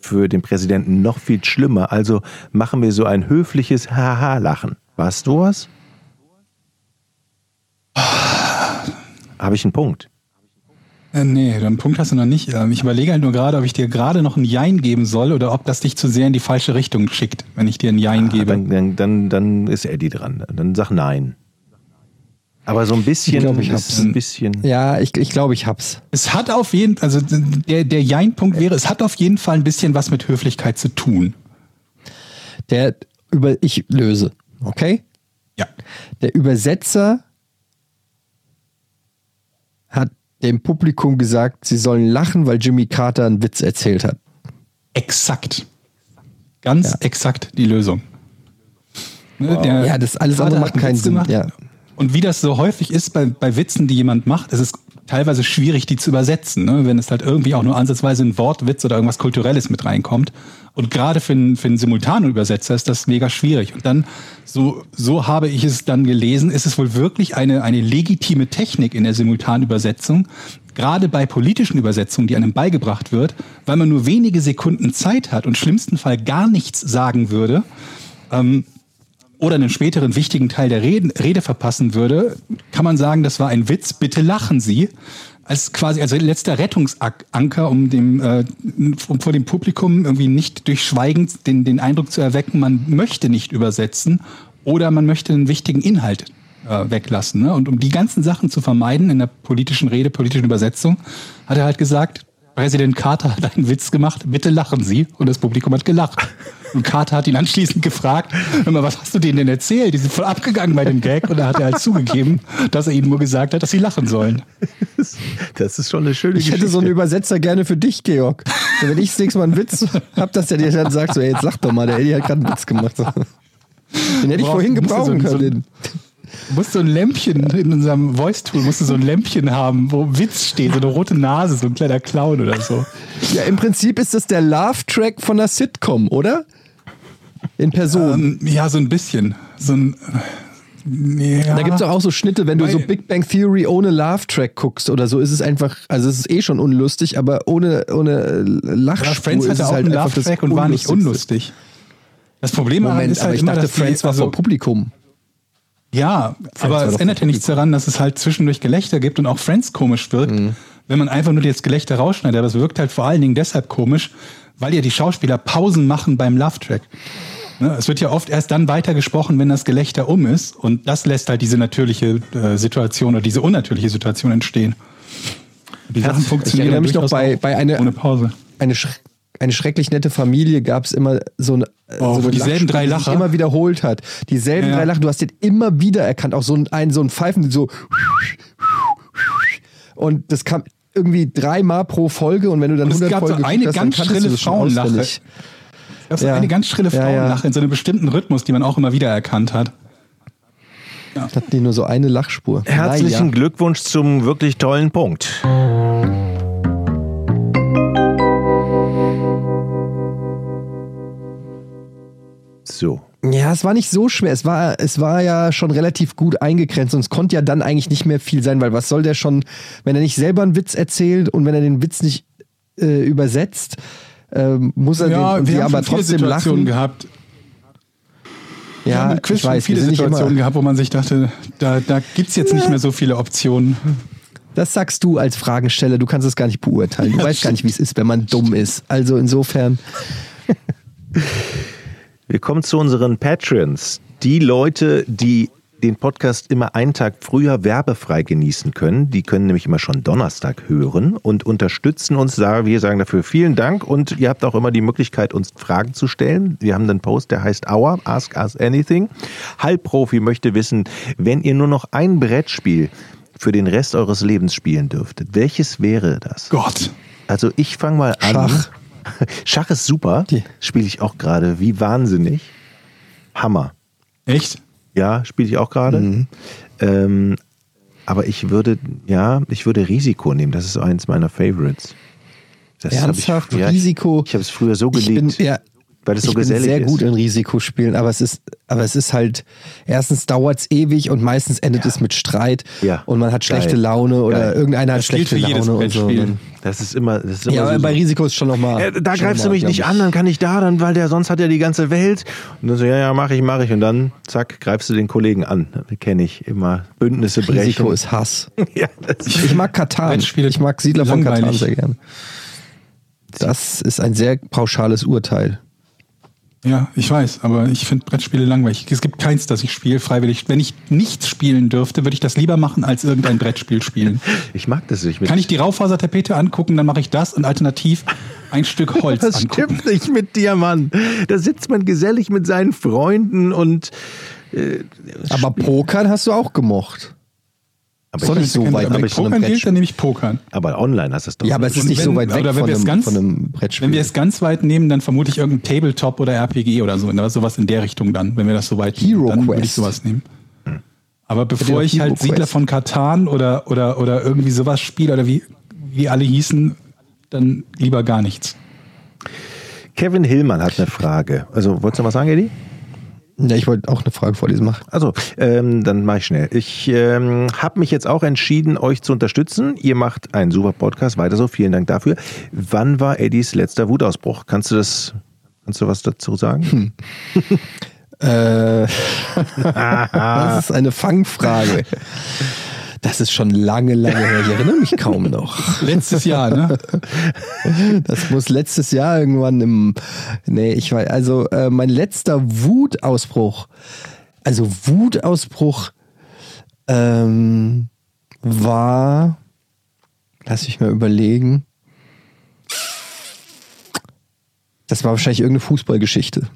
Speaker 1: für den Präsidenten noch viel schlimmer. Also machen wir so ein höfliches Haha-Lachen. Warst du was? Habe ich einen Punkt?
Speaker 3: Äh, nee, den Punkt hast du noch nicht. Ähm, Ich überlege halt nur gerade, ob ich dir gerade noch ein Jein geben soll oder ob das dich zu sehr in die falsche Richtung schickt, wenn ich dir ein Jein
Speaker 1: Ah,
Speaker 3: gebe.
Speaker 1: dann, dann, dann, dann ist Eddie dran. Dann sag nein. Aber so ein bisschen,
Speaker 2: Ich glaub, ich
Speaker 1: ist
Speaker 2: hab's.
Speaker 1: ein bisschen.
Speaker 2: Ja, ich, ich glaube, ich hab's.
Speaker 3: Es hat auf jeden also der, der Jein-Punkt wäre, es hat auf jeden Fall ein bisschen was mit Höflichkeit zu tun.
Speaker 2: Der über ich löse, okay?
Speaker 3: Ja.
Speaker 2: Der Übersetzer hat dem Publikum gesagt, sie sollen lachen, weil Jimmy Carter einen Witz erzählt hat.
Speaker 3: Exakt. Ganz
Speaker 2: Ja.
Speaker 3: exakt die Lösung. Ne, der
Speaker 2: Ja, das alles andere macht
Speaker 3: einen
Speaker 2: keinen Sinn.
Speaker 3: gemacht.
Speaker 2: Ja.
Speaker 3: Und wie das so häufig ist bei, bei Witzen, die jemand macht, ist es teilweise schwierig, die zu übersetzen, ne? wenn es halt irgendwie auch nur ansatzweise ein Wortwitz oder irgendwas Kulturelles mit reinkommt. Und gerade für einen, für einen simultanen Übersetzer ist das mega schwierig. Und dann, so, so habe ich es dann gelesen, ist es wohl wirklich eine, eine legitime Technik in der simultanen Übersetzung, gerade bei politischen Übersetzungen, die einem beigebracht wird, weil man nur wenige Sekunden Zeit hat und schlimmsten Fall gar nichts sagen würde, ähm, oder einen späteren wichtigen Teil der Rede, Rede verpassen würde, kann man sagen, das war ein Witz, bitte lachen Sie. Als quasi als letzter Rettungsanker, um dem äh, um vor dem Publikum irgendwie nicht durch Schweigen den, den Eindruck zu erwecken, man möchte nicht übersetzen oder man möchte einen wichtigen Inhalt äh, weglassen. Ne? Und um die ganzen Sachen zu vermeiden in der politischen Rede, politischen Übersetzung, hat er halt gesagt, Präsident Carter hat einen Witz gemacht, bitte lachen Sie. Und das Publikum hat gelacht. Und Carter hat ihn anschließend gefragt, hör mal, was hast du denen denn erzählt? Die sind voll abgegangen bei dem Gag. Und da hat er halt zugegeben, dass er ihnen nur gesagt hat, dass sie lachen sollen.
Speaker 1: Das ist schon eine schöne
Speaker 2: Ich
Speaker 1: Geschichte.
Speaker 2: hätte so einen Übersetzer gerne für dich, Georg. So, wenn ich das nächste Mal einen Witz hab, dass der dir dann sagt, so, ey, jetzt sag doch mal, der Eddie hat gerade einen Witz gemacht. So. Den hätte ich vorhin
Speaker 3: so
Speaker 2: gebrauchen
Speaker 3: ein- so
Speaker 2: können.
Speaker 3: Du musst so ein Lämpchen in unserem Voice-Tool, musst du so ein Lämpchen haben, wo Witz steht, so eine rote Nase, so ein kleiner Clown oder so.
Speaker 2: Ja, im Prinzip ist das der Love-Track von der Sitcom, oder? In Person.
Speaker 3: Ähm, ja, so ein bisschen. So ein. äh, Ja.
Speaker 2: Da gibt es auch so Schnitte, wenn du so
Speaker 3: Weil-
Speaker 2: Big Bang Theory ohne Love-Track guckst oder so, ist es einfach, also es ist eh schon unlustig, aber ohne, ohne Lachspur
Speaker 3: Ja, Friends
Speaker 2: ist
Speaker 3: hatte
Speaker 2: es
Speaker 3: auch
Speaker 2: halt
Speaker 3: einen Love-Track und war nicht unlustig. Das Problem
Speaker 2: Moment,
Speaker 3: ist
Speaker 2: aber
Speaker 3: halt
Speaker 2: ich
Speaker 3: immer,
Speaker 2: dachte,
Speaker 3: dass die-
Speaker 2: Friends war
Speaker 3: also,
Speaker 2: vor Publikum.
Speaker 3: Ja, aber
Speaker 2: war
Speaker 3: es ändert ja nichts daran, dass es halt zwischendurch Gelächter gibt und auch Friends komisch wirkt,
Speaker 2: Mhm.
Speaker 3: wenn man einfach nur das Gelächter rausschneidet. Aber es wirkt halt vor allen Dingen deshalb komisch, weil ja die Schauspieler Pausen machen beim Love-Track. Ne, Es wird ja oft erst dann weitergesprochen, wenn das Gelächter um ist. Und das lässt halt diese natürliche äh, Situation oder diese unnatürliche Situation entstehen. Die Sachen funktionieren
Speaker 2: erinnere mich noch bei- bei einer-
Speaker 3: ohne Pause.
Speaker 2: Eine, sch eine schrecklich nette Familie gab es immer so eine,
Speaker 3: Oh,
Speaker 2: so eine
Speaker 3: dieselben drei
Speaker 2: die sich
Speaker 3: Lacher?
Speaker 2: immer wiederholt hat. Dieselben
Speaker 3: Ja,
Speaker 2: drei Lachen, du hast den immer wieder erkannt. Auch so ein, ein so ein Pfeifen, so und das kam irgendwie dreimal pro Folge und wenn du dann
Speaker 3: Und es
Speaker 2: 100
Speaker 3: gab so
Speaker 2: Folgen
Speaker 3: eine
Speaker 2: geguckt hast, dann
Speaker 3: ganz schrille
Speaker 2: das schon
Speaker 3: Frauenlache. Das ist
Speaker 2: Ja.
Speaker 3: eine ganz schrille
Speaker 2: Ja, ja.
Speaker 3: Frauenlache in so einem bestimmten Rhythmus, die man auch immer wieder erkannt hat.
Speaker 2: Hatten die nur so eine Lachspur.
Speaker 1: Herzlichen
Speaker 2: Naja.
Speaker 1: Glückwunsch zum wirklich tollen Punkt. So.
Speaker 2: Ja, es war nicht so schwer. Es war, es war ja schon relativ gut eingegrenzt und es konnte ja dann eigentlich nicht mehr viel sein, weil was soll der schon, wenn er nicht selber einen Witz erzählt und wenn er den Witz nicht äh, übersetzt, ähm, muss er den, und die aber trotzdem lachen.
Speaker 3: gehabt. Wir
Speaker 2: Ja,
Speaker 3: haben im Quiz
Speaker 2: ich
Speaker 3: schon
Speaker 2: weiß,
Speaker 3: viele
Speaker 2: wir sind nicht
Speaker 3: Situationen
Speaker 2: immer,
Speaker 3: gehabt, wo man sich dachte, da, da gibt es jetzt nicht mehr so viele Optionen.
Speaker 2: das sagst du als Fragensteller, du kannst es gar nicht beurteilen. Du weißt gar nicht, wie es ist, wenn man dumm ist. Also insofern,
Speaker 1: Wir kommen zu unseren Patrons. Die Leute, die den Podcast immer einen Tag früher werbefrei genießen können. Die können nämlich immer schon Donnerstag hören und unterstützen uns. Da Wir sagen dafür vielen Dank und ihr habt auch immer die Möglichkeit, uns Fragen zu stellen. Wir haben einen Post, der heißt Our, Ask Us Anything. Halbprofi möchte wissen, wenn ihr nur noch ein Brettspiel für den Rest eures Lebens spielen dürftet, welches wäre das?
Speaker 3: Gott.
Speaker 1: Also ich fange mal an.
Speaker 2: Schach.
Speaker 1: Schach ist super. Spiele ich auch gerade. Wie wahnsinnig. Hammer.
Speaker 3: Echt?
Speaker 1: Ja, spiele ich auch gerade.
Speaker 2: Mhm.
Speaker 1: Ähm, aber ich würde, ja, ich würde Risiko nehmen. Das ist eins meiner Favorites. Das
Speaker 2: ernsthaft,
Speaker 1: ich, ja,
Speaker 2: Risiko.
Speaker 1: Ich habe es früher so
Speaker 2: Ich bin,
Speaker 1: geliebt,
Speaker 2: ja,
Speaker 1: weil es so
Speaker 2: ich bin
Speaker 1: gesellig
Speaker 2: sehr gut
Speaker 1: ist.
Speaker 2: in Risikospielen, aber es ist, aber es ist halt, erstens dauert es ewig und meistens endet es mit Streit
Speaker 1: Ja.
Speaker 2: und man hat schlechte
Speaker 1: Geil.
Speaker 2: Laune oder
Speaker 1: Geil.
Speaker 2: irgendeiner hat
Speaker 3: Das gilt
Speaker 2: schlechte
Speaker 3: für jedes
Speaker 2: Laune und so.
Speaker 3: Brettspiel.
Speaker 1: Das ist immer, das ist immer
Speaker 2: Ja,
Speaker 1: so,
Speaker 2: aber bei. Risiko ist schon nochmal.
Speaker 1: Äh, da greifst du mich nicht an, dann kann ich da, dann, weil der sonst hat ja die ganze Welt. Und dann so, ja, ja, mach ich, mach ich. Und dann, zack, greifst du den Kollegen an. Kenne ich immer. Bündnisse brechen.
Speaker 2: Risiko ist Hass.
Speaker 1: ja, das ist
Speaker 2: Ich mag Katan.
Speaker 3: Brettspiele
Speaker 2: Ich mag Siedler von Katan sehr gern. Das ist ein sehr pauschales Urteil.
Speaker 3: Ja, ich weiß, aber ich finde Brettspiele langweilig. Es gibt keins, das ich spiele freiwillig. Wenn ich nichts spielen dürfte, würde ich das lieber machen, als irgendein Brettspiel spielen.
Speaker 1: ich mag das nicht. Mit
Speaker 3: Kann ich die Raufasertapete angucken, dann mache ich das und alternativ ein Stück Holz
Speaker 1: Das
Speaker 3: angucken.
Speaker 1: stimmt nicht mit dir, Mann. Da sitzt man gesellig mit seinen Freunden und
Speaker 2: Aber Pokern hast du auch gemocht.
Speaker 1: Aber, ich,
Speaker 2: nicht so
Speaker 3: Wenn
Speaker 2: weit
Speaker 3: aber
Speaker 2: weg von
Speaker 3: Pokern gilt,
Speaker 2: Brettspiel.
Speaker 3: dann nehme ich Pokern.
Speaker 1: aber online hast du es doch.
Speaker 2: Ja, aber es ist nicht
Speaker 3: wenn-
Speaker 2: so weit weg
Speaker 3: oder wenn
Speaker 2: von
Speaker 3: wir es
Speaker 2: einem,
Speaker 3: ganz-
Speaker 2: von einem Brettspiel.
Speaker 3: Wenn wir es ganz weit nehmen, dann vermute ich irgendein Tabletop oder RPG oder so, oder sowas in der Richtung dann, wenn wir das so weit
Speaker 2: Hero
Speaker 3: nehmen, dann würde ich sowas nehmen. Aber
Speaker 2: Ja,
Speaker 3: bevor ich
Speaker 2: Hero
Speaker 3: halt Siedler
Speaker 2: Quest.
Speaker 3: von Katan oder, oder, oder irgendwie sowas spiele oder wie, wie alle hießen, dann lieber gar nichts.
Speaker 1: Kevin Hillmann hat eine Frage. Also, wolltest du noch was sagen, Eddie?
Speaker 2: Ja, ich wollte auch eine Frage vorlesen. Mach.
Speaker 1: Also, ähm, dann mache ich schnell. Ich ähm, habe mich jetzt auch entschieden, euch zu unterstützen. Ihr macht einen super Podcast, weiter so. Vielen Dank dafür. Wann war Eddies letzter Wutausbruch? Kannst du das, kannst du was dazu sagen?
Speaker 2: Äh, das ist eine Fangfrage. Das ist schon lange, lange her. Ich erinnere mich kaum noch.
Speaker 3: Letztes Jahr, ne?
Speaker 2: Das muss letztes Jahr irgendwann im. Nee, ich weiß. Also, äh, mein letzter Wutausbruch. Also, Wutausbruch ähm, war. Lass mich mal überlegen. Das war wahrscheinlich irgendeine Fußballgeschichte.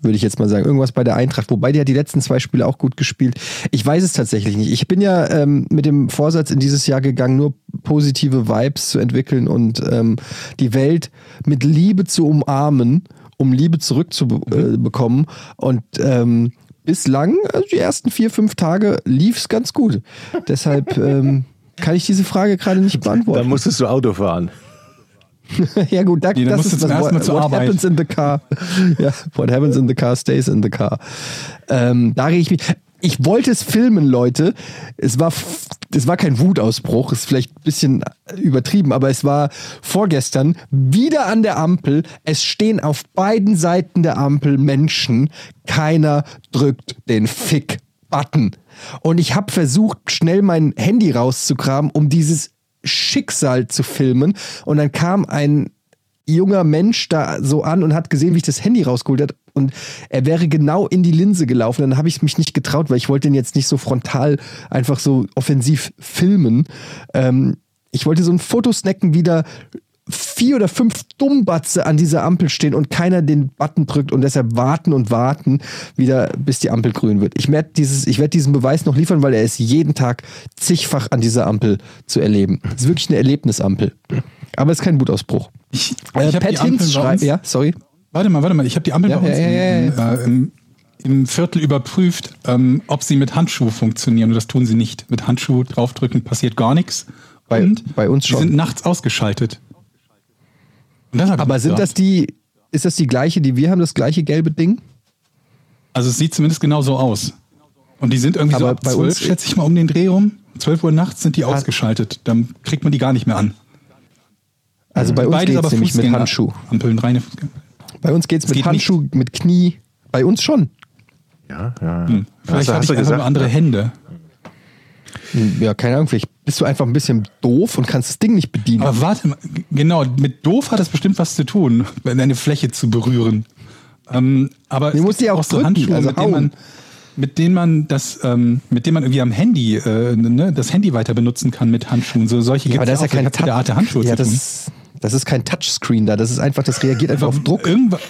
Speaker 2: Würde ich jetzt mal sagen. Irgendwas bei der Eintracht. Wobei die hat die letzten zwei Spiele auch gut gespielt. Ich weiß es tatsächlich nicht. Ich bin ja ähm, mit dem Vorsatz in dieses Jahr gegangen, nur positive Vibes zu entwickeln und ähm, die Welt mit Liebe zu umarmen, um Liebe zurückzubekommen. Und ähm, bislang, also die ersten vier, fünf Tage, lief es ganz gut. Deshalb ähm, kann ich diese Frage gerade nicht beantworten.
Speaker 1: Dann musstest du Auto fahren.
Speaker 2: ja gut, da,
Speaker 3: Nee,
Speaker 2: das ist
Speaker 3: Mal
Speaker 2: what, what
Speaker 3: Arbeit.
Speaker 2: happens in the car. ja, what happens in the car stays in the car. Ähm, da rege ich mich. Ich wollte es filmen, Leute. Es war, es war kein Wutausbruch, ist vielleicht ein bisschen übertrieben, aber es war vorgestern wieder an der Ampel. Es stehen auf beiden Seiten der Ampel Menschen. Keiner drückt den Fick-Button. Und ich habe versucht, schnell mein Handy rauszukramen, um dieses Schicksal zu filmen. Und dann kam ein junger Mensch da so an und hat gesehen, wie ich das Handy rausgeholt habe. Und er wäre genau in die Linse gelaufen. Dann habe ich mich nicht getraut, weil ich wollte ihn jetzt nicht so frontal einfach so offensiv filmen. Ähm, ich wollte so ein Foto snacken, wie vier oder fünf Dummbatze an dieser Ampel stehen und keiner den Button drückt und deshalb warten und warten, wieder bis die Ampel grün wird. Ich werde dieses, ich werde diesen Beweis noch liefern, weil er ist jeden Tag zigfach an dieser Ampel zu erleben. Es ist wirklich eine Erlebnisampel. Aber es ist kein Wutausbruch.
Speaker 3: Ich,
Speaker 2: Äh,
Speaker 3: ich die
Speaker 2: Pat Hinz schreibt, ja, sorry.
Speaker 3: Warte mal, warte mal. Ich habe die Ampel
Speaker 2: Ja,
Speaker 3: bei uns
Speaker 2: ja, ja,
Speaker 3: Im, äh, im, im Viertel überprüft, ähm, ob sie mit Handschuh funktionieren. Und das tun sie nicht. Mit Handschuh draufdrücken passiert gar nichts.
Speaker 2: Bei-
Speaker 3: Und
Speaker 2: bei uns
Speaker 3: sie
Speaker 2: schon.
Speaker 3: sind nachts ausgeschaltet. Und das hab ich
Speaker 2: Aber sind
Speaker 3: gesagt.
Speaker 2: das die, ist das die gleiche, die wir haben, das gleiche gelbe Ding?
Speaker 3: Also es sieht zumindest genau so aus. Und die sind irgendwie so
Speaker 2: Aber
Speaker 3: ab
Speaker 2: bei
Speaker 3: 12,
Speaker 2: uns-
Speaker 3: schätze ich mal, um den Dreh rum. 12 Uhr nachts sind die ausgeschaltet. Dann kriegt man die gar nicht mehr an.
Speaker 2: Also bei uns
Speaker 3: Beides
Speaker 2: geht
Speaker 3: aber
Speaker 2: es nämlich mit Handschuh.
Speaker 3: Ampeln, reine Fußgänger.
Speaker 2: Bei uns geht es mit
Speaker 3: geht
Speaker 2: Handschuh, mit Knie. Bei uns schon.
Speaker 1: Ja, ja.
Speaker 3: Hm. Vielleicht
Speaker 1: Hast du-
Speaker 3: habe
Speaker 1: hast
Speaker 3: ich
Speaker 1: du
Speaker 3: einfach
Speaker 1: gesagt,
Speaker 3: nur andere
Speaker 1: ne?
Speaker 3: Hände.
Speaker 2: Ja, keine Ahnung, vielleicht bist du einfach ein bisschen doof und kannst das Ding nicht bedienen.
Speaker 3: Aber warte mal, genau, mit doof hat das bestimmt was zu tun, eine Fläche zu berühren. Ähm, aber
Speaker 2: Die
Speaker 3: es
Speaker 2: muss
Speaker 3: gibt
Speaker 2: die auch
Speaker 3: so
Speaker 2: drücken,
Speaker 3: Handschuhe,
Speaker 2: also
Speaker 3: mit denen man, mit denen man das, ähm, mit denen man irgendwie am Handy, äh, ne, das Handy weiter benutzen kann mit Handschuhen. So solche
Speaker 2: ja, aber da ist ja
Speaker 3: auch.
Speaker 2: kein
Speaker 3: Art der Handschuhe
Speaker 2: ja, das ist, das ist kein Touchscreen da. Das ist einfach, das reagiert einfach auf Druck.
Speaker 3: Irgendwas,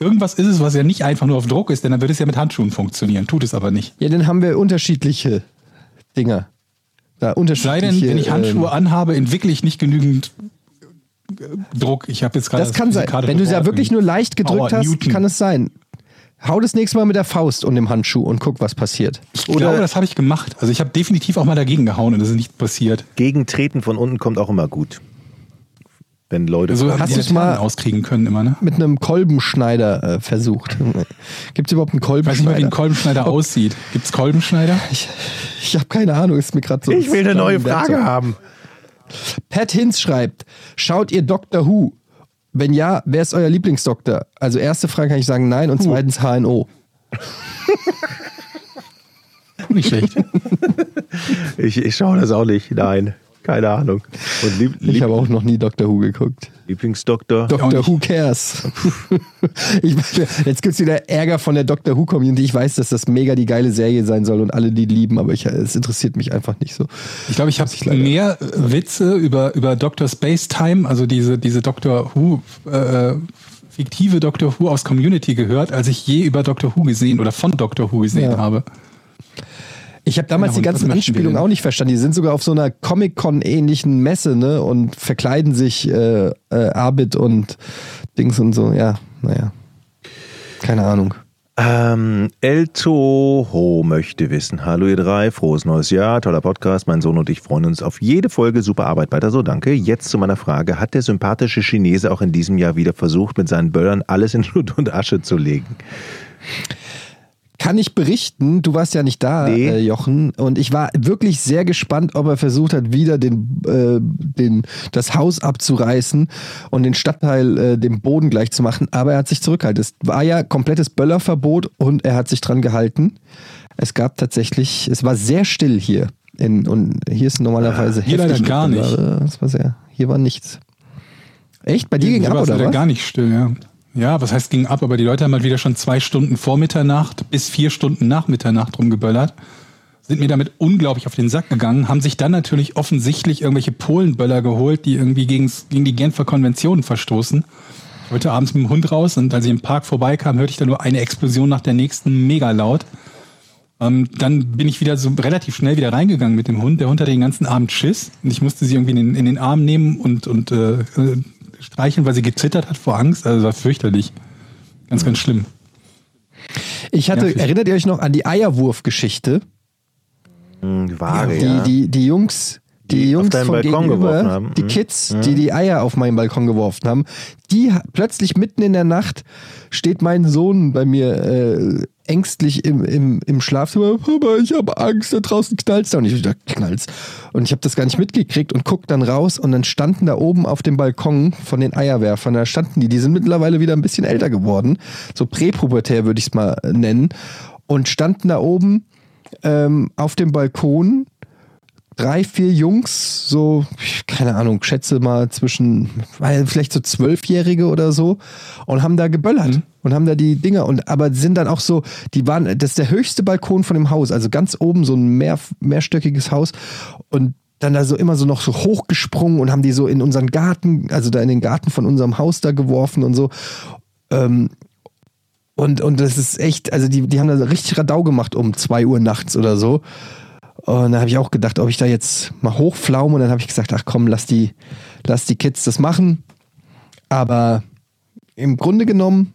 Speaker 3: irgendwas ist es, was ja nicht einfach nur auf Druck ist, denn dann würde es ja mit Handschuhen funktionieren. Tut es aber nicht.
Speaker 2: Ja, dann haben wir unterschiedliche Dinger. Da
Speaker 3: Sei denn, wenn ich Handschuhe
Speaker 2: ähm,
Speaker 3: anhabe, entwickle ich nicht genügend äh, Druck. Ich habe jetzt gerade
Speaker 2: das kann sein. Wenn du sie ja wirklich nur leicht gedrückt
Speaker 3: Power,
Speaker 2: hast,
Speaker 3: Newton.
Speaker 2: kann es sein. Hau das nächste Mal mit der Faust um den Handschuh und guck, was passiert.
Speaker 3: Ich glaube, das habe ich gemacht. Also ich habe definitiv auch mal dagegen gehauen und das ist nicht passiert.
Speaker 1: Gegentreten von unten kommt auch immer gut. Wenn Leute.
Speaker 3: Also
Speaker 2: hast
Speaker 3: die
Speaker 2: du's mal-
Speaker 3: auskriegen können immer, ne?
Speaker 2: Mit einem Kolbenschneider äh, versucht. Gibt es überhaupt einen
Speaker 3: Ich weiß nicht mal, wie
Speaker 2: Kolbenschneider?
Speaker 3: ein Kolbenschneider aussieht. Gibt es Kolbenschneider?
Speaker 2: ich ich habe keine Ahnung, ist mir gerade so.
Speaker 1: ich will eine neue Frage
Speaker 2: Werkzeug.
Speaker 1: haben.
Speaker 2: Pat Hinz schreibt: Schaut ihr Doctor Who? Wenn ja, wer ist euer Lieblingsdoktor? Also, erste Frage kann ich sagen nein und zweitens HNO.
Speaker 3: Nicht schlecht.
Speaker 1: Ich, ich schaue das auch nicht. Nein, keine Ahnung. Und lieb,
Speaker 2: Ich
Speaker 1: lieb,
Speaker 2: habe auch noch nie Doctor Who geguckt.
Speaker 1: Lieblingsdoktor.
Speaker 2: Doctor. Who cares? ich, jetzt gibt es wieder Ärger von der Doctor Who Community. Ich weiß, dass das mega die geile Serie sein soll und alle die lieben, aber ich, es interessiert mich einfach nicht so.
Speaker 3: Ich glaube, ich habe mehr äh, Witze über, über Dr. Space Time, also diese, diese Doctor Who äh, fiktive Doctor Who aus Community gehört, als ich je über Doctor Who gesehen oder von Doctor Who gesehen
Speaker 2: Ja.
Speaker 3: habe.
Speaker 2: Ich habe damals
Speaker 3: und
Speaker 2: die ganzen Anspielungen auch nicht verstanden. Die sind sogar auf so einer Comic-Con-ähnlichen Messe, ne? Und verkleiden sich äh, äh, Arbit und Dings und so. Ja, naja. Keine Ahnung.
Speaker 1: Ähm, El Toho möchte wissen. Hallo ihr drei, frohes neues Jahr, toller Podcast. Mein Sohn und ich freuen uns auf jede Folge. Super Arbeit weiter so, danke. Jetzt zu meiner Frage. Hat der sympathische Chinese auch in diesem Jahr wieder versucht, mit seinen Böllern alles in Schutt und Asche zu legen?
Speaker 2: Kann ich berichten, du warst ja nicht da,
Speaker 1: Nee.
Speaker 2: äh, Jochen, und ich war wirklich sehr gespannt, ob er versucht hat, wieder den, äh, den, das Haus abzureißen und den Stadtteil äh, dem Boden gleich zu machen, aber er hat sich zurückgehalten. Es war ja komplettes Böllerverbot und er hat sich dran gehalten. Es gab tatsächlich, es war sehr still hier. In, und hier ist normalerweise
Speaker 3: Hier leider gar nicht.
Speaker 2: War sehr, hier war nichts. Echt? Bei dir ging ab
Speaker 3: war es
Speaker 2: oder was?
Speaker 3: gar nicht still, ja. Ja, was heißt ging ab, aber die Leute haben halt wieder schon zwei Stunden vor Mitternacht bis vier Stunden nach Mitternacht rumgeböllert. Sind mir damit unglaublich auf den Sack gegangen, haben sich dann natürlich offensichtlich irgendwelche Polenböller geholt, die irgendwie gegen's, gegen die Genfer Konventionen verstoßen. Wollte abends mit dem Hund raus und als ich im Park vorbeikam, hörte ich da nur eine Explosion nach der nächsten mega laut. Ähm, dann bin ich wieder so relativ schnell wieder reingegangen mit dem Hund. Der Hund hatte den ganzen Abend Schiss und ich musste sie irgendwie in den, in den Arm nehmen und, und äh, äh, streicheln, weil sie gezittert hat vor Angst. Also war fürchterlich. Ganz, ganz schlimm.
Speaker 2: Ich hatte,
Speaker 3: Ja,
Speaker 2: erinnert ihr euch noch an die Eierwurfgeschichte?
Speaker 1: Hm, Vage,
Speaker 2: die,
Speaker 1: ja.
Speaker 2: die, die Jungs, die,
Speaker 1: Die
Speaker 2: Jungs von
Speaker 1: Balkon
Speaker 2: gegenüber,
Speaker 1: geworfen haben.
Speaker 2: die
Speaker 1: Mhm.
Speaker 2: Kids, die die Eier auf meinen Balkon geworfen haben, die plötzlich mitten in der Nacht steht mein Sohn bei mir äh, ängstlich im, im, im Schlafzimmer. Papa, ich habe Angst, da draußen knallt's da. Und ich da knallt's. Und ich habe das gar nicht mitgekriegt und guck dann raus und dann standen da oben auf dem Balkon von den Eierwerfern, da standen die, die sind mittlerweile wieder ein bisschen älter geworden, so präpubertär würde ich es mal nennen, und standen da oben ähm, auf dem Balkon drei, vier Jungs, so, keine Ahnung, schätze mal zwischen, vielleicht so Zwölfjährige oder so, und haben da geböllert und haben da die Dinger und aber sind dann auch so, die waren, das ist der höchste Balkon von dem Haus, also ganz oben so ein mehr, mehrstöckiges Haus und dann da so immer so noch so hochgesprungen und haben die so in unseren Garten, also da in den Garten von unserem Haus da geworfen und so. Ähm, und, und das ist echt, also die, die haben da richtig Radau gemacht um 2 Uhr nachts oder so. Und da habe ich auch gedacht, ob ich da jetzt mal hochflaume. Und dann habe ich gesagt, ach komm, lass die, lass die Kids das machen. Aber im Grunde genommen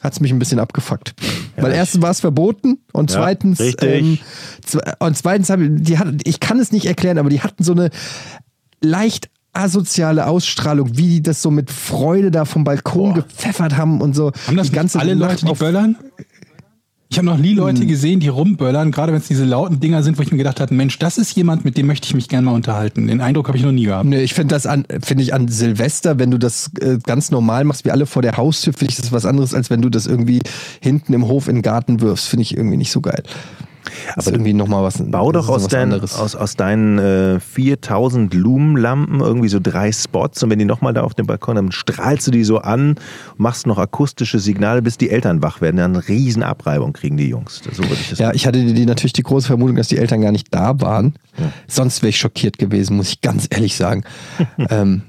Speaker 2: hat es mich ein bisschen abgefuckt. Weil erstens war es verboten und
Speaker 1: Ja,
Speaker 2: zweitens, ähm, und zweitens habe ich, die hatten, ich kann es nicht erklären, aber die hatten so eine leicht asoziale Ausstrahlung, wie die das so mit Freude da vom Balkon gepfeffert haben und so.
Speaker 3: Haben das
Speaker 2: die ganze
Speaker 3: alle
Speaker 2: Nacht
Speaker 3: Leute, die
Speaker 2: auf-
Speaker 3: böllern? Ich habe noch nie Leute
Speaker 2: Hm.
Speaker 3: gesehen, die rumböllern, gerade wenn es diese lauten Dinger sind, wo ich mir gedacht habe, Mensch, das ist jemand, mit dem möchte ich mich gerne mal unterhalten. Den Eindruck habe ich noch nie gehabt.
Speaker 2: Nee, ich finde das an, finde ich an Silvester, wenn du das äh, ganz normal machst, wie alle vor der Haustür, finde ich das was anderes, als wenn du das irgendwie hinten im Hof in den Garten wirfst. Finde ich irgendwie nicht so geil. Das ist irgendwie nochmal was.
Speaker 1: Bau
Speaker 2: das
Speaker 1: doch aus,
Speaker 2: anderes.
Speaker 1: aus, aus deinen äh, 4000 Lumenlampen irgendwie so drei Spots und wenn die nochmal da auf dem Balkon, dann strahlst du die so an, machst noch akustische Signale, bis die Eltern wach werden. Dann eine riesen Abreibung kriegen die Jungs. So würde ich das
Speaker 2: Ja, ich hatte die, die natürlich die große Vermutung, dass die Eltern gar nicht da waren. Sonst wäre ich schockiert gewesen, muss ich ganz ehrlich sagen. ähm,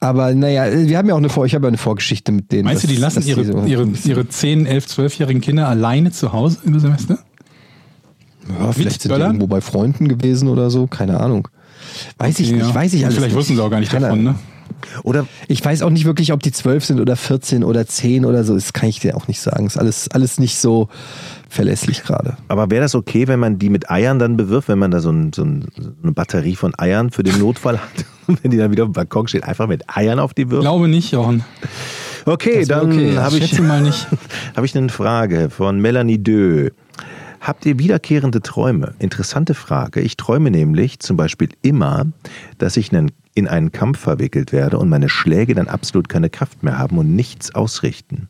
Speaker 2: aber naja, wir haben ja auch eine Vor ich habe ja eine Vorgeschichte mit denen.
Speaker 3: Meinst du, die lassen ihre,
Speaker 2: so-
Speaker 3: ihre, ihre 10, 11, 12-jährigen Kinder alleine zu Hause über Silvester?
Speaker 2: Ja, vielleicht sind die irgendwo bei Freunden gewesen oder so, keine Ahnung. Weiß ich
Speaker 3: Ja.
Speaker 2: nicht, weiß ich alles
Speaker 3: Vielleicht
Speaker 2: nicht.
Speaker 3: wussten sie auch gar nicht
Speaker 2: Keine
Speaker 3: davon, ne?
Speaker 1: Oder
Speaker 2: Ich weiß auch nicht wirklich, ob die 12 sind oder 14 oder 10 oder so. Das kann ich dir auch nicht sagen. Ist alles, alles nicht so verlässlich gerade.
Speaker 1: Aber wäre das okay, wenn man die mit Eiern dann bewirft, wenn man da so, ein, so, ein, so eine Batterie von Eiern für den Notfall hat und wenn die dann wieder auf dem Balkon steht, einfach mit Eiern auf die wirft?
Speaker 3: Glaube nicht, Jochen.
Speaker 1: Okay, dann
Speaker 2: okay.
Speaker 1: habe
Speaker 3: Ich
Speaker 1: ich,
Speaker 3: schätze mal nicht.
Speaker 1: hab ich eine Frage von Melanie Dö. Habt ihr wiederkehrende Träume? Interessante Frage. Ich träume nämlich zum Beispiel immer, dass ich nen- in einen Kampf verwickelt werde und meine Schläge dann absolut keine Kraft mehr haben und nichts ausrichten.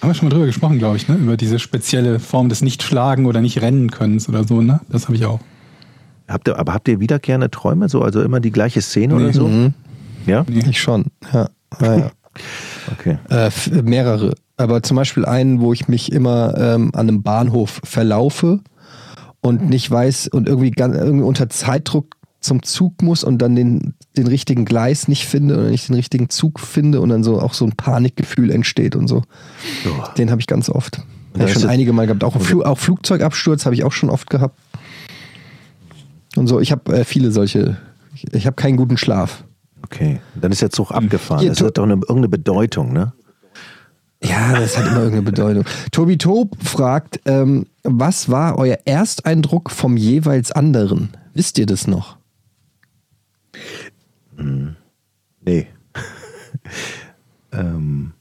Speaker 3: Haben wir schon mal drüber gesprochen, glaube ich, ne? Über diese spezielle Form des Nicht-Schlagen oder Nicht-Rennen-Könnens oder so, ne? Das habe ich auch.
Speaker 1: Habt ihr, aber habt ihr wiederkehrende Träume? So, also immer die gleiche Szene oder so? Ja?
Speaker 3: Nee.
Speaker 2: Ich schon. Ja. ja, ja.
Speaker 1: Okay.
Speaker 2: Äh, mehrere. Aber zum Beispiel einen, wo ich mich immer ähm, an einem Bahnhof verlaufe und nicht weiß und irgendwie, ganz, irgendwie unter Zeitdruck zum Zug muss und dann den den richtigen Gleis nicht finde oder nicht den richtigen Zug finde und dann so auch so ein Panikgefühl entsteht und so.
Speaker 1: Ja.
Speaker 2: Den habe ich ganz oft.
Speaker 1: Ja,
Speaker 2: Habe ich schon einige Mal gehabt. Auch, Flu auch Flugzeugabsturz habe ich auch schon oft gehabt. Und so, ich habe äh, viele solche. Ich, ich habe keinen guten Schlaf.
Speaker 1: Okay, dann ist der Zug abgefahren.
Speaker 2: Hier,
Speaker 1: das hat doch eine, irgendeine Bedeutung, ne?
Speaker 2: Ja, das hat immer irgendeine Bedeutung. Tobi Tob fragt, ähm, was war euer Ersteindruck vom jeweils anderen? Wisst ihr das noch?
Speaker 1: Nee. ähm,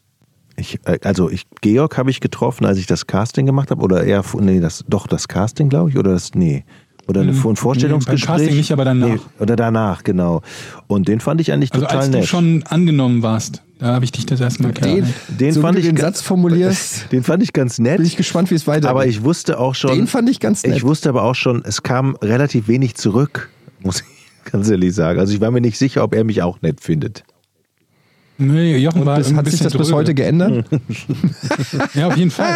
Speaker 1: ich, äh, also ich, Georg habe ich getroffen, als ich das Casting gemacht habe, oder eher, nee, das, doch das Casting, glaube ich, oder das, nee. Oder eine,
Speaker 3: Hm,
Speaker 1: ein Vorstellungsgespräch.
Speaker 3: nee, beim Casting nicht, aber danach.
Speaker 1: Nee, oder danach, genau. Und den fand ich eigentlich
Speaker 3: Also
Speaker 1: total
Speaker 3: als
Speaker 1: nett.
Speaker 3: du schon angenommen warst, da habe ich dich das erste Mal
Speaker 2: Den,
Speaker 3: kennengelernt.
Speaker 1: den
Speaker 2: so
Speaker 1: fand
Speaker 2: du
Speaker 1: ich
Speaker 2: den Satz formulierst,
Speaker 1: Den fand ich ganz nett.
Speaker 2: bin ich gespannt, wie es weitergeht.
Speaker 1: aber ich wusste auch schon.
Speaker 2: Den fand ich ganz nett.
Speaker 1: Ich wusste aber auch schon, es kam relativ wenig zurück, muss ich ganz ehrlich sagen. Also ich war mir nicht sicher, ob er mich auch nett findet.
Speaker 3: Nee, Jochen war
Speaker 2: das,
Speaker 3: ein
Speaker 2: hat sich das bis
Speaker 3: dröge.
Speaker 2: heute geändert?
Speaker 3: Ja, auf jeden Fall.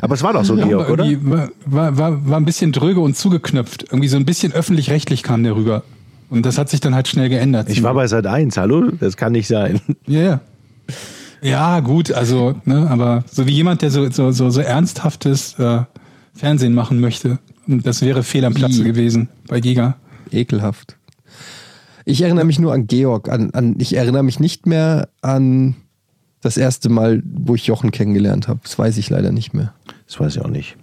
Speaker 1: Aber es war doch so,
Speaker 3: Ja,
Speaker 1: Georg, oder?
Speaker 3: War, war, war, war ein bisschen dröge und zugeknöpft. Irgendwie so ein bisschen öffentlich-rechtlich kam der rüber. Und das hat sich dann halt schnell geändert.
Speaker 1: Ich war bei Sat 1, hallo? Das kann nicht sein.
Speaker 3: Ja, ja. Ja, gut, also, ne, aber so wie jemand, der so, so, so, so ernsthaftes äh, Fernsehen machen möchte, und das wäre fehl am Platze gewesen bei Giga.
Speaker 2: Ekelhaft. Ich erinnere mich nur an Georg. An, an, ich erinnere mich nicht mehr an das erste Mal, wo ich Jochen kennengelernt habe. Das weiß ich leider nicht mehr.
Speaker 1: Das weiß ich auch nicht.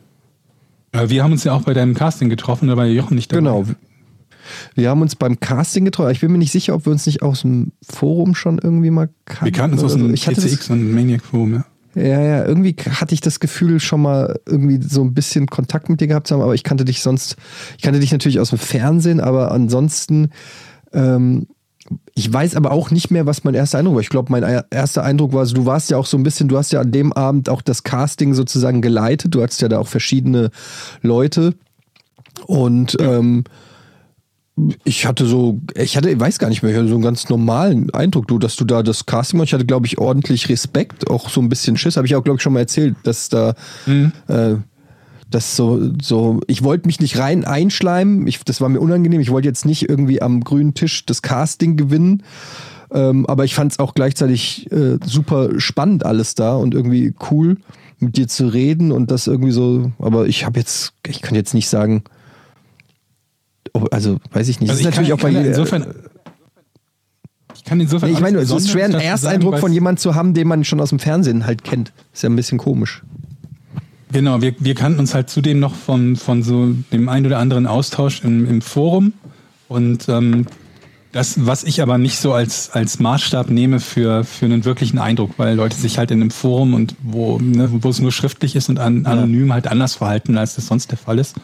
Speaker 3: Wir haben uns ja auch bei deinem Casting getroffen, da war Jochen nicht dabei.
Speaker 2: Genau. Wir haben uns beim Casting getroffen. Ich bin mir nicht sicher, ob wir uns nicht aus dem Forum schon irgendwie mal kannten.
Speaker 3: Wir kannten uns aus
Speaker 2: oder so.
Speaker 3: dem
Speaker 2: ich hatte das,
Speaker 3: TCX und Maniac Forum, ja.
Speaker 2: Ja, ja, irgendwie hatte ich das Gefühl, schon mal irgendwie so ein bisschen Kontakt mit dir gehabt zu haben, aber ich kannte dich sonst, ich kannte dich natürlich aus dem Fernsehen, aber ansonsten, ähm, ich weiß aber auch nicht mehr, was mein erster Eindruck war. Ich glaube, mein er- erster Eindruck war, also du warst ja auch so ein bisschen, du hast ja an dem Abend auch das Casting sozusagen geleitet. Du hattest ja da auch verschiedene Leute und ähm, ich hatte so, ich hatte, ich weiß gar nicht mehr, ich hatte so einen ganz normalen Eindruck, du, dass du da das Casting machst. Ich hatte, glaube ich, ordentlich Respekt, auch so ein bisschen Schiss. Habe ich auch, glaube ich, schon mal erzählt, dass da, äh, das so, so, ich wollte mich nicht rein einschleimen. Ich, das war mir unangenehm. Ich wollte jetzt nicht irgendwie am grünen Tisch das Casting gewinnen. Ähm, aber ich fand es auch gleichzeitig äh, super spannend alles da und irgendwie cool, mit dir zu reden und das irgendwie so. Aber ich habe jetzt, ich kann jetzt nicht sagen, also weiß ich nicht.
Speaker 3: Also
Speaker 2: Das
Speaker 3: ich kann, ich kann ja
Speaker 2: jeder-
Speaker 3: insofern, ich kann insofern
Speaker 2: Nee, ich meine, es ist schwer, einen Ersteindruck
Speaker 3: sagen,
Speaker 2: von jemandem zu haben, den man schon aus dem Fernsehen halt kennt. Ist ja ein bisschen komisch.
Speaker 3: Genau, wir, wir kannten uns halt zudem noch von, von so dem ein oder anderen Austausch im, im Forum. Und ähm, das, was ich aber nicht so als, als Maßstab nehme für, für einen wirklichen Eindruck, weil Leute sich halt in einem Forum und wo, ne, wo es nur schriftlich ist und an, anonym halt anders verhalten, als das sonst der Fall ist.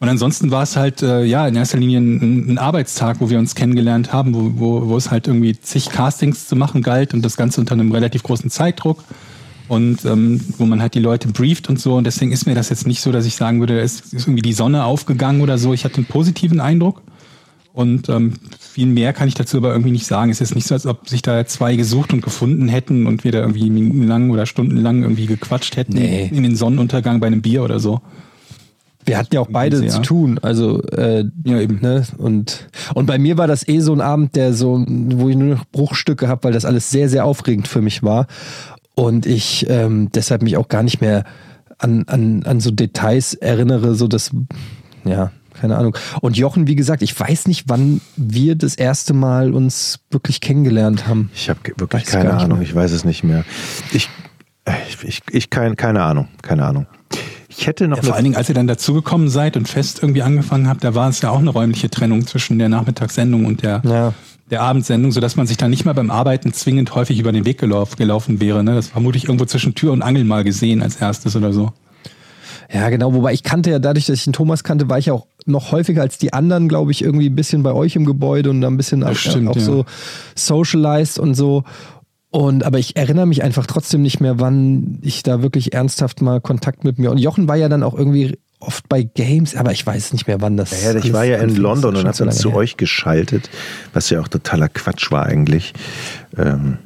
Speaker 3: Und ansonsten war es halt, äh, ja, in erster Linie ein, ein Arbeitstag, wo wir uns kennengelernt haben, wo, wo, wo es halt irgendwie zig Castings zu machen galt und das Ganze unter einem relativ großen Zeitdruck und ähm, wo man halt die Leute brieft und so. Und deswegen ist mir das jetzt nicht so, dass ich sagen würde, es ist irgendwie die Sonne aufgegangen oder so. Ich hatte einen positiven Eindruck. Und ähm, viel mehr kann ich dazu aber irgendwie nicht sagen. Es ist nicht so, als ob sich da zwei gesucht und gefunden hätten und wir da irgendwie minutenlang oder stundenlang irgendwie gequatscht hätten
Speaker 2: Nee.
Speaker 3: in den Sonnenuntergang bei einem Bier oder so.
Speaker 2: Wir hatten ja auch beide zu tun. Also, äh,
Speaker 3: Ja, eben.
Speaker 2: Ne? Und, und bei mir war das eh so ein Abend, der so, wo ich nur noch Bruchstücke habe, weil das alles sehr, sehr aufregend für mich war. Und ich ähm, deshalb mich auch gar nicht mehr an, an, an so Details erinnere, so dass, ja, keine Ahnung. Und Jochen, wie gesagt, ich weiß nicht, wann wir das erste Mal uns wirklich kennengelernt haben.
Speaker 1: Ich habe wirklich
Speaker 2: Weiß
Speaker 1: keine Ahnung. Ich weiß es nicht mehr. Ich, ich, ich, ich kein, keine Ahnung. Keine Ahnung. Ich hätte noch
Speaker 3: Ja, vor allen Dingen, als ihr dann dazugekommen seid und fest irgendwie angefangen habt, da war es ja auch eine räumliche Trennung zwischen der Nachmittagssendung und der,
Speaker 2: Ja.
Speaker 3: der Abendsendung, sodass man sich dann nicht mal beim Arbeiten zwingend häufig über den Weg gelauf, gelaufen wäre. Ne? Das vermutlich irgendwo zwischen Tür und Angel mal gesehen als erstes oder so.
Speaker 2: Ja, genau. Wobei ich kannte ja, dadurch, dass ich den Thomas kannte, war ich ja auch noch häufiger als die anderen, glaube ich, irgendwie ein bisschen bei euch im Gebäude und dann ein bisschen auch,
Speaker 3: stimmt,
Speaker 2: auch
Speaker 3: ja.
Speaker 2: so socialized und so. Und aber ich erinnere mich einfach trotzdem nicht mehr, wann ich da wirklich ernsthaft mal Kontakt mit mir. Und Jochen war ja dann auch irgendwie oft bei Games, aber ich weiß nicht mehr, wann das.
Speaker 1: Ja, ich
Speaker 2: alles
Speaker 1: war ja in London und habe dann zu
Speaker 2: her.
Speaker 1: euch geschaltet, was ja auch totaler Quatsch war eigentlich. Ähm,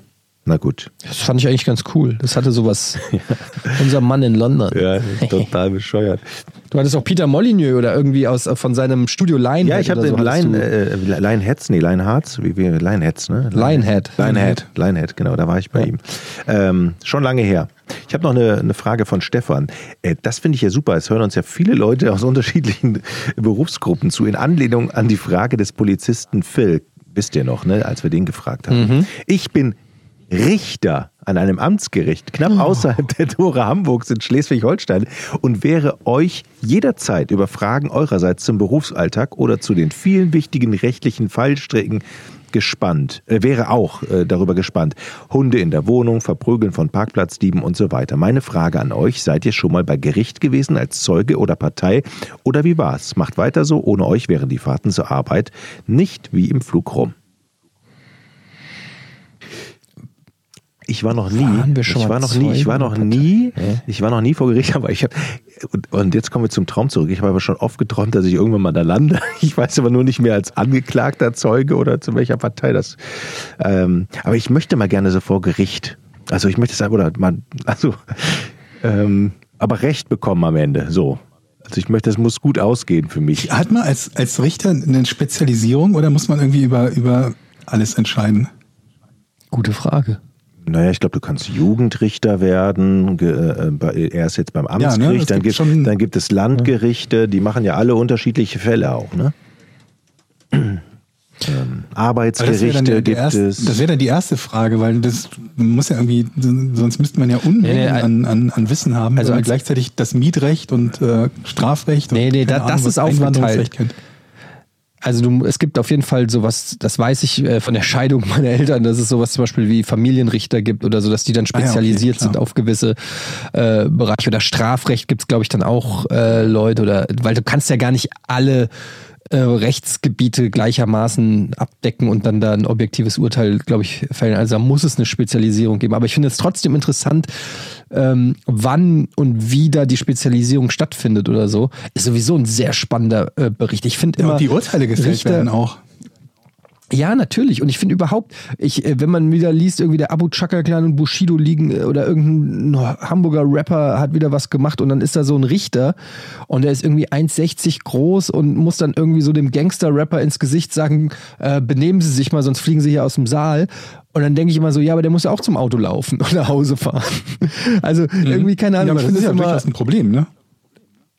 Speaker 1: Na gut.
Speaker 2: Das fand ich eigentlich ganz cool. Das hatte sowas. Unser Mann in London.
Speaker 1: Ja, total bescheuert.
Speaker 2: Du hattest auch Peter Molyneux oder irgendwie aus von seinem Studio Lionhead.
Speaker 1: Ja, ich habe
Speaker 2: so
Speaker 1: Lion,
Speaker 2: du-
Speaker 1: äh, Lionheads, nee, Lionhearts, wie wir Lionheads, ne?
Speaker 2: Lionhead.
Speaker 1: Lionhead, Lionhead, genau, da war ich bei ihm. Ähm, schon lange her. Ich habe noch eine, eine Frage von Stefan. Äh, das finde ich ja super. Es hören uns ja viele Leute aus unterschiedlichen Berufsgruppen zu, in Anlehnung an die Frage des Polizisten Phil. Wisst ihr noch, ne, als wir den gefragt haben. Ich bin Richter an einem Amtsgericht knapp außerhalb der Tore Hamburgs in Schleswig-Holstein und wäre euch jederzeit über Fragen eurerseits zum Berufsalltag oder zu den vielen wichtigen rechtlichen Fallstricken gespannt, äh, wäre auch äh, darüber gespannt. Hunde in der Wohnung, Verprügeln von Parkplatzdieben und so weiter. Meine Frage an euch, seid ihr schon mal bei Gericht gewesen als Zeuge oder Partei oder wie war's? Macht weiter so, ohne euch wären die Fahrten zur Arbeit nicht wie im Flug rum. Ich war noch nie,
Speaker 2: Waren wir schon
Speaker 1: ich war noch nie, ich war noch nie, ich war noch nie vor Gericht, aber ich habe und, und jetzt kommen wir zum Traum zurück. Ich habe aber schon oft geträumt, dass ich irgendwann mal da lande. Ich weiß aber nur nicht mehr als angeklagter Zeuge oder zu welcher Partei das. Ähm, aber ich möchte mal gerne so vor Gericht. Also ich möchte sagen, oder mal, also, ähm, aber Recht bekommen am Ende. So. Also ich möchte, das muss gut ausgehen für mich.
Speaker 3: Hat man als, als Richter eine Spezialisierung oder muss man irgendwie über, über alles entscheiden?
Speaker 2: Gute Frage.
Speaker 1: Naja, ich glaube, du kannst Jugendrichter werden. äh, bei- Er ist jetzt beim
Speaker 3: Ja, ne,
Speaker 1: Amtsgericht. dann,
Speaker 3: gibt schon-
Speaker 1: dann gibt es Landgerichte, die machen ja alle unterschiedliche Fälle auch. Ne? Ähm, Arbeitsgerichte
Speaker 3: der,
Speaker 1: gibt
Speaker 3: erste,
Speaker 1: es.
Speaker 3: das wäre dann die erste Frage, weil das muss ja irgendwie, sonst müsste man ja Unmengen
Speaker 2: Nee, nee,
Speaker 3: an, an, an Wissen haben,
Speaker 2: also als-
Speaker 3: gleichzeitig das Mietrecht und äh, Strafrecht und
Speaker 2: Nee, nee,
Speaker 3: keine
Speaker 2: da- das
Speaker 3: Ahnung,
Speaker 2: ist aufgeteilt.
Speaker 3: kennt.
Speaker 2: Also du, es gibt auf jeden Fall sowas, das weiß ich äh, von der Scheidung meiner Eltern, dass es sowas zum Beispiel wie Familienrichter gibt oder so, dass die dann
Speaker 3: Ah ja, okay,
Speaker 2: spezialisiert sind auf gewisse äh, Bereiche. Oder Strafrecht gibt es, glaube ich, dann auch äh, Leute oder weil du kannst ja gar nicht alle äh, Rechtsgebiete gleichermaßen abdecken und dann da ein objektives Urteil, glaube ich, fällen. Also da muss es eine Spezialisierung geben. Aber ich finde es trotzdem interessant, ähm, wann und wie da die Spezialisierung stattfindet oder so. Ist sowieso ein sehr spannender äh, Bericht. Ich finde
Speaker 3: Ja,
Speaker 2: immer
Speaker 3: und die Urteile gefällt
Speaker 2: Richter-
Speaker 3: werden auch.
Speaker 2: Ja, natürlich. Und ich finde überhaupt, ich, äh, wenn man wieder liest, irgendwie der Abu Chaka Clan und Bushido liegen äh, oder irgendein Hamburger Rapper hat wieder was gemacht und dann ist da so ein Richter und der ist irgendwie 1,60 groß und muss dann irgendwie so dem Gangster-Rapper ins Gesicht sagen, äh, benehmen Sie sich mal, sonst fliegen Sie hier aus dem Saal. Und dann denke ich immer so, ja, aber der muss ja auch zum Auto laufen und nach Hause fahren. Also irgendwie, keine Ahnung,
Speaker 3: Ja, aber
Speaker 2: ich
Speaker 3: das
Speaker 2: finde
Speaker 3: ist ja
Speaker 2: immer,
Speaker 3: durchaus ein Problem, ne?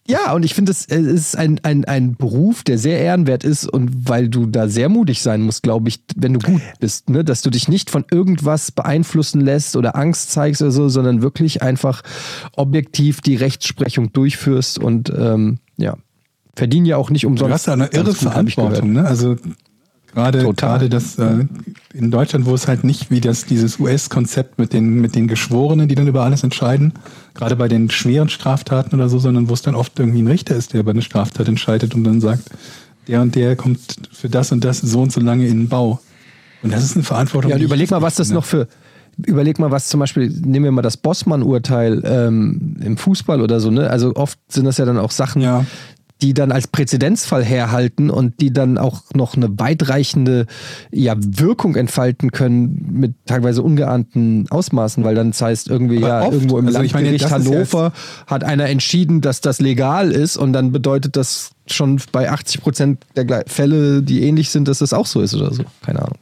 Speaker 2: Ja, und ich finde, es ist ein, ein, ein Beruf, der sehr ehrenwert ist und weil du da sehr mutig sein musst, glaube ich, wenn du gut bist, ne? dass du dich nicht von irgendwas beeinflussen lässt oder Angst zeigst oder so, sondern wirklich einfach objektiv die Rechtsprechung durchführst und ähm, ja, verdienen ja auch nicht umsonst.
Speaker 3: Du hast da eine irre Verantwortung, ne? Also gerade
Speaker 2: Total.
Speaker 3: gerade das äh, in Deutschland, wo es halt nicht wie das dieses US-Konzept mit den mit den Geschworenen, die dann über alles entscheiden, gerade bei den schweren Straftaten oder so, sondern wo es dann oft irgendwie ein Richter ist, der über eine Straftat entscheidet und dann sagt, der und der kommt für das und das so und so lange in den Bau. Und das ist eine Verantwortung.
Speaker 2: Ja, und überleg mal, was das
Speaker 3: finde.
Speaker 2: noch für. Überleg mal, was zum Beispiel, nehmen wir mal das Bossmann-Urteil ähm, im Fußball oder so, ne? Also oft sind das ja dann auch Sachen,
Speaker 3: Ja.
Speaker 2: Die dann als Präzedenzfall herhalten und die dann auch noch eine weitreichende ja, Wirkung entfalten können mit teilweise ungeahnten Ausmaßen, weil dann das heißt irgendwie,
Speaker 3: Aber
Speaker 2: ja,
Speaker 3: oft.
Speaker 2: irgendwo im
Speaker 3: Also ich meine,
Speaker 2: Landgericht
Speaker 3: ja
Speaker 2: Hannover hat einer entschieden, dass das legal ist und dann bedeutet das schon bei 80 Prozent der Fälle, die ähnlich sind, dass das auch so ist oder so. Keine Ahnung.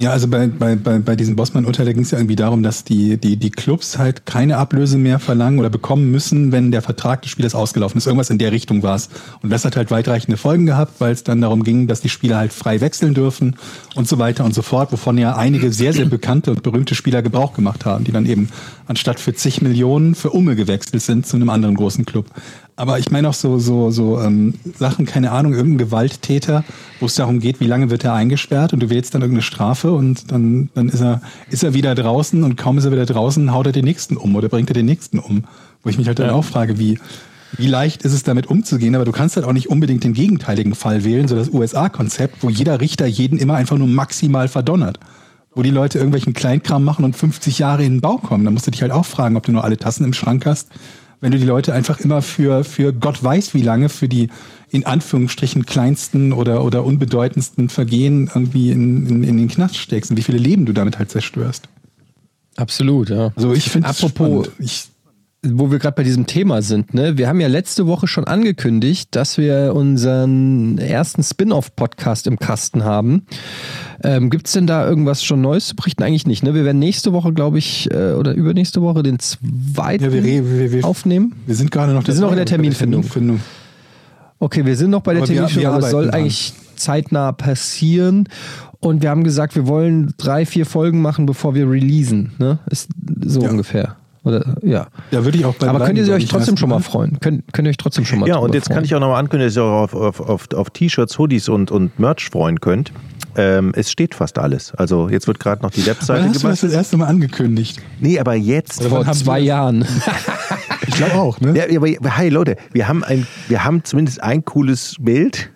Speaker 3: Ja, also bei, bei, bei, bei diesem Bossmann-Urteil, da ging es ja irgendwie darum, dass die, die, die Clubs halt keine Ablöse mehr verlangen oder bekommen müssen, wenn der Vertrag des Spielers ausgelaufen ist. Irgendwas in der Richtung war es. Und das hat halt weitreichende Folgen gehabt, weil es dann darum ging, dass die Spieler halt frei wechseln dürfen und so weiter und so fort, wovon ja einige sehr, sehr bekannte und berühmte Spieler Gebrauch gemacht haben, die dann eben anstatt für zig Millionen für Umme gewechselt sind zu einem anderen großen Club. Aber ich meine auch so, so, so ähm, Sachen, keine Ahnung, irgendein Gewalttäter, wo es darum geht, wie lange wird er eingesperrt und du wählst dann irgendeine Strafe und dann, dann ist er, ist er wieder draußen und kaum ist er wieder draußen, haut er den nächsten um oder bringt er den nächsten um. Wo ich mich halt dann auch frage, wie, wie leicht ist es damit umzugehen, aber du kannst halt auch nicht unbedingt den gegenteiligen Fall wählen, so das USA-Konzept, wo jeder Richter jeden immer einfach nur maximal verdonnert. Wo die Leute irgendwelchen Kleinkram machen und 50 Jahre in den Bau kommen. Da musst du dich halt auch fragen, ob du nur alle Tassen im Schrank hast wenn du die Leute einfach immer für, für Gott weiß wie lange, für die in Anführungsstrichen kleinsten oder, oder unbedeutendsten Vergehen irgendwie in, in, in den Knast steckst und wie viele Leben du damit halt zerstörst.
Speaker 2: Absolut, ja.
Speaker 3: Also ich finde
Speaker 2: Apropos-
Speaker 3: ich,
Speaker 2: wo wir gerade bei diesem Thema sind, ne? Wir haben ja letzte Woche schon angekündigt, dass wir unseren ersten Spin-off-Podcast im Kasten haben. Ähm, Gibt es denn da irgendwas schon Neues zu berichten? Eigentlich nicht, ne? Wir werden nächste Woche, glaube ich, äh, oder übernächste Woche den zweiten
Speaker 3: Ja, wir wir- wir-
Speaker 2: aufnehmen.
Speaker 3: wir sind gerade noch
Speaker 2: Wir sind noch in der Terminfindung.
Speaker 3: Terminfindung.
Speaker 2: Okay, wir sind noch bei der
Speaker 3: Aber
Speaker 2: Terminfindung, aber es soll
Speaker 3: dran.
Speaker 2: eigentlich zeitnah passieren. Und wir haben gesagt, wir wollen drei, vier Folgen machen, bevor wir releasen. Ne? Ist so
Speaker 3: Ja.
Speaker 2: ungefähr. Oder ja.
Speaker 3: Da würde ich auch bei
Speaker 2: Aber könnt ihr euch trotzdem schon mal
Speaker 3: erstmal.
Speaker 2: freuen? Könnt, könnt ihr euch trotzdem schon mal
Speaker 1: Ja,
Speaker 2: drüber
Speaker 1: und jetzt kann
Speaker 2: freuen?
Speaker 1: ich auch nochmal ankündigen, dass ihr auch auf, auf, auf, auf T-Shirts, Hoodies und, und Merch freuen könnt. Ähm, es steht fast alles. Also jetzt wird gerade noch die Webseite
Speaker 3: hast du das
Speaker 1: gemacht.
Speaker 3: das erste Mal angekündigt?
Speaker 1: Nee, aber jetzt.
Speaker 3: Oder
Speaker 2: vor zwei Jahren.
Speaker 3: Ich glaube auch, ne?
Speaker 1: Ja, aber hey Leute, wir haben ein, wir haben zumindest ein cooles Bild,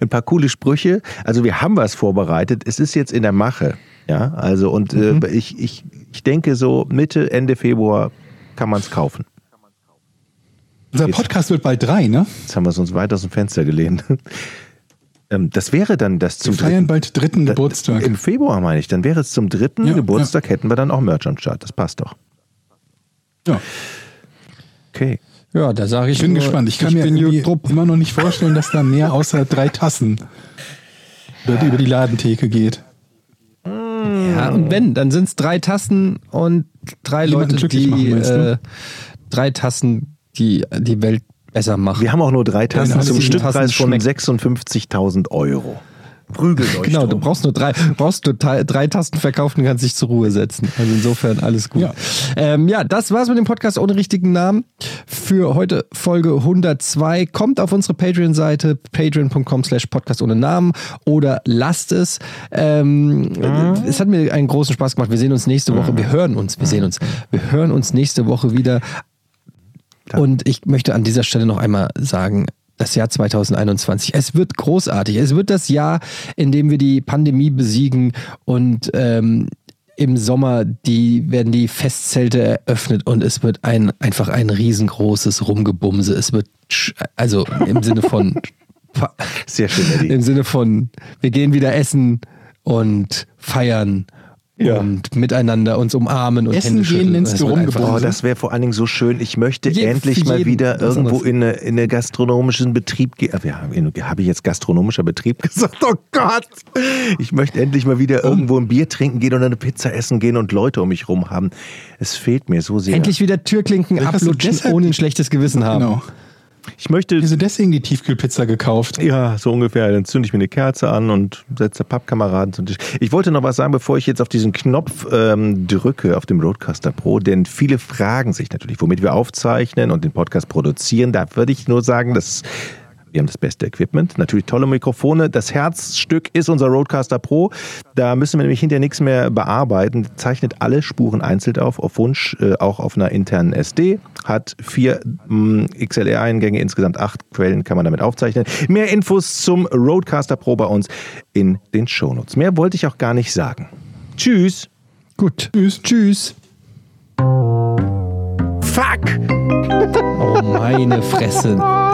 Speaker 1: ein paar coole Sprüche. Also wir haben was vorbereitet. Es ist jetzt in der Mache. Ja, also und
Speaker 2: Mhm.
Speaker 1: äh, ich, ich, ich denke so Mitte, Ende Februar kann man es kaufen.
Speaker 3: Unser Podcast wird bald drei, ne?
Speaker 1: Jetzt haben wir es uns weit aus dem Fenster gelehnt. Ähm, Das wäre dann das
Speaker 3: Wir
Speaker 1: zum
Speaker 3: feiern
Speaker 1: dritten,
Speaker 3: bald dritten
Speaker 1: da-
Speaker 3: Geburtstag.
Speaker 1: Im Februar meine ich. Dann wäre es zum dritten
Speaker 3: Ja,
Speaker 1: Geburtstag, hätten wir dann auch Merch am Start. Das passt doch.
Speaker 3: Ja.
Speaker 1: Okay.
Speaker 2: Ja, da sage ich
Speaker 3: Ich bin
Speaker 2: nur,
Speaker 3: gespannt. Ich kann mir
Speaker 2: Jut Drupp.
Speaker 3: immer noch nicht vorstellen, dass da mehr außer drei Tassen über die Ladentheke geht.
Speaker 2: Ja, und wenn, dann sind es drei Tassen und drei
Speaker 3: Jemanden
Speaker 2: Leute, die
Speaker 3: machen,
Speaker 2: äh, drei Tassen, die die Welt besser machen.
Speaker 1: Wir haben auch nur drei Tassen
Speaker 2: Ja,
Speaker 1: zum Stückpreis
Speaker 2: Tassen
Speaker 1: von
Speaker 2: schmecken.
Speaker 1: 56.000 Euro. Prügelt euch
Speaker 2: Genau, du
Speaker 1: drum.
Speaker 2: brauchst nur drei, du brauchst nur drei, Tasten verkaufen und kannst dich zur Ruhe setzen. Also insofern alles gut.
Speaker 3: Ja.
Speaker 2: Ähm, ja, das war's mit dem Podcast ohne richtigen Namen für heute Folge 102. Kommt auf unsere Patreon-Seite patreon.com slash podcast ohne Namen oder lasst es. Ähm, Es hat mir einen großen Spaß gemacht. Wir sehen uns nächste Woche. Wir hören uns, wir sehen uns. Wir hören uns nächste Woche wieder. Und ich möchte an dieser Stelle noch einmal sagen, das Jahr 2021, es wird großartig. Es wird das Jahr, in dem wir die Pandemie besiegen und ähm, im Sommer die, werden die Festzelte eröffnet und es wird ein, einfach ein riesengroßes Rumgebumse. Es wird, also im Sinne von,
Speaker 1: Sehr schön, Eddie.
Speaker 2: im Sinne von, wir gehen wieder essen und feiern
Speaker 1: Ja.
Speaker 2: und miteinander uns umarmen und
Speaker 3: Essen
Speaker 2: Hände
Speaker 3: gehen
Speaker 2: wird einfach-
Speaker 1: Oh, das wäre vor allen Dingen so schön. Ich möchte
Speaker 2: Je-
Speaker 1: endlich mal wieder irgendwo in eine, in eine gastronomischen Betrieb gehen. Ja, habe ich jetzt gastronomischer Betrieb gesagt? Oh Gott! Ich möchte endlich mal wieder irgendwo ein Bier trinken gehen oder eine Pizza essen gehen und Leute um mich rum haben. Es fehlt mir so sehr.
Speaker 2: Endlich wieder Türklinken ablutschen, ohne ein schlechtes Gewissen haben.
Speaker 3: Genau.
Speaker 1: Ich möchte
Speaker 3: Wieso deswegen die Tiefkühlpizza gekauft?
Speaker 1: Ja, so ungefähr. Dann zünde ich mir eine Kerze an und setze Pappkameraden zum Tisch. Ich wollte noch was sagen, bevor ich jetzt auf diesen Knopf ähm, drücke, auf dem Roadcaster Pro, denn viele fragen sich natürlich, womit wir aufzeichnen und den Podcast produzieren. Da würde ich nur sagen, dass wir haben das beste Equipment, natürlich tolle Mikrofone. Das Herzstück ist unser Roadcaster Pro. Da müssen wir nämlich hinterher nichts mehr bearbeiten. Zeichnet alle Spuren einzeln auf, auf Wunsch, äh, auch auf einer internen SD. Hat vier mh, XLR-Eingänge, insgesamt acht Quellen kann man damit aufzeichnen. Mehr Infos zum Roadcaster Pro bei uns in den Shownotes. Mehr wollte ich auch gar nicht sagen. Tschüss.
Speaker 2: Gut. Tschüss. Tschüss.
Speaker 1: Fuck!
Speaker 2: Oh, meine Fresse.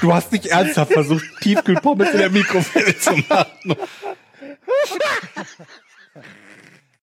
Speaker 4: Du hast nicht ernsthaft versucht, Tiefkühlpommes in der Mikrowelle zu machen.